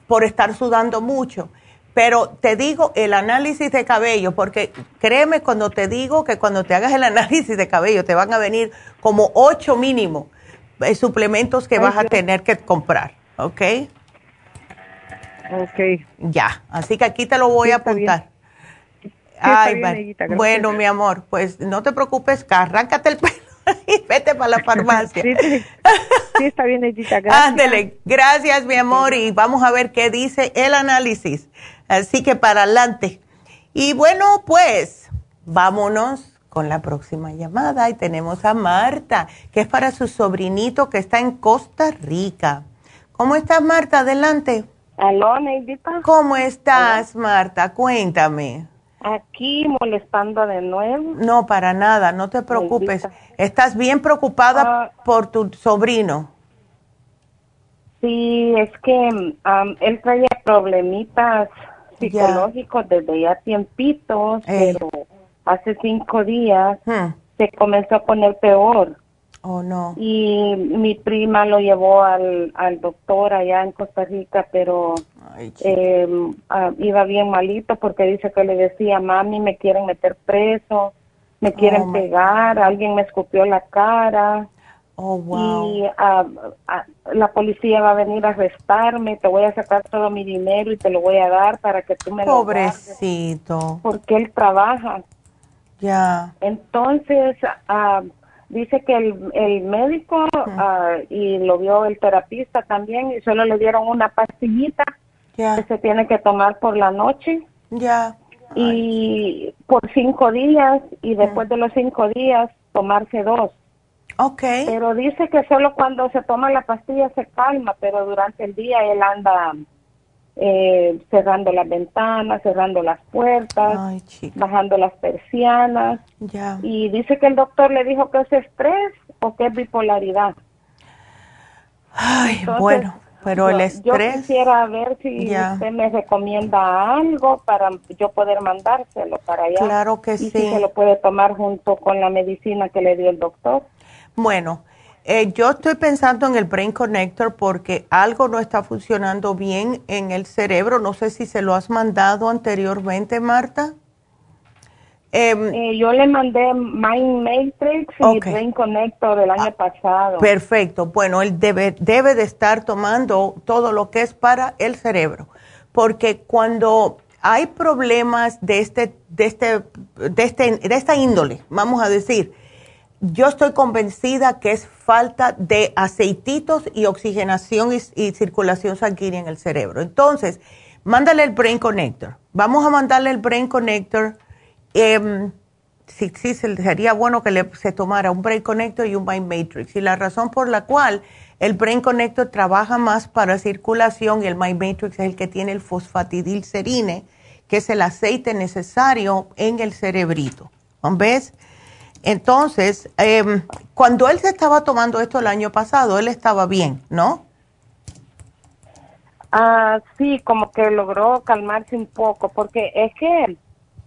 por estar sudando mucho. Pero te digo el análisis de cabello, porque créeme cuando te digo que cuando te hagas el análisis de cabello te van a venir como ocho mínimo eh, suplementos que vas a tener que comprar, ¿ok? Ok. Ya, así que aquí te lo voy a apuntar. Ay, bueno, mi amor, pues no te preocupes, arráncate el pelo y vete para la farmacia. Sí, está bien, Neidita, gracias. Ándele, gracias, mi amor, y vamos a ver qué dice el análisis. Así que para adelante. Y bueno, pues vámonos con la próxima llamada y tenemos a Marta, que es para su sobrinito que está en Costa Rica. ¿Cómo estás, Marta? Adelante. Aló, Neidita. ¿Cómo estás, Marta? Cuéntame. Aquí molestando de nuevo. No, para nada, no te preocupes. ¿Estás bien preocupada ah. por tu sobrino? Sí, es que él traía problemitas psicológicos desde ya tiempitos, pero hace cinco días hmm. se comenzó a poner peor. Oh, no. Y mi prima lo llevó al, al doctor allá en Costa Rica, pero eh, iba bien malito porque dice que le decía, mami, me quieren meter preso, me quieren oh, pegar, alguien me escupió la cara. Oh, wow. Y la policía va a venir a arrestarme, te voy a sacar todo mi dinero y te lo voy a dar para que tú me Pobrecito. lo Porque él trabaja. Ya. Entonces, dice que el, el médico ah, y lo vio el terapista también y solo le dieron una pastillita que se tiene que tomar por la noche. Ya. Y por cinco días y después de los cinco días tomarse dos. Ok. Pero dice que solo cuando se toma la pastilla se calma, pero durante el día él anda eh, cerrando las ventanas, cerrando las puertas, bajando las persianas. Y dice que el doctor le dijo que es estrés o que es bipolaridad. Ay, bueno, pero el estrés. Yo quisiera ver si usted me recomienda algo para yo poder mandárselo para allá. Claro que y sí. Si se lo puede tomar junto con la medicina que le dio el doctor. Bueno, eh, yo estoy pensando en el Brain Connector porque algo no está funcionando bien en el cerebro. No sé si se lo has mandado anteriormente, Marta. Em, eh, yo le mandé Mind Matrix y Brain Connector el año ah, pasado. Perfecto. Bueno, él debe, debe de estar tomando todo lo que es para el cerebro. Porque cuando hay problemas de, este, de, este, de, este, de esta índole, vamos a decir, yo estoy convencida que es falta de aceititos y oxigenación y, circulación sanguínea en el cerebro. Entonces, mándale el Brain Connector. Vamos a mandarle el Brain Connector. Eh, sí, sí, sería bueno que le, se tomara un Brain Connector y un Mind Matrix. Y la razón por la cual el Brain Connector trabaja más para circulación y el Mind Matrix es el que tiene el fosfatidilcerine, que es el aceite necesario en el cerebrito. ¿Ves? Entonces, em, cuando él se estaba tomando esto el año pasado, él estaba bien, ¿no? Ah, sí, como que logró calmarse un poco, porque es que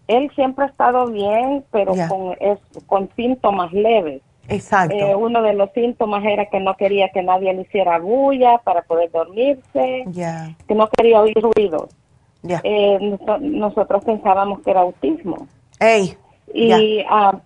él siempre ha estado bien, pero con, es, con síntomas leves. Exacto. Eh, uno de los síntomas era que no quería que nadie le hiciera bulla para poder dormirse, que no quería oír ruidos. Eh, nosotros pensábamos que era autismo. Ey, y ah,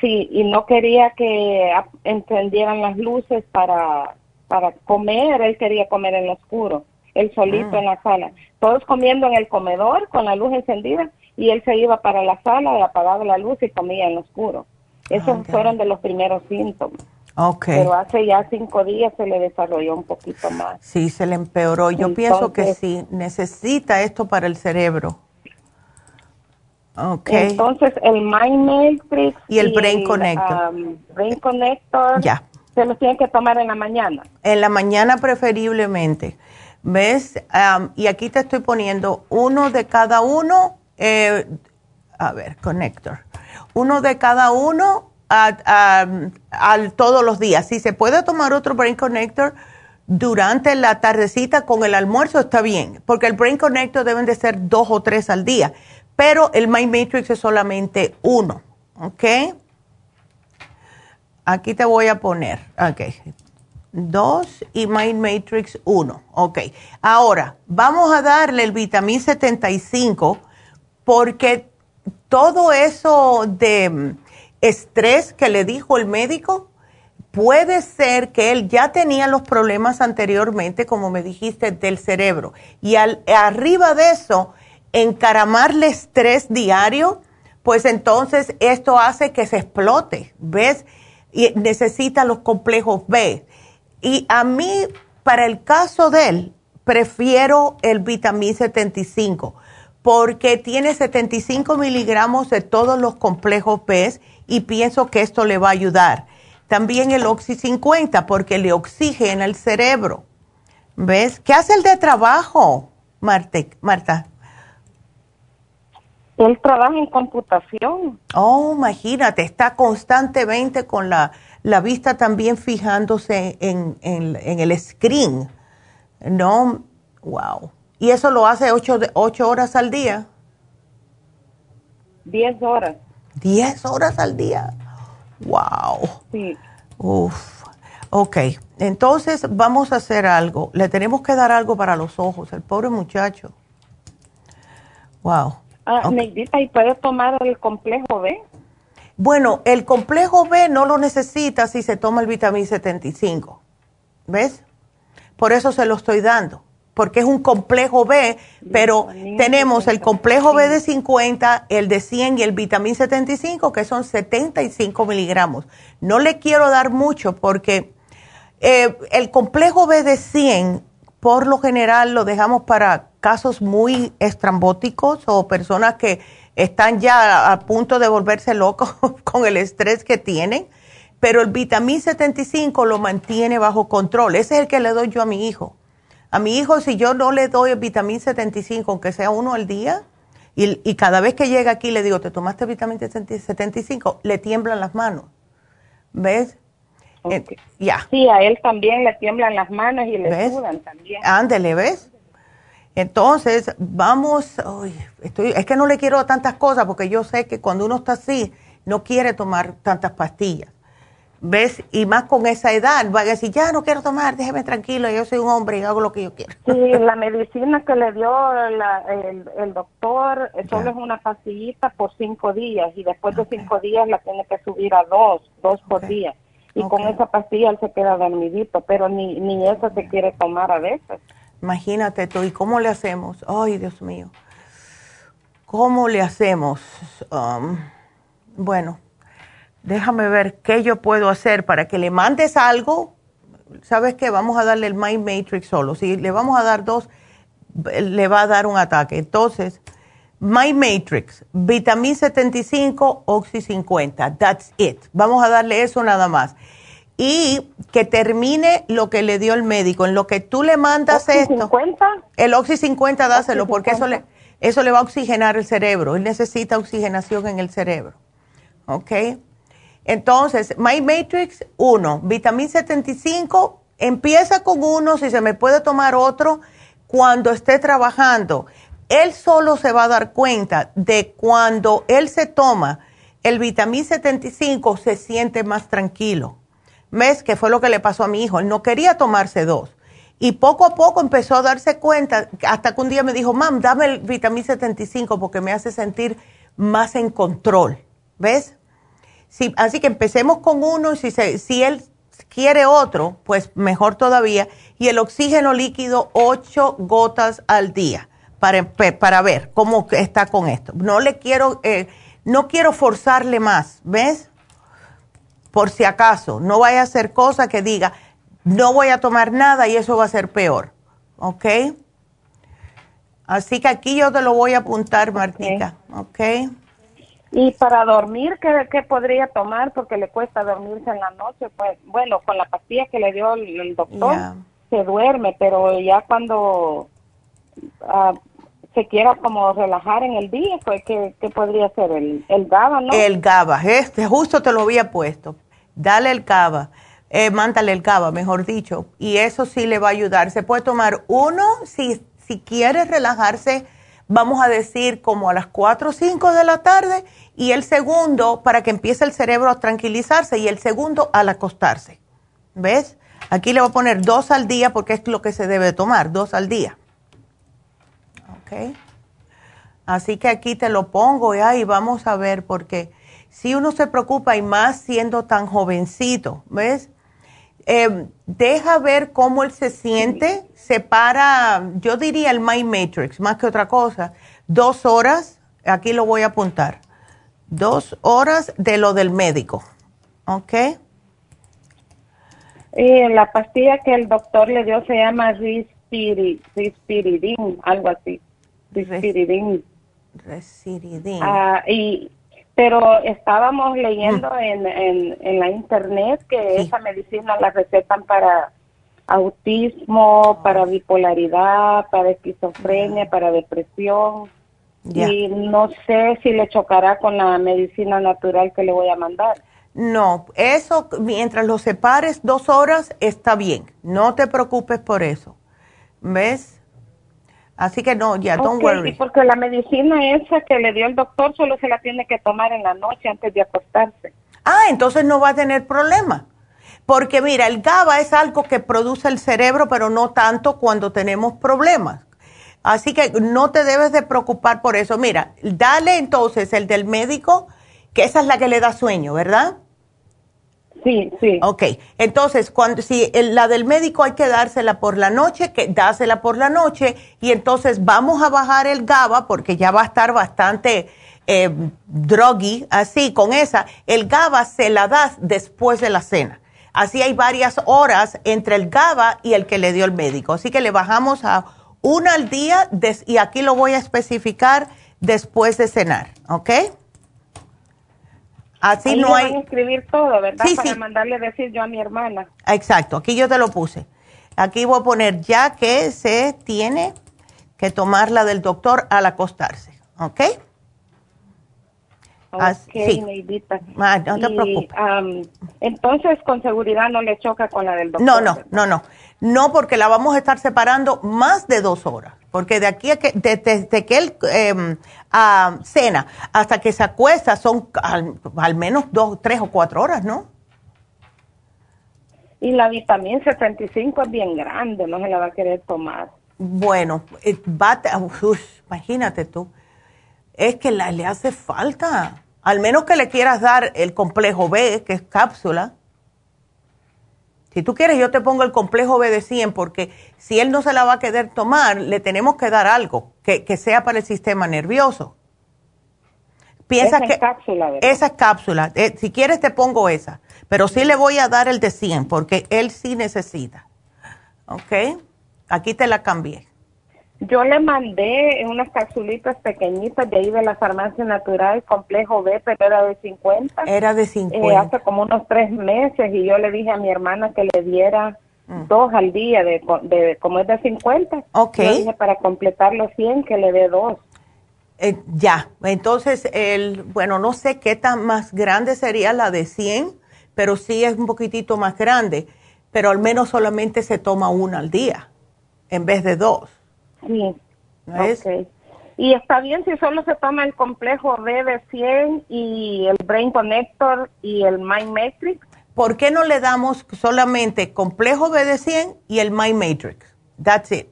sí, y no quería que encendieran las luces para, para comer, él quería comer en lo oscuro, él solito ah. en la sala. Todos comiendo en el comedor con la luz encendida y él se iba para la sala, y apagaba la luz y comía en lo oscuro. Esos fueron de los primeros síntomas. Okay. Pero hace ya cinco días se le desarrolló un poquito más. Sí, se le empeoró. Yo pienso que sí, necesita esto para el cerebro. Okay. Entonces, el Mind Matrix y el Brain Connector. Um, Brain Connector. Ya. Se los tienen que tomar en la mañana. En la mañana preferiblemente. ¿Ves? y aquí te estoy poniendo uno de cada uno. Eh, a ver, connector. Uno de cada uno a, todos los días. Si se puede tomar otro Brain Connector durante la tardecita con el almuerzo, está bien, porque el Brain Connector deben de ser dos o tres al día, pero el Mind Matrix es solamente uno, ¿ok? Aquí te voy a poner, ok, dos y Mind Matrix uno, ok. Ahora, vamos a darle el vitamín 75 porque todo eso de mm, estrés que le dijo el médico, puede ser que él ya tenía los problemas anteriormente, como me dijiste, del cerebro. Y al, arriba de eso, encaramarle estrés diario, pues entonces esto hace que se explote, ¿ves? Y necesita los complejos B. Y a mí, para el caso de él, prefiero el vitamín 75 porque tiene 75 miligramos de todos los complejos B y pienso que esto le va a ayudar. También el Oxy 50 porque le oxigena el cerebro. ¿Ves? ¿Qué hace el de trabajo, Marta? Él trabaja en computación. Oh, imagínate, está constantemente con la, vista también fijándose en, en el screen. No, wow. ¿Y eso lo hace ocho, ocho horas al día? Diez horas. Diez horas al día. Wow. Sí. Uf. Ok, entonces vamos a hacer algo. Le tenemos que dar algo para los ojos, el pobre muchacho. Wow. Ah, ¿y puede tomar el complejo B? Bueno, el complejo B no lo necesita si se toma el vitamín 75. ¿Ves? Por eso se lo estoy dando porque es un complejo B, pero tenemos el complejo B de 50, el de 100 y el vitamín 75, que son 75 miligramos. No le quiero dar mucho porque eh, el complejo B de 100, por lo general, lo dejamos para casos muy estrambóticos o personas que están ya a punto de volverse locos con el estrés que tienen. Pero el vitamín 75 lo mantiene bajo control. Ese es el que le doy yo a mi hijo a mi hijo, si yo no le doy el vitamín 75, aunque sea uno al día, y, cada vez que llega aquí le digo, ¿te tomaste vitamín 75? Le tiemblan las manos. ¿Ves? Eh, ya. Sí, a él también le tiemblan las manos y le sudan también. Ándele, ¿ves? Entonces, vamos, estoy, es que no le quiero tantas cosas porque yo sé que cuando uno está así, no quiere tomar tantas pastillas. ¿Ves? Y más con esa edad, va a decir, ya no quiero tomar, déjeme tranquilo, yo soy un hombre y hago lo que yo quiero. Sí, la medicina que le dio el, doctor solo es una pastillita por cinco días y después de cinco días la tiene que subir a dos, dos por día. Y con esa pastilla él se queda dormidito, pero ni, ni eso se quiere tomar a veces. Imagínate tú, ¿y cómo le hacemos? Ay, Dios mío. ¿Cómo le hacemos? Um, bueno, déjame ver qué yo puedo hacer para que le mandes algo. ¿Sabes qué? Vamos a darle el Mind Matrix solo. Si le vamos a dar dos, le va a dar un ataque. Entonces, Mind Matrix, vitamín 75, Oxy 50. That's it. Vamos a darle eso nada más. Y que termine lo que le dio el médico. En lo que tú le mandas ¿Oxy esto. 50? El Oxy 50, dáselo, porque eso le, eso le va a oxigenar el cerebro. Él necesita oxigenación en el cerebro. ¿Ok? Entonces, My Matrix 1, vitamín 75, empieza con uno, si se me puede tomar otro, cuando esté trabajando. Él solo se va a dar cuenta de cuando él se toma el vitamín 75, se siente más tranquilo. ¿Ves? Que fue lo que le pasó a mi hijo. Él no quería tomarse dos. Y poco a poco empezó a darse cuenta, hasta que un día me dijo, mam, dame el vitamín 75 porque me hace sentir más en control. ¿Ves? Así que empecemos con uno, si, si él quiere otro, pues mejor todavía. Y el oxígeno líquido, ocho gotas al día para, para ver cómo está con esto. No le quiero, eh, no quiero forzarle más, ¿ves? Por si acaso, no vaya a hacer cosa que diga, no voy a tomar nada y eso va a ser peor, ¿ok? Así que aquí yo te lo voy a apuntar, Martita, ¿ok? Y para dormir, ¿qué, podría tomar? Porque le cuesta dormirse en la noche. Pues bueno, con la pastilla que le dio el, doctor, se duerme, pero ya cuando ah, se quiera como relajar en el día, pues ¿qué, podría ser? El, el GABA, ¿no? El GABA, este, justo te lo había puesto. Dale el GABA, eh, mándale el GABA, mejor dicho, y eso sí le va a ayudar. Se puede tomar uno si, si quieres relajarse vamos a decir como a las 4 o 5 de la tarde y el segundo para que empiece el cerebro a tranquilizarse y el segundo al acostarse. ¿Ves? Aquí le voy a poner dos al día porque es lo que se debe tomar, dos al día. ¿Ok? Así que aquí te lo pongo ya y vamos a ver porque si uno se preocupa y más siendo tan jovencito, ¿ves? Eh, deja ver cómo él se siente, separa, yo diría el Mind Matrix, más que otra cosa, dos horas, aquí lo voy a apuntar, dos horas de lo del médico, ¿ok? Y la pastilla que el doctor le dio se llama Rispiridin, algo así, Rispiridin. Rispiridin. Ah, y pero estábamos leyendo mm. en, en, en, la internet que esa medicina la recetan para autismo, para bipolaridad, para esquizofrenia, para depresión. Y no sé si le chocará con la medicina natural que le voy a mandar. No, eso mientras lo separes dos horas está bien. No te preocupes por eso. ¿Ves? Así que no, ya, don't worry. porque la medicina esa que le dio el doctor solo se la tiene que tomar en la noche antes de acostarse. Ah, entonces no va a tener problema. Porque mira, el GABA es algo que produce el cerebro, pero no tanto cuando tenemos problemas. Así que no te debes de preocupar por eso. Mira, dale entonces el del médico, que esa es la que le da sueño, ¿verdad? Sí, sí. Ok, entonces, cuando, si la del médico hay que dársela por la noche, que dásela por la noche, y entonces vamos a bajar el GABA, porque ya va a estar bastante eh, así, con esa. El GABA se la das después de la cena. Así hay varias horas entre el GABA y el que le dio el médico. Así que le bajamos a una al día, y aquí lo voy a especificar después de cenar, ¿ok? Así no hay. Van a escribir todo, ¿verdad? Para mandarle decir yo a mi hermana. Exacto, aquí yo te lo puse. Aquí voy a poner ya que se tiene que tomar la del doctor al acostarse, ¿ok? Ok, Neidita. Ah, no te preocupes. entonces, con seguridad no le choca con la del doctor. No, no, no, no. No, porque la vamos a estar separando más de dos horas. Porque de aquí a que, desde, que él eh, cena hasta que se acuesta son al, menos dos, tres o cuatro horas, ¿no? Y la vitamina 75 es bien grande, no se la va a querer tomar. Bueno, eh, va, imagínate tú, es que la, le hace falta. Al menos que le quieras dar el complejo B, que es cápsula si tú quieres, yo te pongo el complejo B de 100 porque si él no se la va a querer tomar, le tenemos que dar algo que, sea para el sistema nervioso. Piensa esa que es cápsula, ¿verdad? esa es cápsula. Eh, si quieres te pongo esa, pero sí le voy a dar el de 100 porque él sí necesita. ¿Ok? Aquí te la cambié. Yo le mandé unas capsulitas pequeñitas de ahí de la farmacia natural, complejo B, pero era de 50. Era de 50. Eh, hace como unos tres meses y yo le dije a mi hermana que le diera mm. dos al día, de, de, como es de 50. Ok. Le dije para completar los 100 que le dé dos. Eh, ya, entonces, el, bueno, no sé qué tan más grande sería la de 100, pero sí es un poquitito más grande, pero al menos solamente se toma una al día en vez de dos. Sí. Y está bien si solo se toma el complejo B de 100 y el Brain Connector y el Mind Matrix. ¿Por qué no le damos solamente complejo B de 100 y el Mind Matrix? That's it.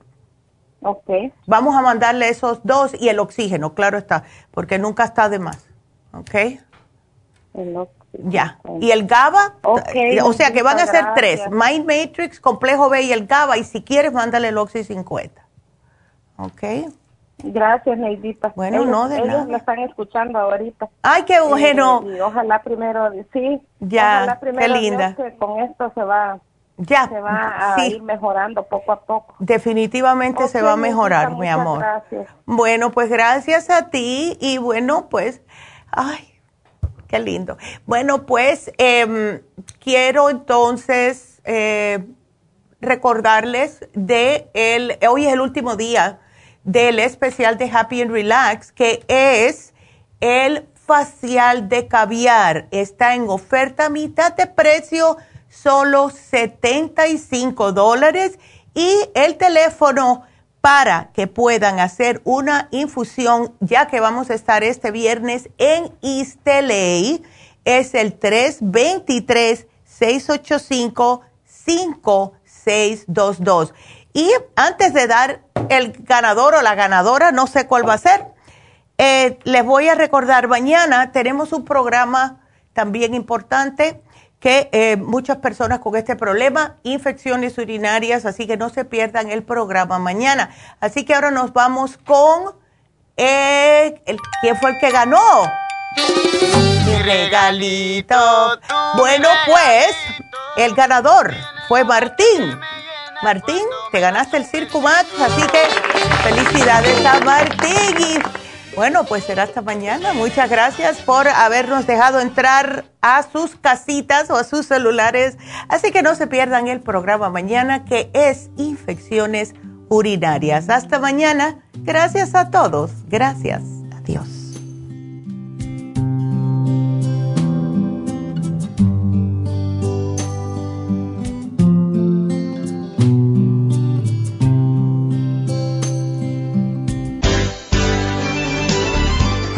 Ok. Vamos a mandarle esos dos y el oxígeno, claro está, porque nunca está de más. ¿Ok? Ya. ¿Y el GABA? Okay, o sea que van a ser tres. Mind Matrix, complejo B y el GABA. Y si quieres, mándale el Oxy 50. ¿Ok? Gracias, Neidita. Bueno, no, de ellos la están escuchando ahorita. Ay, qué bueno. y ojalá primero, sí. Ya, qué linda. que con esto se va, ya, se va a ir mejorando poco a poco. Definitivamente se va a mejorar, mi amor. Gracias. Bueno, pues gracias a ti y bueno, pues, ay, qué lindo. Bueno, pues em, quiero entonces eh, recordarles de el, hoy es el último día del especial de Happy and Relax, que es el facial de caviar. Está en oferta a mitad de precio, solo 75 dólares. Y el teléfono para que puedan hacer una infusión, ya que vamos a estar este viernes en Isteley, es el 323-685-5622. Y antes de dar el ganador o la ganadora, no sé cuál va a ser, eh, les voy a recordar, mañana tenemos un programa también importante que eh, muchas personas con este problema, infecciones urinarias, así que no se pierdan el programa mañana. Así que ahora nos vamos con eh, el, ¿quién fue el que ganó? Mi regalito. Bueno, pues el ganador fue Martín. Martín, te ganaste el Circo Max, así que felicidades a Martín. Bueno, pues será hasta mañana. Muchas gracias por habernos dejado entrar a sus casitas o a sus celulares. Así que no se pierdan el programa mañana que es infecciones urinarias. Hasta mañana. Gracias a todos. Gracias. Adiós.